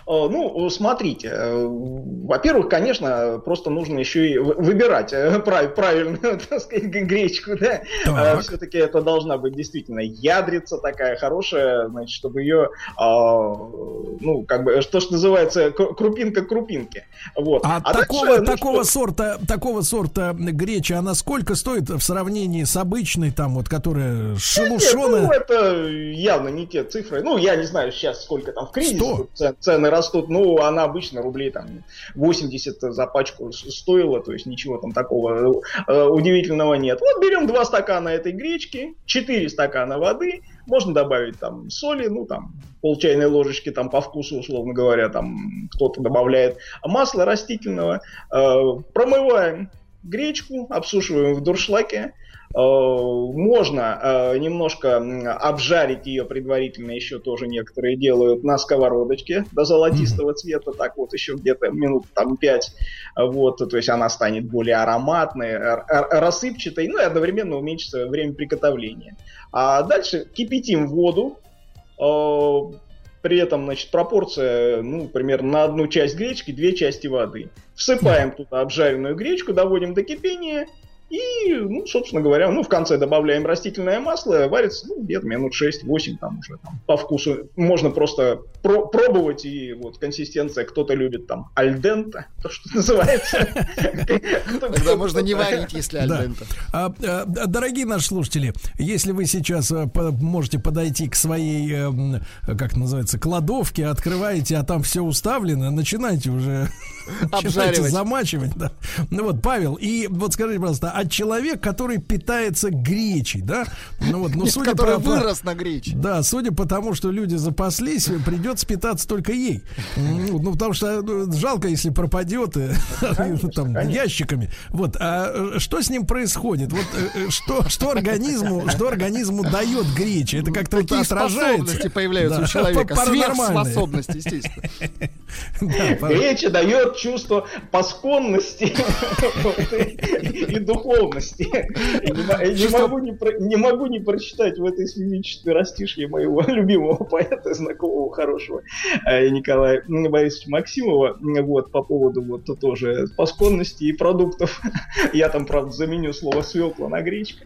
Э, Ну, смотрите, э, во-первых, конечно, просто нужно еще и вы- выбирать э, прав- правильную, так сказать, гречку, да. Так. Все-таки это должна быть действительно ядрица такая хорошая, значит, чтобы ее, а, ну, как бы, что ж называется, крупинка крупинки. Вот. А, дальше, такого, ну, такого что- сорта, такого сорта греча, она сколько стоит в сравнении с обычной, там, вот, которая Нет, ну, шелушеная? это явно не те цифры. Ну, я не знаю сейчас, сколько там в кризис Сто. тут ц- цены растут. Ну, она обычно рублей там 80 за пачку стоила, то есть ничего там такого э, удивительного нет. Вот берем два стакана этой гречки, 4 стакана воды, можно добавить там соли, ну там пол чайной ложечки там по вкусу, условно говоря, там кто-то добавляет масла растительного, Э, промываем гречку, обсушиваем в дуршлаге, Э, Можно э, немножко обжарить ее предварительно, еще тоже некоторые делают на сковородочке до золотистого цвета, так вот еще где-то минут там 5, вот, то есть она станет более ароматной, рассыпчатой, ну и одновременно уменьшится время приготовления. А дальше кипятим воду, э, при этом, значит, пропорция, ну, примерно на одну часть гречки, две части воды. Всыпаем туда обжаренную гречку, доводим до кипения, и, ну, собственно говоря, ну, в конце добавляем растительное масло, варится, ну, где-то минут 6-8, там уже там, по вкусу. Можно просто про- пробовать, и вот консистенция, кто-то любит там альдента, то, что называется. Тогда можно не варить, если Да. альдента. А, а, дорогие наши слушатели, если вы сейчас по- можете подойти к своей, эм, как называется, кладовке, открываете, а там все уставлено, начинайте уже начинайте Обжаривать. замачивать. Да. Ну вот, Павел, и вот скажите, пожалуйста, а человек, который питается гречей, да? Ну вот, ну судя который по- вырос на грече. Да, судя по тому, что люди запаслись, придется питаться только ей. Ну, ну, потому что ну, жалко, если пропадет э, там ящиками. Вот, а э, что с ним происходит? Вот э, э, что, что организму, что организму дает гречь? Это как-то вот отражается. способности появляются Да, у человека? Сверхспособности, естественно. Греча дает чувство пасконности вот, и духовности. Не мо- не могу не прочитать в этой священничестве растишье моего любимого поэта, знакомого хорошего э, Николая Борисовича Максимова, вот, по поводу вот тоже пасконности и продуктов. Я там, правда, заменю слово свекла на гречка.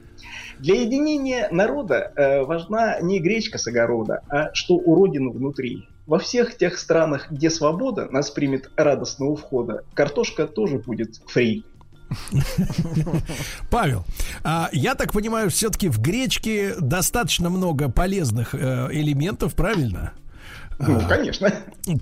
Для единения народа э, важна не гречка с огорода, а что у родины внутри. Во всех тех странах, где свобода нас примет радостно у входа, картошка тоже будет фри. Павел, а, я так понимаю, все-таки в гречке достаточно много полезных э, элементов, правильно? Ну, конечно.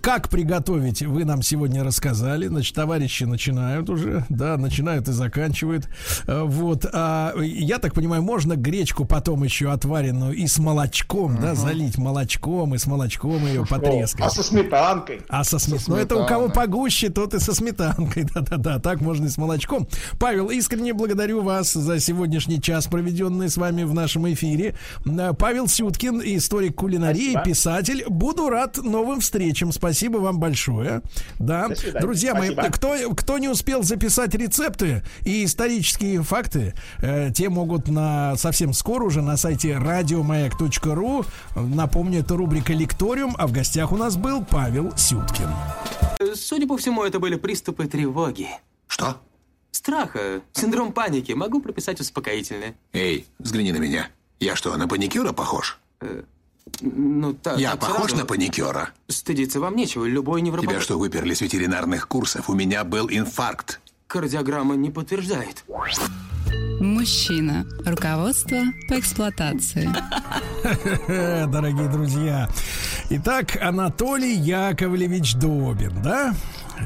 Как приготовить, вы нам сегодня рассказали. Значит, товарищи начинают уже, да, начинают и заканчивают. Э, Вот. А, я так понимаю, можно гречку потом еще отваренную и с молочком, да, залить молочком и с молочком ее потрескать. А со сметанкой? А со сметаной. Ну, это у кого погуще, тот и со сметанкой. Да-да-да, так можно и с молочком. Павел, искренне благодарю вас за сегодняшний час, проведенный с вами в нашем эфире. Павел Сюткин, историк кулинарии, Спасибо. писатель. Буду рад новым встречам. Спасибо вам большое. Да. Друзья мои, Спасибо. кто, кто не успел записать рецепты и исторические факты, э, те могут на совсем скоро уже на сайте радиомаяк.ру. Напомню, это рубрика «Лекториум», а в гостях у нас был Павел Сюткин. Судя по всему, это были приступы тревоги. Что? Страха, синдром паники. Могу прописать успокоительное. Эй, взгляни на меня. Я что, на паникюра похож? Ну, так. Я так похож сразу. на паникюра? Стыдиться вам нечего. Любой невропат... Тебя что, выперли с ветеринарных курсов? У меня был инфаркт. Кардиограмма не подтверждает. Мужчина. Руководство по эксплуатации. Дорогие друзья. Итак, Анатолий Яковлевич Добин, да?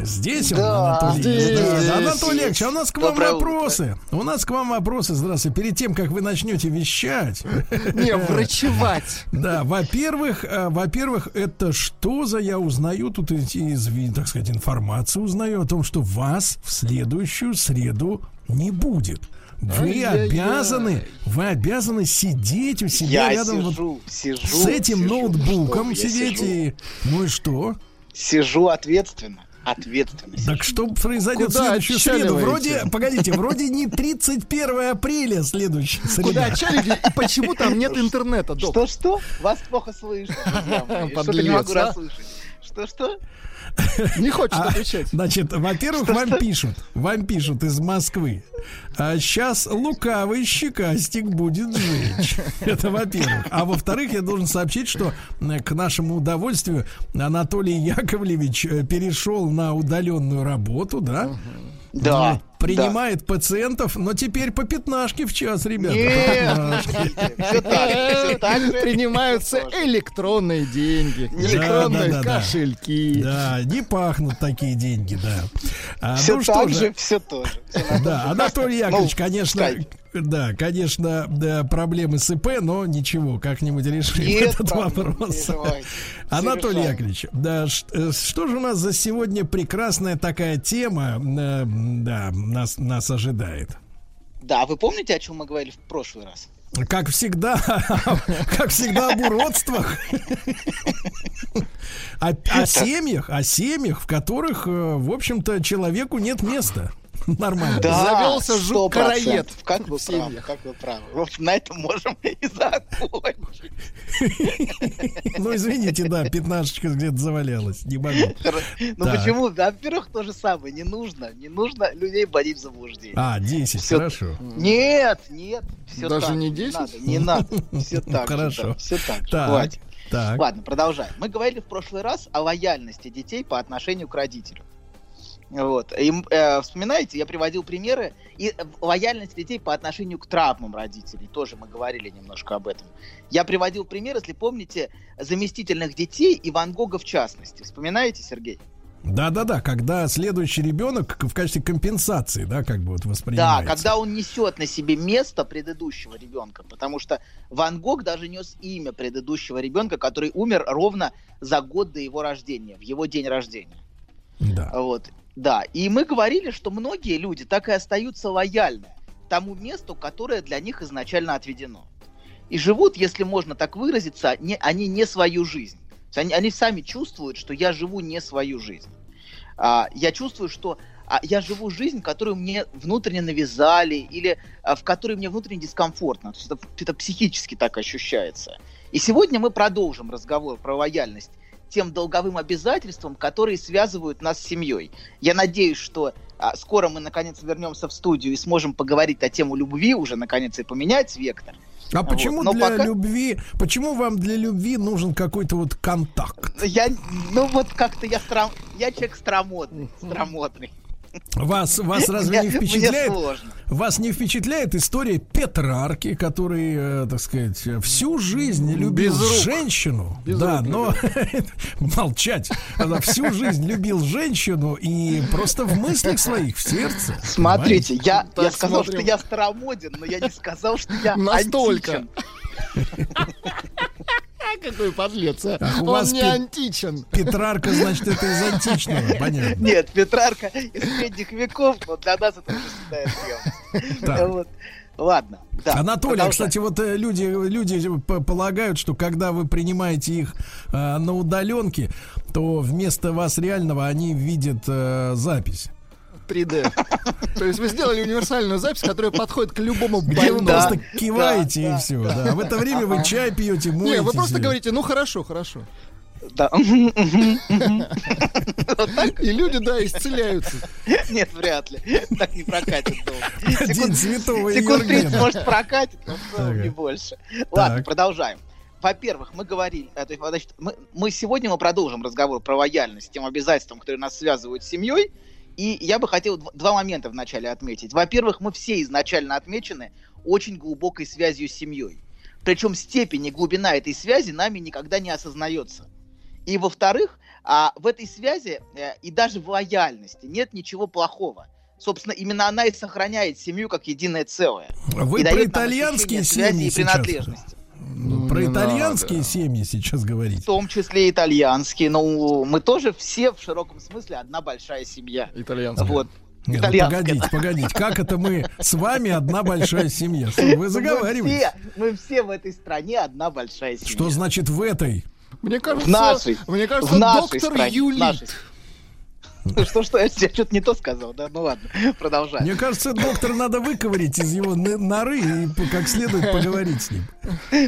Здесь он, Да, Анатолий. здесь, Да, Анатолий Яковлевич, а у нас к вам Доброе вопросы. У нас к вам вопросы. Здравствуйте. Перед тем, как вы начнете вещать. Не, врачевать. Да, во-первых, э, во-первых, это что за я узнаю тут из, так сказать, информацию узнаю о том, что вас в следующую среду не будет. Вы Ай-яй-яй. обязаны, вы обязаны сидеть у себя Я рядом вот сижу, сижу. с этим сижу. ноутбуком Что сидеть сижу. и ну и что? Сижу ответственно. Ответственно. Так что произойдет в Куда следующую среду? отчаливаете? Вроде, погодите, вроде не 31 апреля следующая Куда среда. отчалили и почему там нет интернета, док? Что-что? Вас плохо слышно. друзья мои. Что-то не могу а? расслышать. Что-что? Не хочет А, отвечать. Значит, во-первых, вам пишут, вам пишут из Москвы. А сейчас лукавый щекастик будет жечь. Это во-первых. А во-вторых, я должен сообщить, что к нашему удовольствию Анатолий Яковлевич э, перешел на удаленную работу, да? Да. Принимает пациентов, но теперь по пятнашке в час, ребята. по Нет, пятнашке. все так, все так же. Принимаются электронные деньги, электронные да, да, да. кошельки. Да, не пахнут такие деньги, да. А, Все ну так же, же, все тоже. Том Да. Анатолий Ну, Яковлевич, конечно, скайп. Да, конечно, да, проблемы с ИП, но ничего, как-нибудь решим Нет этот проблем, вопрос. Анатолий решаем. Яковлевич, да, ш- э, что же у нас за сегодня прекрасная такая тема, э, да, нас, нас ожидает? Да, вы помните, о чем мы говорили в прошлый раз? Как всегда, как всегда об уродствах. О, о семьях, о семьях, в которых, э, в общем-то, человеку нет места. Нормально. Завелся жук 100%. караед Как вы в правы, как вы правы. В общем, на этом можем и закончить. Ну, извините, да, пятнашечка где-то завалялась. Не могу. Ну почему? Во-первых, то же самое. Не нужно, не нужно людей вводить в заблуждение. А, 10, Всё- хорошо. Нет, нет, все Даже так. не Не 10? надо, не надо. Все так. Хорошо. Все так. же, Так, Хватит. так. Ладно, продолжаем. Мы говорили в прошлый раз о лояльности детей по отношению к родителю. Вот. И, э, вспоминаете, я приводил примеры и э, лояльность детей по отношению к травмам родителей. Тоже мы говорили немножко об этом. Я приводил пример, если помните, заместительных детей и Ван Гога в частности. Вспоминаете, Сергей? Да-да-да, когда следующий ребенок в качестве компенсации, да, как бы вот Да, воспринимается. когда он несет на себе место предыдущего ребенка, потому что Ван Гог даже нес имя предыдущего ребенка, который умер ровно за год до его рождения, в его день рождения. Да. Вот, да. И мы говорили, что многие люди так и остаются лояльны тому месту, которое для них изначально отведено. И живут, если можно так выразиться, не, они не свою жизнь. Они, они сами чувствуют, что я живу не свою жизнь. А, я чувствую, что а, я живу жизнь, которую мне внутренне навязали, или а, в которой мне внутренне дискомфортно. То есть это, это психически так ощущается. И сегодня мы продолжим разговор про лояльность тем долговым обязательствам, которые связывают нас с семьей. Я надеюсь, что а, скоро мы наконец вернемся в студию и сможем поговорить о тему любви уже наконец и поменять вектор. А Вот. почему Но для пока- любви, почему вам для любви нужен какой-то вот контакт? Я, ну вот как-то я страм, я человек стромотный, стромотный. Вас, вас разве не впечатляет? Вас не впечатляет история Петрарки, который, э, так сказать, всю жизнь любил Без женщину? Без да, рук но молчать. Она всю жизнь любил женщину и просто в мыслях своих, в сердце. Смотрите, я, я сказал, смотрим. что я старомоден, но я не сказал, что я Настолько. А, какой подлец, а. Так, у Он вас не пи- античен. Петрарка, значит, это из античного, понятно. Нет, Петрарка из средних веков, но для нас это уже. Вот. Ладно. Да, Анатолий, продолжаем. кстати, вот э, люди, люди полагают, что когда вы принимаете их э, на удаленке, то вместо вас реального они видят э, запись. 3D. То есть вы сделали универсальную запись, которая подходит к любому Где вы просто киваете и все. в это время вы чай пьете, моетесь. Не, вы просто говорите, ну хорошо, хорошо. Да. И люди, да, исцеляются. Нет, вряд ли. Так не прокатит долго. День святого Секунд 30, Юргена. может, прокатит, но не больше. Ладно, продолжаем. Во-первых, мы говорили, э, то есть, значит, мы, мы сегодня мы продолжим разговор про лояльность, тем обязательствам, которые нас связывают с семьей. И я бы хотел дв- два момента вначале отметить. Во-первых, мы все изначально отмечены очень глубокой связью с семьей. Причем степень и глубина этой связи нами никогда не осознается. И во-вторых, а, в этой связи э, и даже в лояльности нет ничего плохого. Собственно, именно она и сохраняет семью как единое целое. Вы И про итальянские связи семьи и сейчас. Принадлежности. Ну, Про итальянские надо. семьи сейчас В говорите. том числе итальянские. Но мы тоже все в широком смысле одна большая семья. Итальянская. Вот. Нет, ну, погодите, да. погодите. Как это мы с вами одна большая семья? Вы Мы заговариваете. все, мы все в этой стране одна большая семья. Что значит в этой? Мне кажется, В нашей. мне кажется, в нашей доктор стране. в Юлит. нашей. Что, что, я что-то не то сказал, да? Ну ладно, продолжаем. Мне кажется, доктора надо выковырить из его норы и как следует поговорить с ним.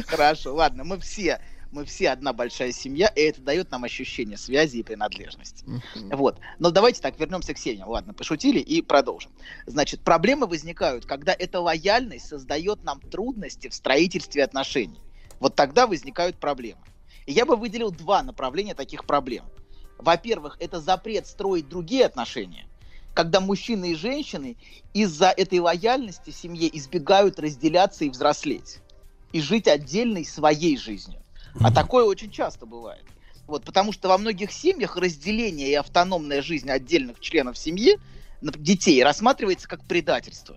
Хорошо, ладно, мы все, мы все одна большая семья, и это дает нам ощущение связи и принадлежности. Вот. Но давайте так, вернемся к семьям. Ладно, пошутили и продолжим. Значит, проблемы возникают, когда эта лояльность создает нам трудности в строительстве отношений. Вот тогда возникают проблемы. И я бы выделил два направления таких проблем. Во-первых, это запрет строить другие отношения, когда мужчины и женщины из-за этой лояльности семье избегают разделяться и взрослеть и жить отдельной своей жизнью. А такое очень часто бывает. Вот, потому что во многих семьях разделение и автономная жизнь отдельных членов семьи, детей, рассматривается как предательство.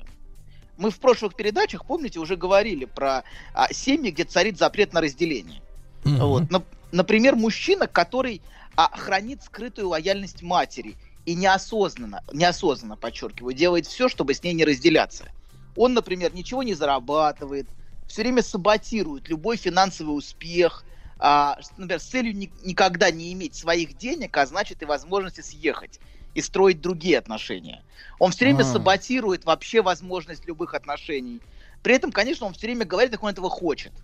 Мы в прошлых передачах, помните, уже говорили про а, семьи, где царит запрет на разделение. Вот. Нап- Например, мужчина, который а, хранит скрытую лояльность матери и неосознанно, неосознанно, подчеркиваю, делает все, чтобы с ней не разделяться. Он, например, ничего не зарабатывает, все время саботирует любой финансовый успех, а, например, с целью ни- никогда не иметь своих денег, а значит и возможности съехать и строить другие отношения. Он все время А. саботирует вообще возможность любых отношений. При этом, конечно, он все время говорит, как он этого хочет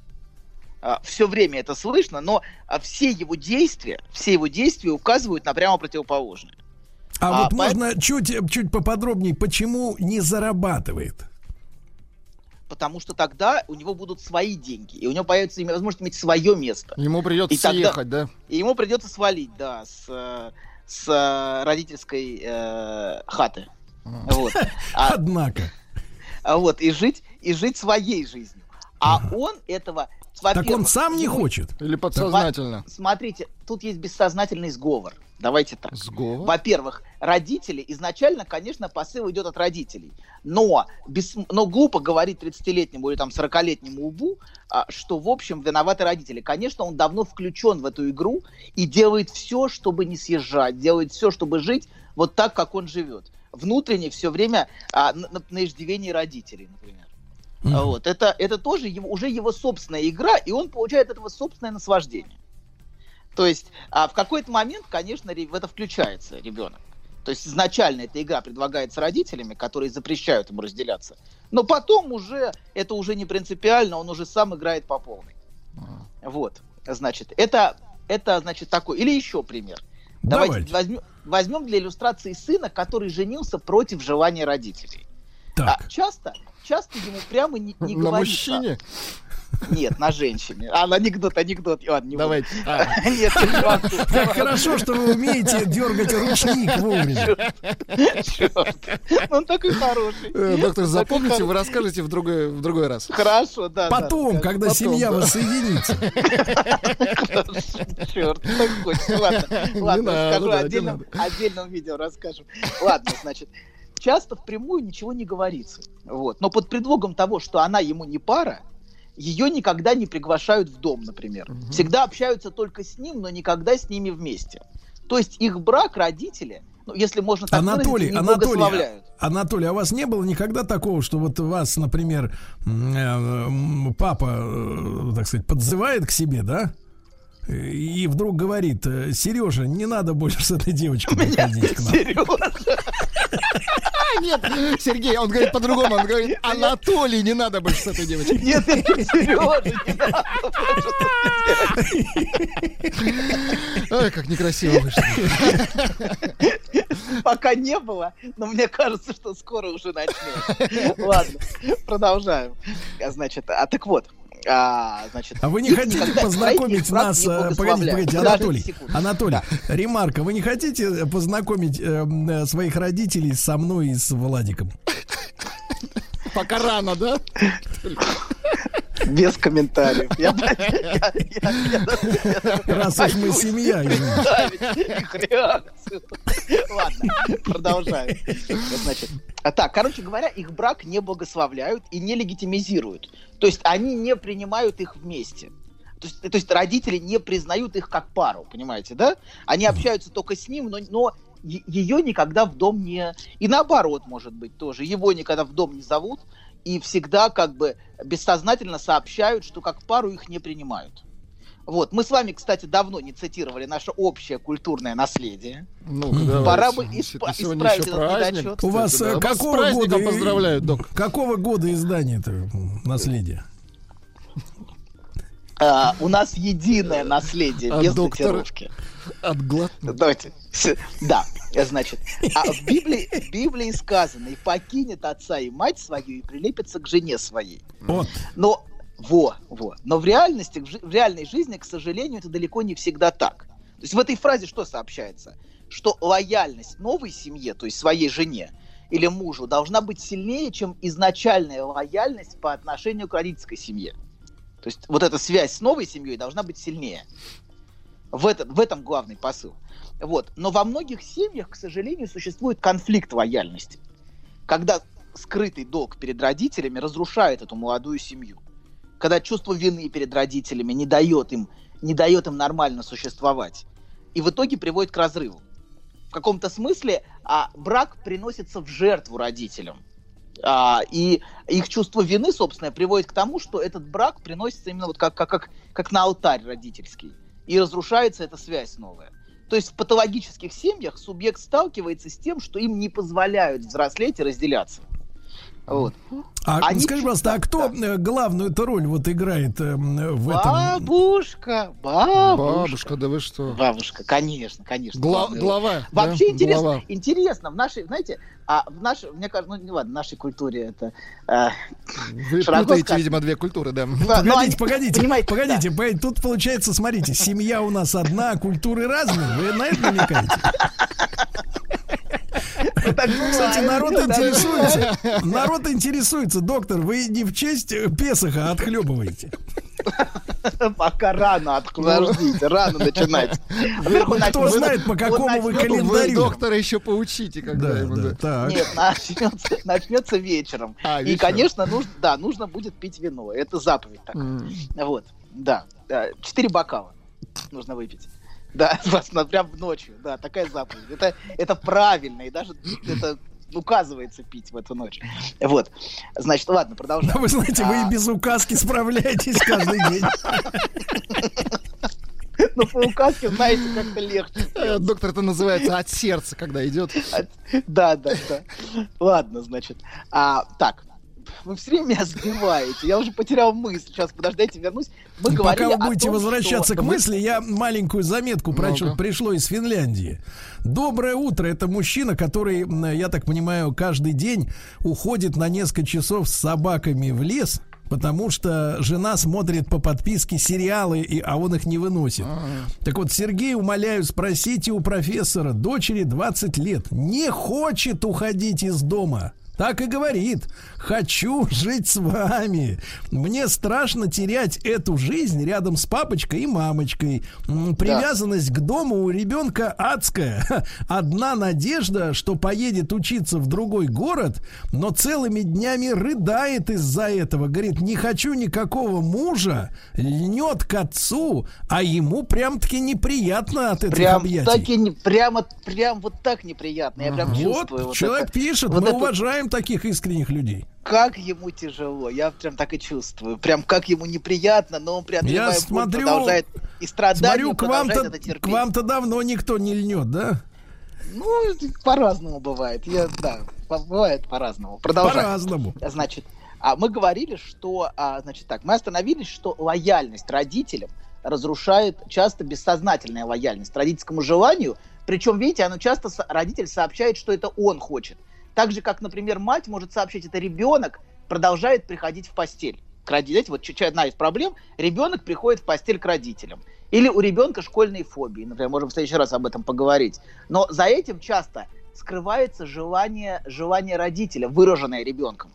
все время это слышно, но а, все его действия, все его действия указывают на прямо противоположное. А, А, вот поэт- можно чуть, чуть поподробнее, почему не зарабатывает? Потому что тогда у него будут свои деньги, и у него появится возможность иметь свое место. Ему придется И тогда- съехать, да? И ему придется свалить, да, с, с э, родительской э, хаты. Вот. А- Однако. а вот, и жить, и жить своей жизнью. А он этого... Так он сам не хочет. Или подсознательно? Смотрите, тут есть бессознательный сговор. Давайте так. Сговор? Во-первых, родители, изначально, конечно, посыл идет от родителей. Но, бес- но глупо говорить 30-летнему или там 40-летнему убу, а, что, в общем, виноваты родители. Конечно, он давно включен в эту игру и делает все, чтобы не съезжать, делает все, чтобы жить вот так, как он живет. Внутренне все время а, на, на- на иждивении родителей, например. А Вот. Это, это тоже его, уже его собственная игра, и он получает этого собственное наслаждение. То есть а в какой-то момент, конечно, в это включается ребенок. То есть изначально эта игра предлагается родителями, которые запрещают ему разделяться. Но потом уже это уже не принципиально, он уже сам играет по полной. Вот, значит, это, это значит такой. Или еще пример. Давайте Давайте. возьмем, возьмем для иллюстрации сына, который женился против желания родителей. Так. А часто, часто ему прямо не, не На говорится. мужчине? Нет, на женщине. А, анекдот, анекдот. Ладно, не. Давайте. А, Нет, не. Как хорошо, что вы умеете дергать ручник вовремя. Черт. Он такой хороший. э, Доктор, запомните, вы расскажете в другой, в другой раз. Хорошо, да. Потом, да, когда потом, семья да. воссоединится. Хорошо, черт, так хочется. Ладно, ладно, расскажу отдельном видео расскажем. Ладно, значит, часто впрямую ничего не говорится. Вот. Но под предлогом того, что она ему не пара, ее никогда не приглашают в дом, например. Всегда общаются только с ним, но никогда с ними вместе. То есть их брак родители, ну, если можно так Анатолий, выразиться, не Анатолий. Анатолий, а у вас не было никогда такого, что вот вас, например, э, папа, э, так сказать, подзывает к себе, да? И вдруг говорит, Сережа, не надо больше с этой девочкой приходить к нам. Сережа. А, нет, Сергей, он говорит по-другому, он говорит, Анатолий, не надо больше с этой девочкой. Нет, нет, Сережа, не надо. Ой, как некрасиво вышло. Пока не было, но мне кажется, что скоро уже начнем. Ладно, продолжаем. Значит, а так вот. А, значит, А вы не хотите никогда познакомить нас... э, Погодите, погодите, Анатолий. Анатолий, ремарка, вы не хотите познакомить э, э, своих родителей со мной и с Владиком? Пока рано, да? Без комментариев. Раз уж мы семья, их реакцию. Ладно, продолжаем. Значит, а так, короче говоря, их брак не благословляют и не легитимизируют. То есть они не принимают их вместе. То есть, то есть родители не признают их как пару, понимаете, да? Они общаются только с ним, но, но ее никогда в дом не... И наоборот, может быть, тоже. Его никогда в дом не зовут, и всегда как бы бессознательно сообщают, что как пару их не принимают. Вот. Мы с вами, кстати, давно не цитировали наше общее культурное наследие. Ну, Пора бы исп- исправить этот недочет. У вас э, какого с праздником года... поздравляют, док. Какого года издания это наследие? А, у нас единое наследие, А без доктор датировки. Отглотнул. Давайте. С- Да, значит. А в Библии, в Библии сказано, и покинет отца и мать свою, и прилепится к жене своей. Вот. Но, во, во. Но в реальности, в, реальной жизни, к сожалению, это далеко не всегда так. То есть в этой фразе что сообщается? Что лояльность новой семье, то есть своей жене или мужу, должна быть сильнее, чем изначальная лояльность по отношению к родительской семье. То есть вот эта связь с новой семьей должна быть сильнее. В, этом в этом главный посыл. Вот. Но во многих семьях, к сожалению, существует конфликт лояльности. Когда скрытый долг перед родителями разрушает эту молодую семью. Когда чувство вины перед родителями не дает им, не дает им нормально существовать. И в итоге приводит к разрыву. В каком-то смысле а, брак приносится в жертву родителям. А, и их чувство вины, собственно, приводит к тому, что этот брак приносится именно вот как, как, как, как на алтарь родительский. И разрушается эта связь новая. То есть в патологических семьях субъект сталкивается с тем, что им не позволяют взрослеть и разделяться. Вот. А Они скажи, пожалуйста, а кто э, главную эту роль вот играет э, в этом? Бабушка, бабушка. Бабушка, да вы что? Бабушка, конечно, конечно. Гла- глава, Вообще да, интересно, глава. интересно, в нашей, знаете, а в нашей, мне кажется, ну не ладно, в нашей культуре это э, Вы широко путаете, сказано. видимо, две культуры, да. Да, но они- Погодите, погодите, понимаете, погодите, погодите, тут получается, смотрите, семья у нас одна, культуры разные. Вы на это намекаете? Кстати, народ интересуется. Народ интересуется, доктор, вы не в честь э, Песоха отхлебываете. Пока рано, от- подождите, рано начинать. Кто знает, по какому вы календарю? Доктора еще поучите, когда ему, так. Нет, начнется, вечером. А, И, конечно, нужно, да, нужно будет пить вино. Это заповедь такая. М. Вот, да. да, Четыре бокала нужно выпить. Да, прям ночью. Да, такая заповедь. Это, это правильно, и даже это указывается пить в эту ночь. Вот. Значит, ладно, продолжаем. Да вы знаете, вы А, и без указки справляетесь каждый день. Ну, по указке, знаете, как-то легче. Э, Доктор, это называется от сердца, когда идет. Да, да, да. Ладно, значит. А, так, вы все время меня сбиваете. Я уже потерял мысль. Сейчас, подождите, вернусь. Мы говорили Пока вы будете том, возвращаться что- к мысли, я маленькую заметку прочел. Пришло из Финляндии. Доброе утро. Это мужчина, который, я так понимаю, каждый день уходит на несколько часов с собаками в лес. Потому что жена смотрит по подписке сериалы, и, а он их не выносит. Так вот, Сергей, умоляю, спросите у профессора, дочери 20 лет, не хочет уходить из дома. Так и говорит. Хочу жить с вами. Мне страшно терять эту жизнь рядом с папочкой и мамочкой. Привязанность к дому у ребенка адская. Одна надежда, что поедет учиться в другой город, но целыми днями рыдает из-за этого. Говорит, не хочу никакого мужа, льнет к отцу, а ему прям-таки неприятно от этих Прям объятий. так и не, прямо, прям вот так неприятно. Я прям Вот, чувствую. вот человек это. пишет, вот мы это- уважаем таких искренних людей. Как ему тяжело, я прям так и чувствую. Прям как ему неприятно, но он преодолевая Я смотрю, продолжает и страдания Смотрю, к вам-то, к вам-то давно никто не льнет, да? Ну, по-разному бывает. Я, да, бывает по-разному. Продолжаем. По-разному. Значит, а мы говорили, что, а, значит так, мы остановились, что лояльность родителям разрушает часто бессознательная лояльность родительскому желанию. Причем, видите, оно часто родитель сообщает, что это он хочет. Так же, как, например, мать может сообщить, это ребенок продолжает приходить в постель. К роди- Знаете, вот одна из проблем. Ребенок приходит в постель к родителям. Или у ребенка школьные фобии. Например, можем в следующий раз об этом поговорить. Но за этим часто скрывается желание, желание родителя, выраженное ребенком.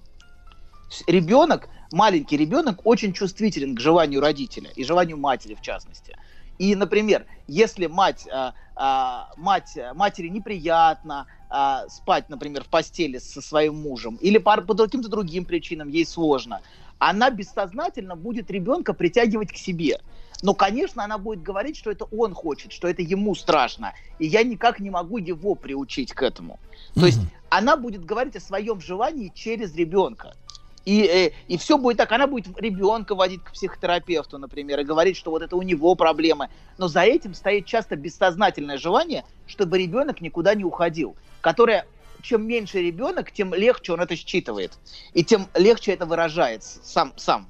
Ребенок, маленький ребенок, очень чувствителен к желанию родителя и желанию матери, в частности. И, например, если мать, а, а, мать, матери неприятно а, спать, например, в постели со своим мужем, или по, по каким-то другим причинам ей сложно, она бессознательно будет ребенка притягивать к себе. Но, конечно, она будет говорить, что это он хочет, что это ему страшно. И я никак не могу его приучить к этому. То есть она будет говорить о своем желании через ребенка. И, э, и все будет так. Она будет ребенка водить к психотерапевту, например, и говорить, что вот это у него проблемы. Но за этим стоит часто бессознательное желание, чтобы ребенок никуда не уходил. Которое, чем меньше ребенок, тем легче он это считывает. И тем легче это выражает с- сам. сам.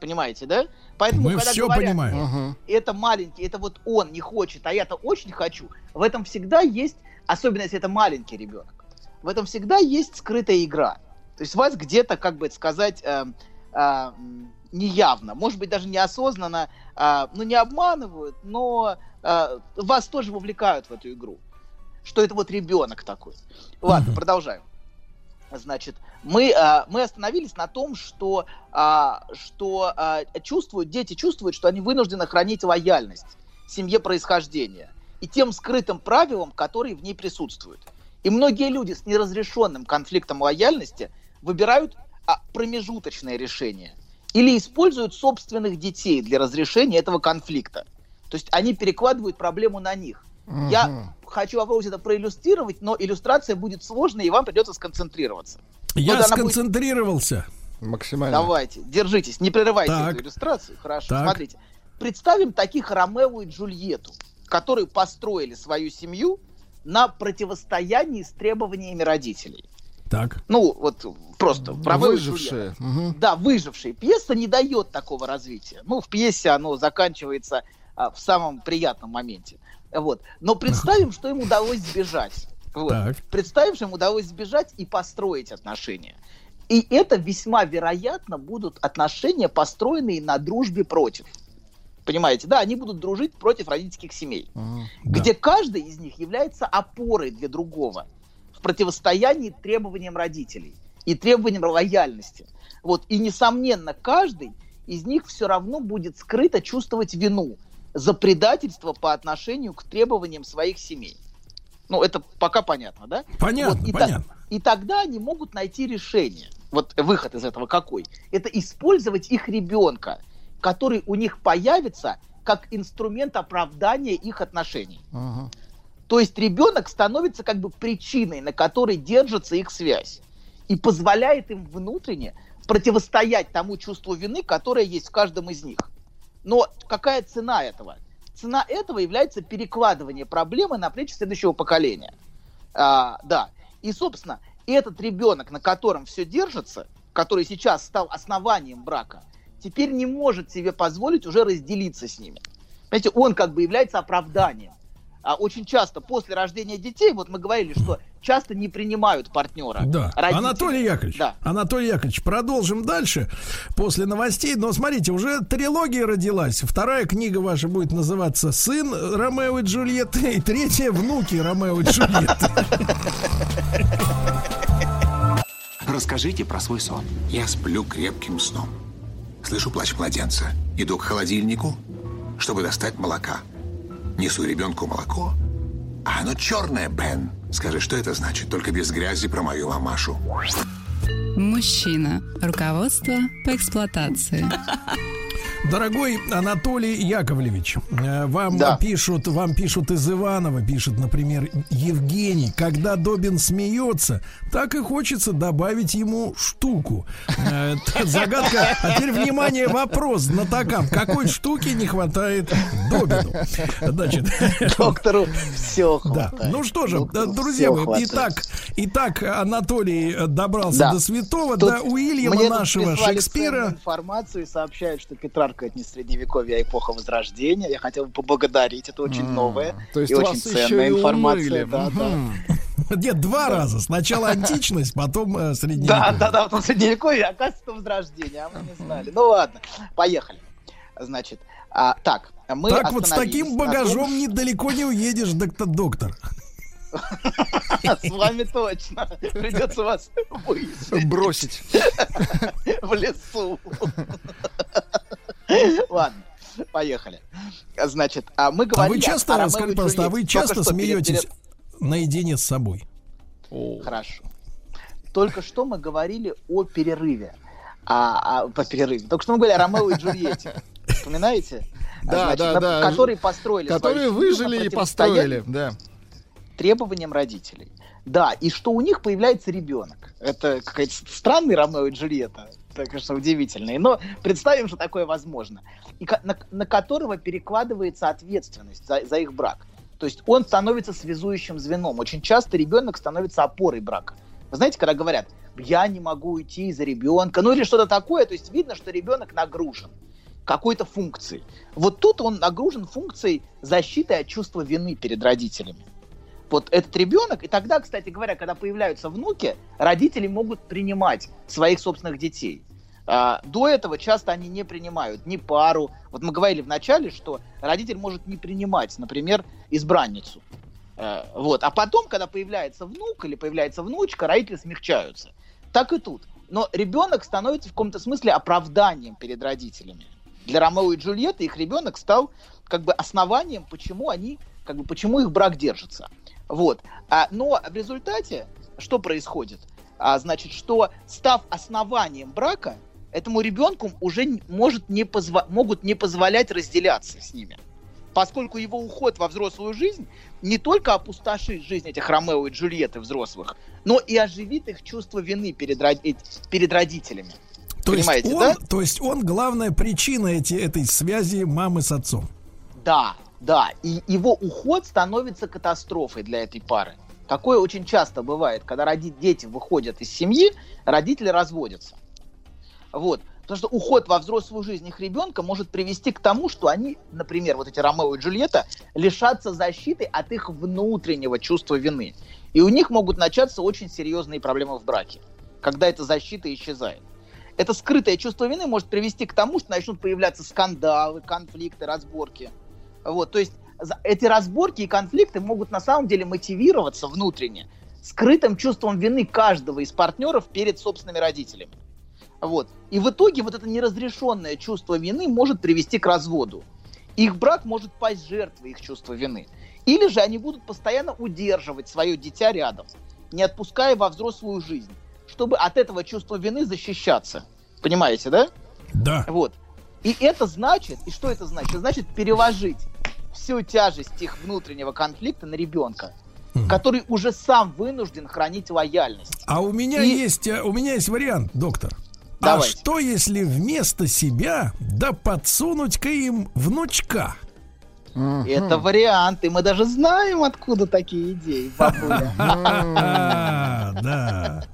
Понимаете, да? Поэтому, Мы когда все говорят, понимаем. это маленький, это вот он не хочет, а я-то очень хочу. В этом всегда есть, особенно если это маленький ребенок, в этом всегда есть скрытая игра. То есть вас где-то, как бы это сказать, э, э, неявно, может быть, даже неосознанно, э, ну, не обманывают, но э, вас тоже вовлекают в эту игру. Что это вот ребенок такой. Ладно, продолжаем. Значит, мы, а, мы остановились на том, что, а, что а, чувствуют, дети чувствуют, что они вынуждены хранить лояльность семье происхождения и тем скрытым правилам, которые в ней присутствуют. И многие люди с неразрешенным конфликтом лояльности выбирают а, промежуточное решение или используют собственных детей для разрешения этого конфликта. То есть они перекладывают проблему на них. Я хочу попробовать это проиллюстрировать, но иллюстрация будет сложной, и вам придется сконцентрироваться. Я Вот она будет- сконцентрировался. Максимально. Давайте, держитесь, не прерывайте Так. эту иллюстрацию. Хорошо, Так. смотрите. Представим таких Ромео и Джульетту, которые построили свою семью на противостоянии с требованиями родителей. Так. Ну, вот просто и Выжившие. Мгм. Да, выжившие. Пьеса не дает такого развития. Ну, в пьесе оно заканчивается а, в самом приятном моменте. Вот. Но представим, что им удалось сбежать. Вот. Так. Представим, что им удалось сбежать и построить отношения. И это весьма вероятно будут отношения, построенные на дружбе против. Понимаете, да, они будут дружить против родительских семей, где каждый из них является опорой для другого в противостоянии требованиям родителей и требованиям лояльности. Вот. И, несомненно, каждый из них все равно будет скрыто чувствовать вину за предательство по отношению к требованиям своих семей. Ну, это пока понятно, да? Понятно, Вот, и, та- понятно. и тогда они могут найти решение. Вот выход из этого какой? Это использовать их ребенка, который у них появится как инструмент оправдания их отношений. Ага. То есть ребенок становится как бы причиной, на которой держится их связь. И позволяет им внутренне противостоять тому чувству вины, которое есть в каждом из них. Но какая цена этого? Цена этого является перекладывание проблемы на плечи следующего поколения. А, да. И, собственно, этот ребенок, на котором все держится, который сейчас стал основанием брака, теперь не может себе позволить уже разделиться с ними. Понимаете, он как бы является оправданием. А очень часто после рождения детей, вот мы говорили, что часто не принимают партнера. Да. родители. Анатолий Яковлевич, Да. Анатолий Яковлевич, продолжим дальше после новостей. Но смотрите, уже трилогия родилась. Вторая книга ваша будет называться «Сын Ромео и Джульетты», и третья «Внуки Ромео и Джульетты». Расскажите про свой сон. Я сплю крепким сном. Слышу плач младенца. Иду к холодильнику, чтобы достать молока. Несу ребенку молоко. А оно черное, Бен. Скажи, что это значит? Только без грязи про мою мамашу. Мужчина. Руководство по эксплуатации. Дорогой Анатолий Яковлевич, э, вам Да. пишут, вам пишут из Иванова, пишет, например, Евгений, когда Добин смеется, так и хочется добавить ему штуку. Э, Загадка. А теперь внимание, вопрос знатокам. Какой штуки не хватает Добину? Значит, Доктору все да. Ну что же, Доктору э, друзья мои, итак, итак, Анатолий добрался Да. до святого, Тут до Уильяма нашего Шекспира. информацию и сообщают, что Петрарка это не средневековье, а эпоха Возрождения. Я хотел бы поблагодарить, это очень новое То есть и очень ценная информация. Да, да. Нет, два раза. Сначала античность, потом э, Да, средневековье. да, да, потом средневековье, оказывается, возрождение, а мы не знали. Ну ладно, поехали. Значит, а, так, мы так вот с таким на том, багажом недалеко не уедешь, доктор. доктор. С вами точно. Придется вас Бросить. в лесу. Ладно, поехали. Значит, а мы А говорили вы о часто, Ромео и скажите, пожалуйста, а вы часто смеетесь перед- наедине с собой? Хорошо. Только что мы говорили о перерыве. А, а, по перерыве. Только что мы говорили о Ромео и Джульетте. Вспоминаете? Да, Значит, да, на- да. Которые построили Которые выжили и построили, да. требованиям родителей. Да, и что у них появляется ребенок. Это какая-то странный Ромео и Джульетта. Это, конечно, удивительно. Но представим, что такое возможно. И на, на которого перекладывается ответственность за, за их брак. То есть он становится связующим звеном. Очень часто ребенок становится опорой брака. Вы знаете, когда говорят, я не могу уйти за ребенка, ну или что-то такое, то есть видно, что ребенок нагружен какой-то функцией. Вот тут он нагружен функцией защиты от чувства вины перед родителями. Вот этот ребенок, и тогда, кстати говоря, когда появляются внуки, родители могут принимать своих собственных детей. А, до этого часто они не принимают ни пару. Вот мы говорили в начале, что родитель может не принимать, например, избранницу. Э, Вот. А потом, когда появляется внук или появляется внучка, родители смягчаются. Так и тут. Но ребенок становится в каком-то смысле оправданием перед родителями. Для Ромео и Джульетты их ребенок стал как бы основанием, почему они, как бы, почему их брак держится. Вот. А, но в результате что происходит? А, значит, что став основанием брака, этому ребенку уже может не позва- могут не позволять разделяться с ними. Поскольку его уход во взрослую жизнь не только опустошит жизнь этих Ромео и Джульетты взрослых, но и оживит их чувство вины перед, роди- перед родителями. То есть, Понимаете, он, да? то есть он главная причина эти, этой связи мамы с отцом. Да, да. И его уход становится катастрофой для этой пары. Такое очень часто бывает, когда роди- дети выходят из семьи, родители разводятся. Вот. Потому что уход во взрослую жизнь их ребенка может привести к тому, что они, например, вот эти Ромео и Джульетта, лишатся защиты от их внутреннего чувства вины. И у них могут начаться очень серьезные проблемы в браке, когда эта защита исчезает. Это скрытое чувство вины может привести к тому, что начнут появляться скандалы, конфликты, разборки. Вот, то есть эти разборки и конфликты могут на самом деле мотивироваться внутренне скрытым чувством вины каждого из партнеров перед собственными родителями. Вот. И в итоге вот это неразрешенное чувство вины может привести к разводу. Их брак может пасть жертвой их чувства вины. Или же они будут постоянно удерживать свое дитя рядом, не отпуская во взрослую жизнь, чтобы от этого чувства вины защищаться. Понимаете, да? Да. Вот. И это значит, и что это значит? Это значит переложить всю тяжесть их внутреннего конфликта на ребенка, который уже сам вынужден хранить лояльность. А у меня И- есть, э, у меня есть вариант, доктор. А Давайте. что если вместо себя да подсунуть-ка им внучка? Это вариант, и мы даже знаем, откуда такие идеи, бабуля. А, да.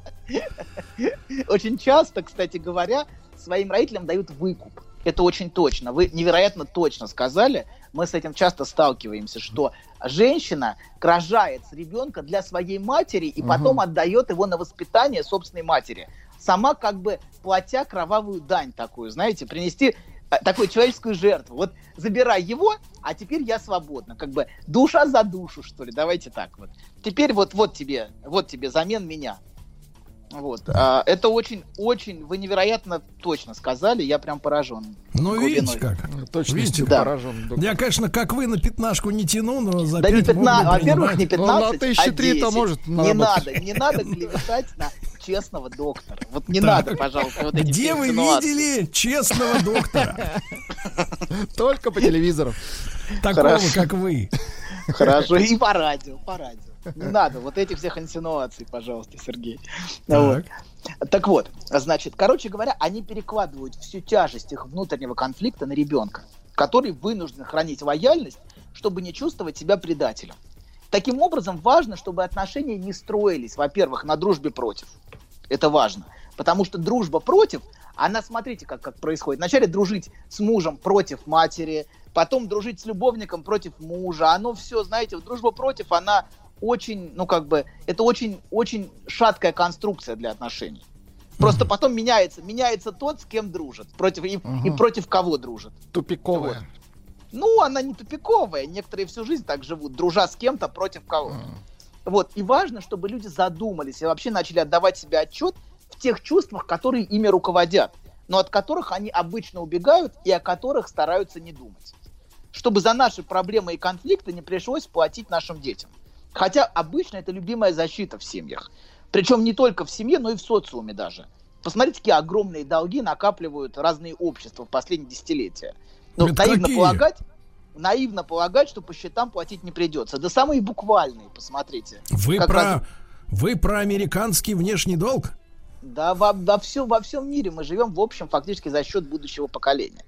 Очень часто, кстати говоря, своим родителям дают выкуп. Это очень точно. Вы невероятно точно сказали. Мы с этим часто сталкиваемся, что женщина рожает ребенка для своей матери и потом отдает его на воспитание собственной матери. Сама как бы платя кровавую дань такую, знаете, принести э, такую человеческую жертву. Вот забирай его, а теперь я свободна. Как бы душа за душу, что ли. Давайте так вот. Теперь вот, вот тебе, вот тебе замен меня. Вот. А, это очень, очень, вы невероятно точно сказали, я прям поражен. Ну, глубиной. видите как. Точно Видите, Да. поражен. доктор. Я, конечно, как вы на пятнашку не тяну, но за Да не пять мог бы 15, во-первых, не принимать. Ну, на 15, тысячи а три-то 10. может Не наработать. надо, не надо клеветать на честного доктора. Вот не Так. надо, пожалуйста, вот эти Где вы видели честного доктора? Только по телевизору. Такого, как вы. Хорошо, и по радио, по радио. Не надо вот этих всех инсинуаций, пожалуйста, Сергей. Вот. Так вот, значит, короче говоря, они перекладывают всю тяжесть их внутреннего конфликта на ребенка, который вынужден хранить лояльность, чтобы не чувствовать себя предателем. Таким образом, важно, чтобы отношения не строились, во-первых, на дружбе против. Это важно. Потому что дружба против, она, смотрите, как, как происходит. Вначале дружить с мужем против матери, потом дружить с любовником против мужа. Оно все, знаете, дружба против, она очень, ну как бы, это очень, очень шаткая конструкция для отношений. Просто потом меняется, меняется тот, с кем дружит, против, и, и Мгм. против кого дружит. Тупиковая. Ну, она не тупиковая, некоторые всю жизнь так живут, дружа с кем-то против кого-то. Вот, и важно, чтобы люди задумались и вообще начали отдавать себе отчет в тех чувствах, которые ими руководят, но от которых они обычно убегают и о которых стараются не думать. Чтобы за наши проблемы и конфликты не пришлось платить нашим детям. Хотя обычно это любимая защита в семьях. Причем не только в семье, но и в социуме даже. Посмотрите, какие огромные долги накапливают разные общества в последние десятилетия. Ну, Это наивно какие? полагать, наивно полагать, что по счетам платить не придется. Да самые буквальные, посмотрите. Вы Как про, раз- вы про американский внешний долг? Да, во, во, всем, во всем мире мы живем, в общем, фактически за счет будущего поколения.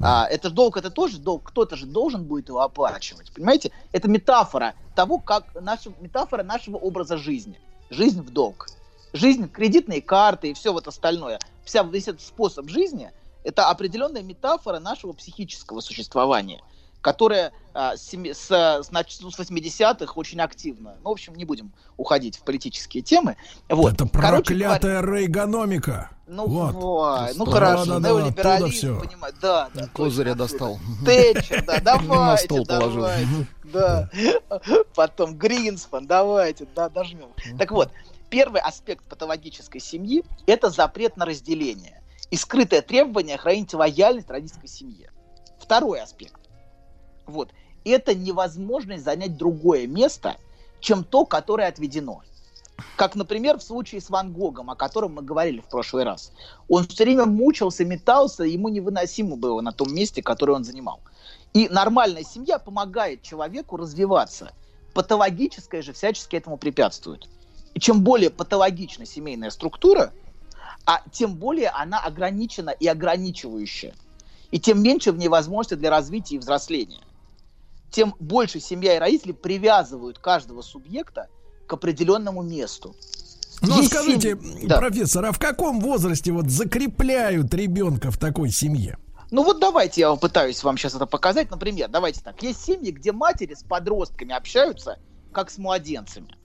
А, это долг, это тоже долг, кто-то же должен будет его оплачивать. Понимаете? Это метафора того, как наша, метафора нашего образа жизни. Жизнь в долг. Жизнь, кредитные карты и все вот остальное. Вся, весь этот способ жизни – это определенная метафора нашего психического существования, которая а, с, с, нач- ну, с 80-х очень активно. Ну, в общем, не будем уходить в политические темы. Вот. Это Короче проклятая рейгономика. ну, Вот. ой, ну хорошо, да, да, неолиберализм, понимаю, да, да. Козыря достал. Тэтчер, да, На давайте, стол положил. давайте, да. Потом Гринспан, давайте, да, дожмем. Так вот, первый аспект патологической семьи – это запрет на разделение и скрытое требование хранить лояльность родительской семье. Второй аспект. Вот. Это невозможность занять другое место, чем то, которое отведено. Как, например, в случае с Ван Гогом, о котором мы говорили в прошлый раз. Он все время мучился, метался, ему невыносимо было на том месте, которое он занимал. И нормальная семья помогает человеку развиваться. Патологическая же всячески этому препятствует. И чем более патологична семейная структура, а тем более она ограничена и ограничивающая. И тем меньше в ней возможности для развития и взросления. Тем больше семья и родители привязывают каждого субъекта к определенному месту. Ну, Есть скажите, Да. профессор, а в каком возрасте вот закрепляют ребенка в такой семье? Ну вот давайте я попытаюсь вам сейчас это показать. Например, давайте так. Есть семьи, где матери с подростками общаются как с младенцами.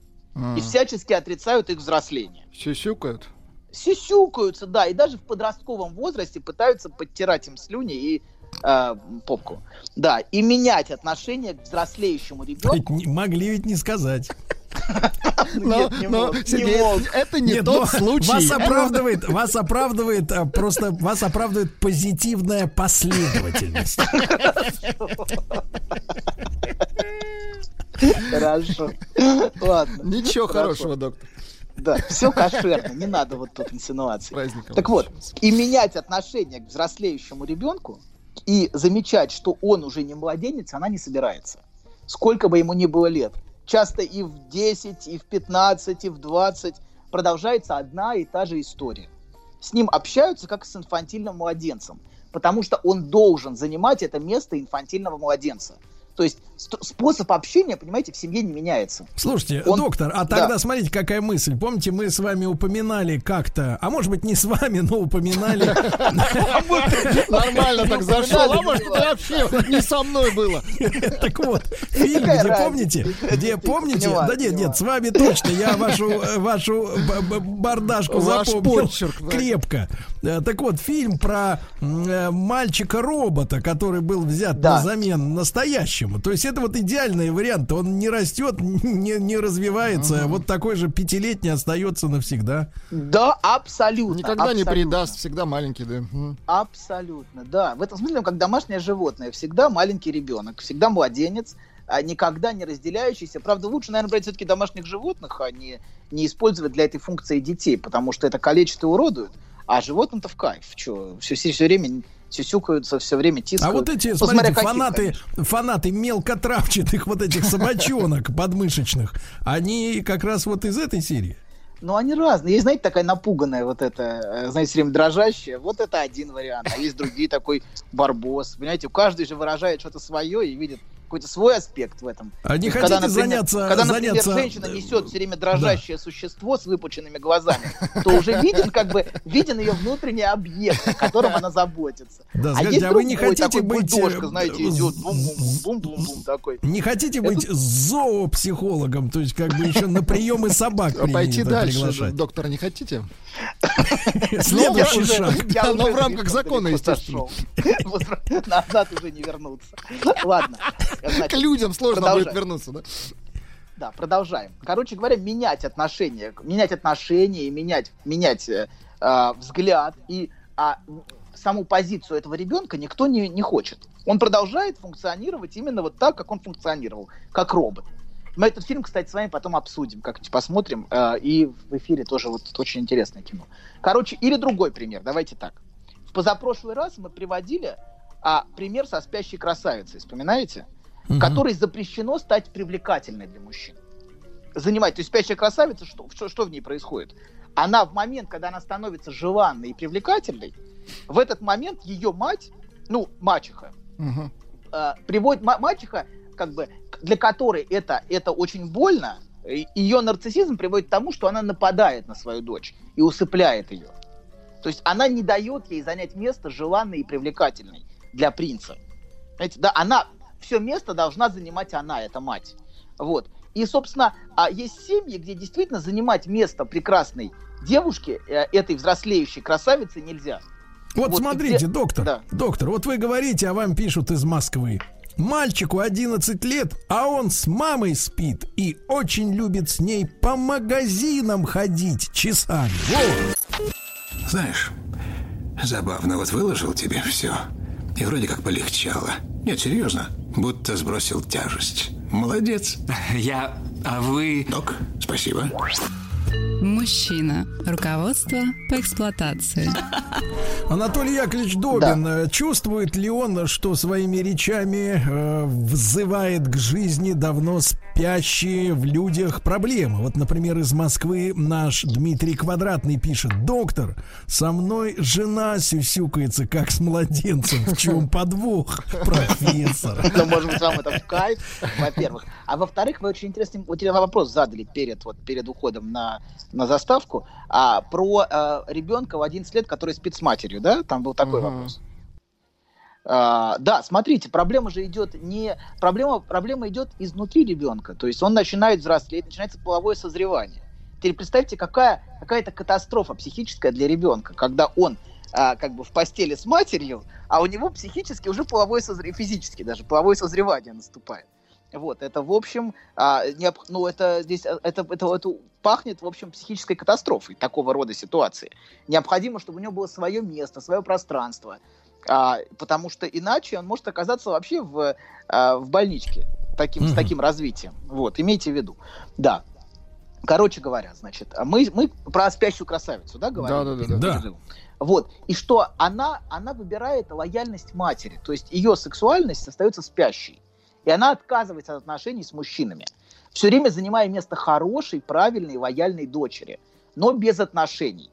И всячески отрицают их взросление. Сюсюкают. Сисюкаются, да, и даже в подростковом возрасте пытаются подтирать им слюни и э, попку. Да, и менять отношение к взрослеющему ребенку. Ведь не- могли ведь не сказать. Но, Нет, не но, мог, не Сергей, мог. это не Нет, тот случай. Вас оправдывает, вас оправдывает а, просто вас оправдывает позитивная последовательность. Хорошо. Ладно. Ничего хорошего, доктор. Да, все кошерно, не надо вот тут инсинуаций. Праздником. Так вот, и менять отношение к взрослеющему ребенку и замечать, что он уже не младенец, она не собирается. Сколько бы ему ни было лет. Часто и в 10, и в 15, и в 20 продолжается одна и та же история. С ним общаются как с инфантильным младенцем, потому что он должен занимать это место инфантильного младенца. То есть ст- способ общения, понимаете, в семье не меняется. Слушайте, Он- доктор, а тогда Да. смотрите, какая мысль. Помните, мы с вами упоминали как-то, а может быть не с вами, но упоминали. Нормально так зашел. А может, это вообще не со мной было. Так вот, фильм, где помните, где помните, да нет, нет, с вами точно, я вашу э, вашу бардашку запомнил крепко. Э, Так вот, фильм про э, мальчика-робота, который был взят Да. на замен настоящему. То есть это вот идеальный вариант. Он не растет, не, не развивается, а вот такой же пятилетний остается навсегда. Да, абсолютно. Никогда не абсолютно. предаст, всегда маленький, да. Абсолютно, да. В этом смысле он как домашнее животное. Всегда маленький ребенок, всегда младенец, а никогда не разделяющийся. Правда, лучше, наверное, брать все-таки домашних животных, а не, не использовать для этой функции детей, потому что это калечит и уродует. А животным-то в кайф. Че, все, все время сюсюкаются, все время тискают. А вот эти, Ну, смотрите, каких, фанаты, конечно. фанаты мелкотравчатых вот этих собачонок подмышечных, они как раз вот из этой серии. Ну, они разные. Есть, знаете, такая напуганная вот эта, э, знаете, все время дрожащая. Вот это один вариант. А есть другие такой барбос. Понимаете, у каждый же выражает что-то свое и видит какой-то свой аспект в этом. А не есть, хотите например, заняться- Когда, например, заняться- женщина несет все время дрожащее существо с выпученными глазами, то уже виден, как бы, виден ее внутренний объект, о котором она заботится. Да, а скажите, а вы не хотите такой быть, бульдожка, э, знаете, э, идет бум-бум-бум-бум-бум такой. Не хотите быть зоопсихологом, то есть как бы еще на приемы собак А Пойти дальше, доктора, не хотите? Следующий Я шаг. уже- я Да, уже но в рамках закона, естественно. Назад уже не вернуться. Ладно. К людям сложно продолжаем. будет вернуться, да? Да, продолжаем. Короче говоря, менять отношения, менять отношения и менять, менять э, э, взгляд и а, саму позицию этого ребенка никто не, не хочет. Он продолжает функционировать именно вот так, как он функционировал, как робот. Мы этот фильм, кстати, с вами потом обсудим, как-нибудь посмотрим. э, и в эфире тоже вот очень интересное кино. Короче, или другой пример. Давайте так. В позапрошлый раз мы приводили а, пример со спящей красавицей. Вспоминаете? Мгм. которой запрещено стать привлекательной для мужчин. Занимать. То есть спящая красавица, что, что, что в ней происходит? Она в момент, когда она становится желанной и привлекательной, в этот момент ее мать, ну, мачеха, Мгм. э, приводит ма- мачеха, как бы, для которой это, это очень больно, ее нарциссизм приводит к тому, что она нападает на свою дочь и усыпляет ее. То есть она не дает ей занять место желанной и привлекательной для принца. Знаете, да, она все место должна занимать она, это мать. Вот. И, собственно, а есть семьи, где действительно занимать место прекрасной девушки, э, этой взрослеющей красавицы нельзя. Вот, Вот смотрите, где- доктор, Да. доктор, вот вы говорите, а вам пишут из Москвы. Мальчику 11 лет, а он с мамой спит и очень любит с ней по магазинам ходить часами. Вот. Знаешь, забавно, вот выложил тебе все, и вроде как полегчало. Нет, серьезно, будто сбросил тяжесть. Молодец. Я... А вы... Док, спасибо. Мужчина. Руководство по эксплуатации. Анатолий Яковлевич Добин, э, чувствует ли он, что своими речами э, взывает к жизни давно спящие в людях проблемы? Вот, например, из Москвы наш Дмитрий Квадратный пишет. Доктор, со мной жена сюсюкается, как с младенцем. В чем подвох, профессор? Ну, может быть, вам это в кайф, во-первых. А во-вторых, вы очень интересный вот интересный вопрос задали перед, вот, перед уходом на, на заставку а, про э, ребенка в 11 лет, который спит с матерью, да? Там был такой Мгм. вопрос. А, да, смотрите, проблема же идет не... Проблема, проблема идет изнутри ребенка. То есть он начинает взрослеть, начинается половое созревание. Теперь представьте, какая, какая-то катастрофа психическая для ребенка, когда он а, как бы в постели с матерью, а у него психически уже половое созревание, физически даже половое созревание наступает. Вот, это, в общем, а, необ- ну, это здесь, а, это, это, это пахнет, в общем, психической катастрофой такого рода ситуации. Необходимо, чтобы у него было свое место, свое пространство, а, потому что иначе он может оказаться вообще в, а, в больничке таким, с Мгм. таким развитием. Вот, имейте в виду. Да. Короче говоря, значит, а мы, мы про спящую красавицу, да, говорим? Перед Да. перерывом? Вот. И что она, она выбирает лояльность матери. То есть ее сексуальность остается спящей. И она отказывается от отношений с мужчинами. Все время занимая место хорошей, правильной, лояльной дочери. Но без отношений.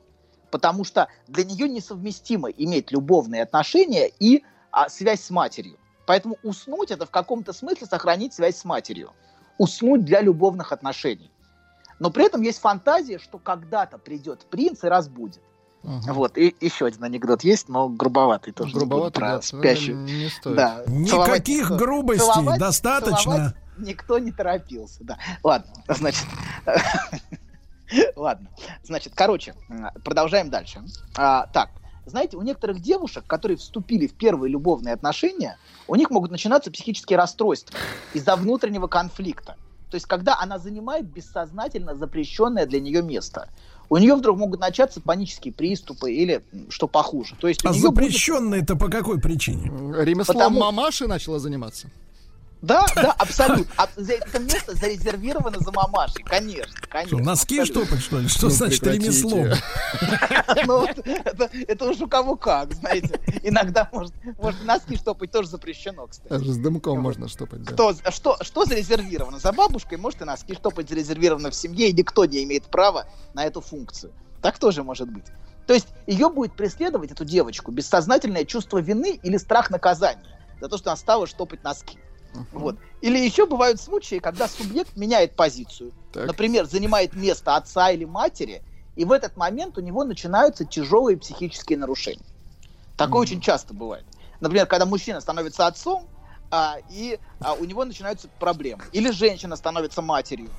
Потому что для нее несовместимо иметь любовные отношения и а, связь с матерью. Поэтому уснуть это в каком-то смысле сохранить связь с матерью. Уснуть для любовных отношений. Но при этом есть фантазия, что когда-то придет принц и разбудит. Ага. Вот, и еще один анекдот есть, но грубоватый тоже. Грубовато, про да, спящую. не стоит. Да. Никаких Целовать- грубостей, целовать- достаточно. целовать никто не торопился, да. Ладно, значит... Ладно, значит, короче, продолжаем дальше. А, так, знаете, у некоторых девушек, которые вступили в первые любовные отношения, у них могут начинаться психические расстройства из-за внутреннего конфликта. То есть, когда она занимает бессознательно запрещенное для нее место, у нее вдруг могут начаться панические приступы или что похуже. То есть, А нее будет- по какой причине? Ремеслом Потому- мамаши начала заниматься. Да, да, абсолютно. А это место зарезервировано за мамашей, конечно, Что, конечно. носки абсолютно. штопать, что ли? Что Ну, значит ремеслом? Ну, вот это, это уж у кого как, знаете. Иногда, может, может и носки штопать тоже запрещено, кстати. Даже с дымком можно штопать. да. Кто, что, что зарезервировано? За бабушкой может и носки штопать зарезервировано в семье, и никто не имеет права на эту функцию. Так тоже может быть. То есть ее будет преследовать, эту девочку, бессознательное чувство вины или страх наказания за то, что она стала штопать носки. Вот. Или еще бывают случаи, когда субъект меняет позицию. Так. Например, занимает место отца или матери, и в этот момент у него начинаются тяжелые психические нарушения. Такое очень часто бывает. Например, когда мужчина становится отцом, а, и а, у него начинаются проблемы. Или женщина становится матерью.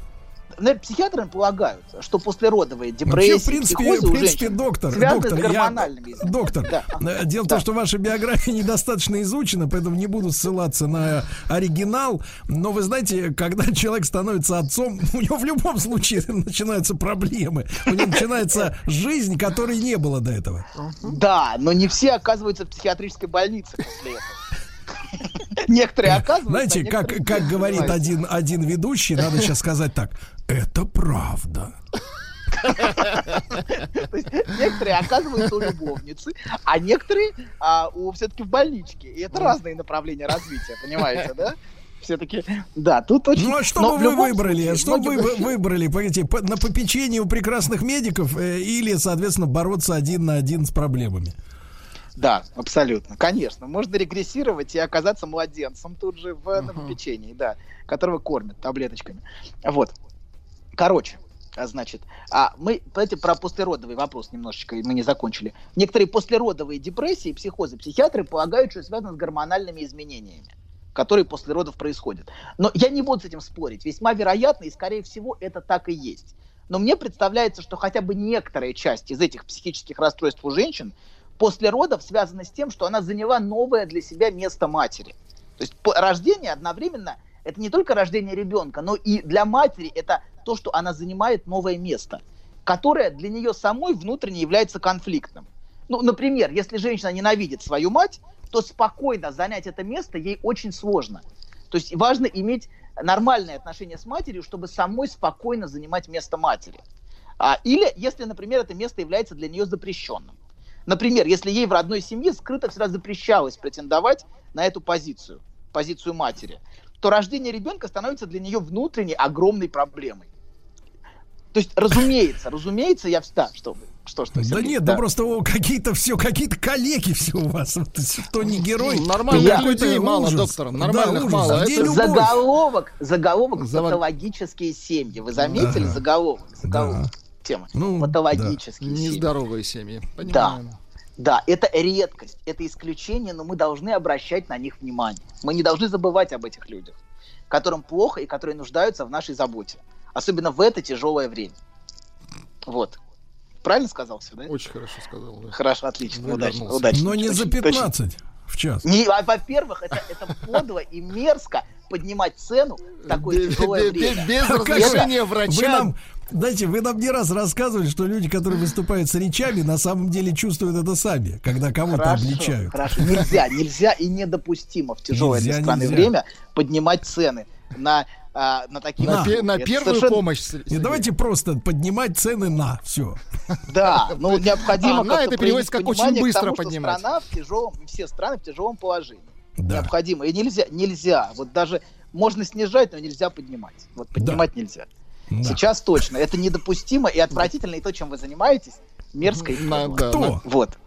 Наверное, Психиатры полагают, что послеродовые депрессии, Вообще, в принципе, психозы в принципе, доктор, доктор, с я- гормональными изменениями. Доктор, Да. э, дело в Да. том, что ваша биография недостаточно изучена, поэтому не буду ссылаться на оригинал. Но вы знаете, когда человек становится отцом, у него в любом случае начинаются проблемы. У него начинается жизнь, которой не было до этого. Да, но не все оказываются в психиатрической больнице после этого. Некоторые оказываются. Знаете, а как, некоторые как нет, говорит один, один ведущий, надо сейчас сказать так. Это правда. То есть некоторые оказываются у любовницы, а некоторые а, у все-таки в больничке. И это разные направления развития, понимаете, да? Все-таки, да, тут очень... Ну а что но бы вы выбрали? случае, Что бы многие- вы выбрали? Погодите, по- на попечении у прекрасных медиков э, или, соответственно, бороться один на один с проблемами? Да, абсолютно, конечно. Можно регрессировать и оказаться младенцем тут же в, на попечении, да, которого кормят таблеточками. Вот. Короче, а, значит, а мы, знаете, про послеродовый вопрос немножечко мы не закончили. Некоторые послеродовые депрессии, психозы, психиатры полагают, что связаны с гормональными изменениями которые после родов происходят. Но я не буду с этим спорить. Весьма вероятно, и скорее всего, это так и есть. Но мне представляется, что хотя бы некоторая часть из этих психических расстройств у женщин после родов связана с тем, что она заняла новое для себя место матери. То есть рождение одновременно это не только рождение ребенка, но и для матери это то, что она занимает новое место, которое для нее самой внутренне является конфликтным. Ну, например, если женщина ненавидит свою мать, то спокойно занять это место ей очень сложно. То есть важно иметь нормальные отношения с матерью, чтобы самой спокойно занимать место матери. А, или если, например, это место является для нее запрещенным. Например, если ей в родной семье скрыто всегда запрещалось претендовать на эту позицию, позицию матери, то рождение ребенка становится для нее внутренней огромной проблемой. То есть, разумеется, разумеется, я встал, что вы. Что, что, Да Сергей? нет, да просто о, какие-то все, какие-то коллеги все у вас. Вот, кто не герой. Нормальных то людей какой-то мало, ужас. доктор, Да, нормальных ужас. мало. Это? Заголовок, заголовок Завод- патологические семьи. Вы заметили Да. заголовок? Заголовок. Да. Тема. Ну, Патологические семьи. Нездоровые семьи. Да. Понимаем. Да, это редкость, это исключение, но мы должны обращать на них внимание. Мы не должны забывать об этих людях, которым плохо и которые нуждаются в нашей заботе. Особенно в это тяжелое время. Вот. Правильно сказал все, да? Очень хорошо сказал. да. Хорошо, отлично, удачно, Вывернулся. удачно. Но не за Точно, точно. 15 в час. Не, а, во-первых, это, это подло и мерзко поднимать цену в такое тяжелое время. Без А разрешения Вы врача. нам, знаете, вы нам не раз рассказывали, что люди, которые выступают с речами, на самом деле чувствуют это сами, когда кого-то Хорошо, обличают. хорошо. Нельзя, нельзя и недопустимо в тяжелое Нельзя, для страны нельзя. время поднимать цены на, а, на такие На, пе- на первую совершенно- помощь. И Сергей. давайте просто поднимать цены на все. Да, ну необходимо А, на это переводится как очень быстро тому, поднимать. страна в тяжелом, все страны в тяжелом положении. Да. Необходимо. И нельзя, нельзя. Вот даже можно снижать, но нельзя поднимать. Вот поднимать нельзя. Да. Сейчас точно. Это недопустимо и отвратительно, и то, чем вы занимаетесь, мерзко и подло. да, Кто? на- Вот.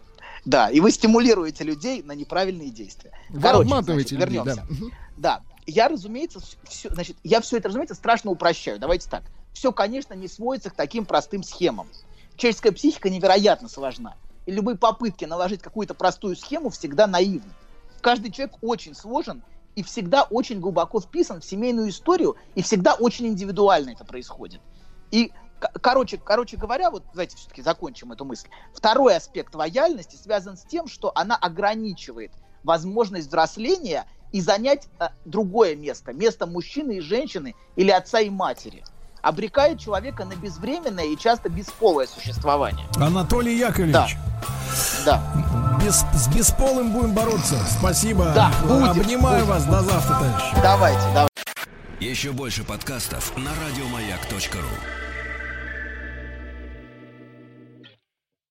Да, и вы стимулируете людей на неправильные действия. Вы Короче, значит, людей, да. вернемся. Да, я, разумеется, все, значит, я все это, разумеется, страшно упрощаю. Давайте так. Все, конечно, не сводится к таким простым схемам. Человеческая психика невероятно сложна. И любые попытки наложить какую-то простую схему всегда наивны. Каждый человек очень сложен и всегда очень глубоко вписан в семейную историю, и всегда очень индивидуально это происходит. И, короче, короче говоря, вот давайте все-таки закончим эту мысль. Второй аспект лояльности связан с тем, что она ограничивает возможность взросления и занять э, другое место, место мужчины и женщины или отца и матери. Обрекает человека на безвременное и часто бесполое существование. Анатолий Яковлевич. Да. Без, с бесполым будем бороться. Спасибо. Да, будем, Обнимаю будем. вас. До завтра, товарищи. Давайте, давайте. Еще больше подкастов на радиомаяк.ру.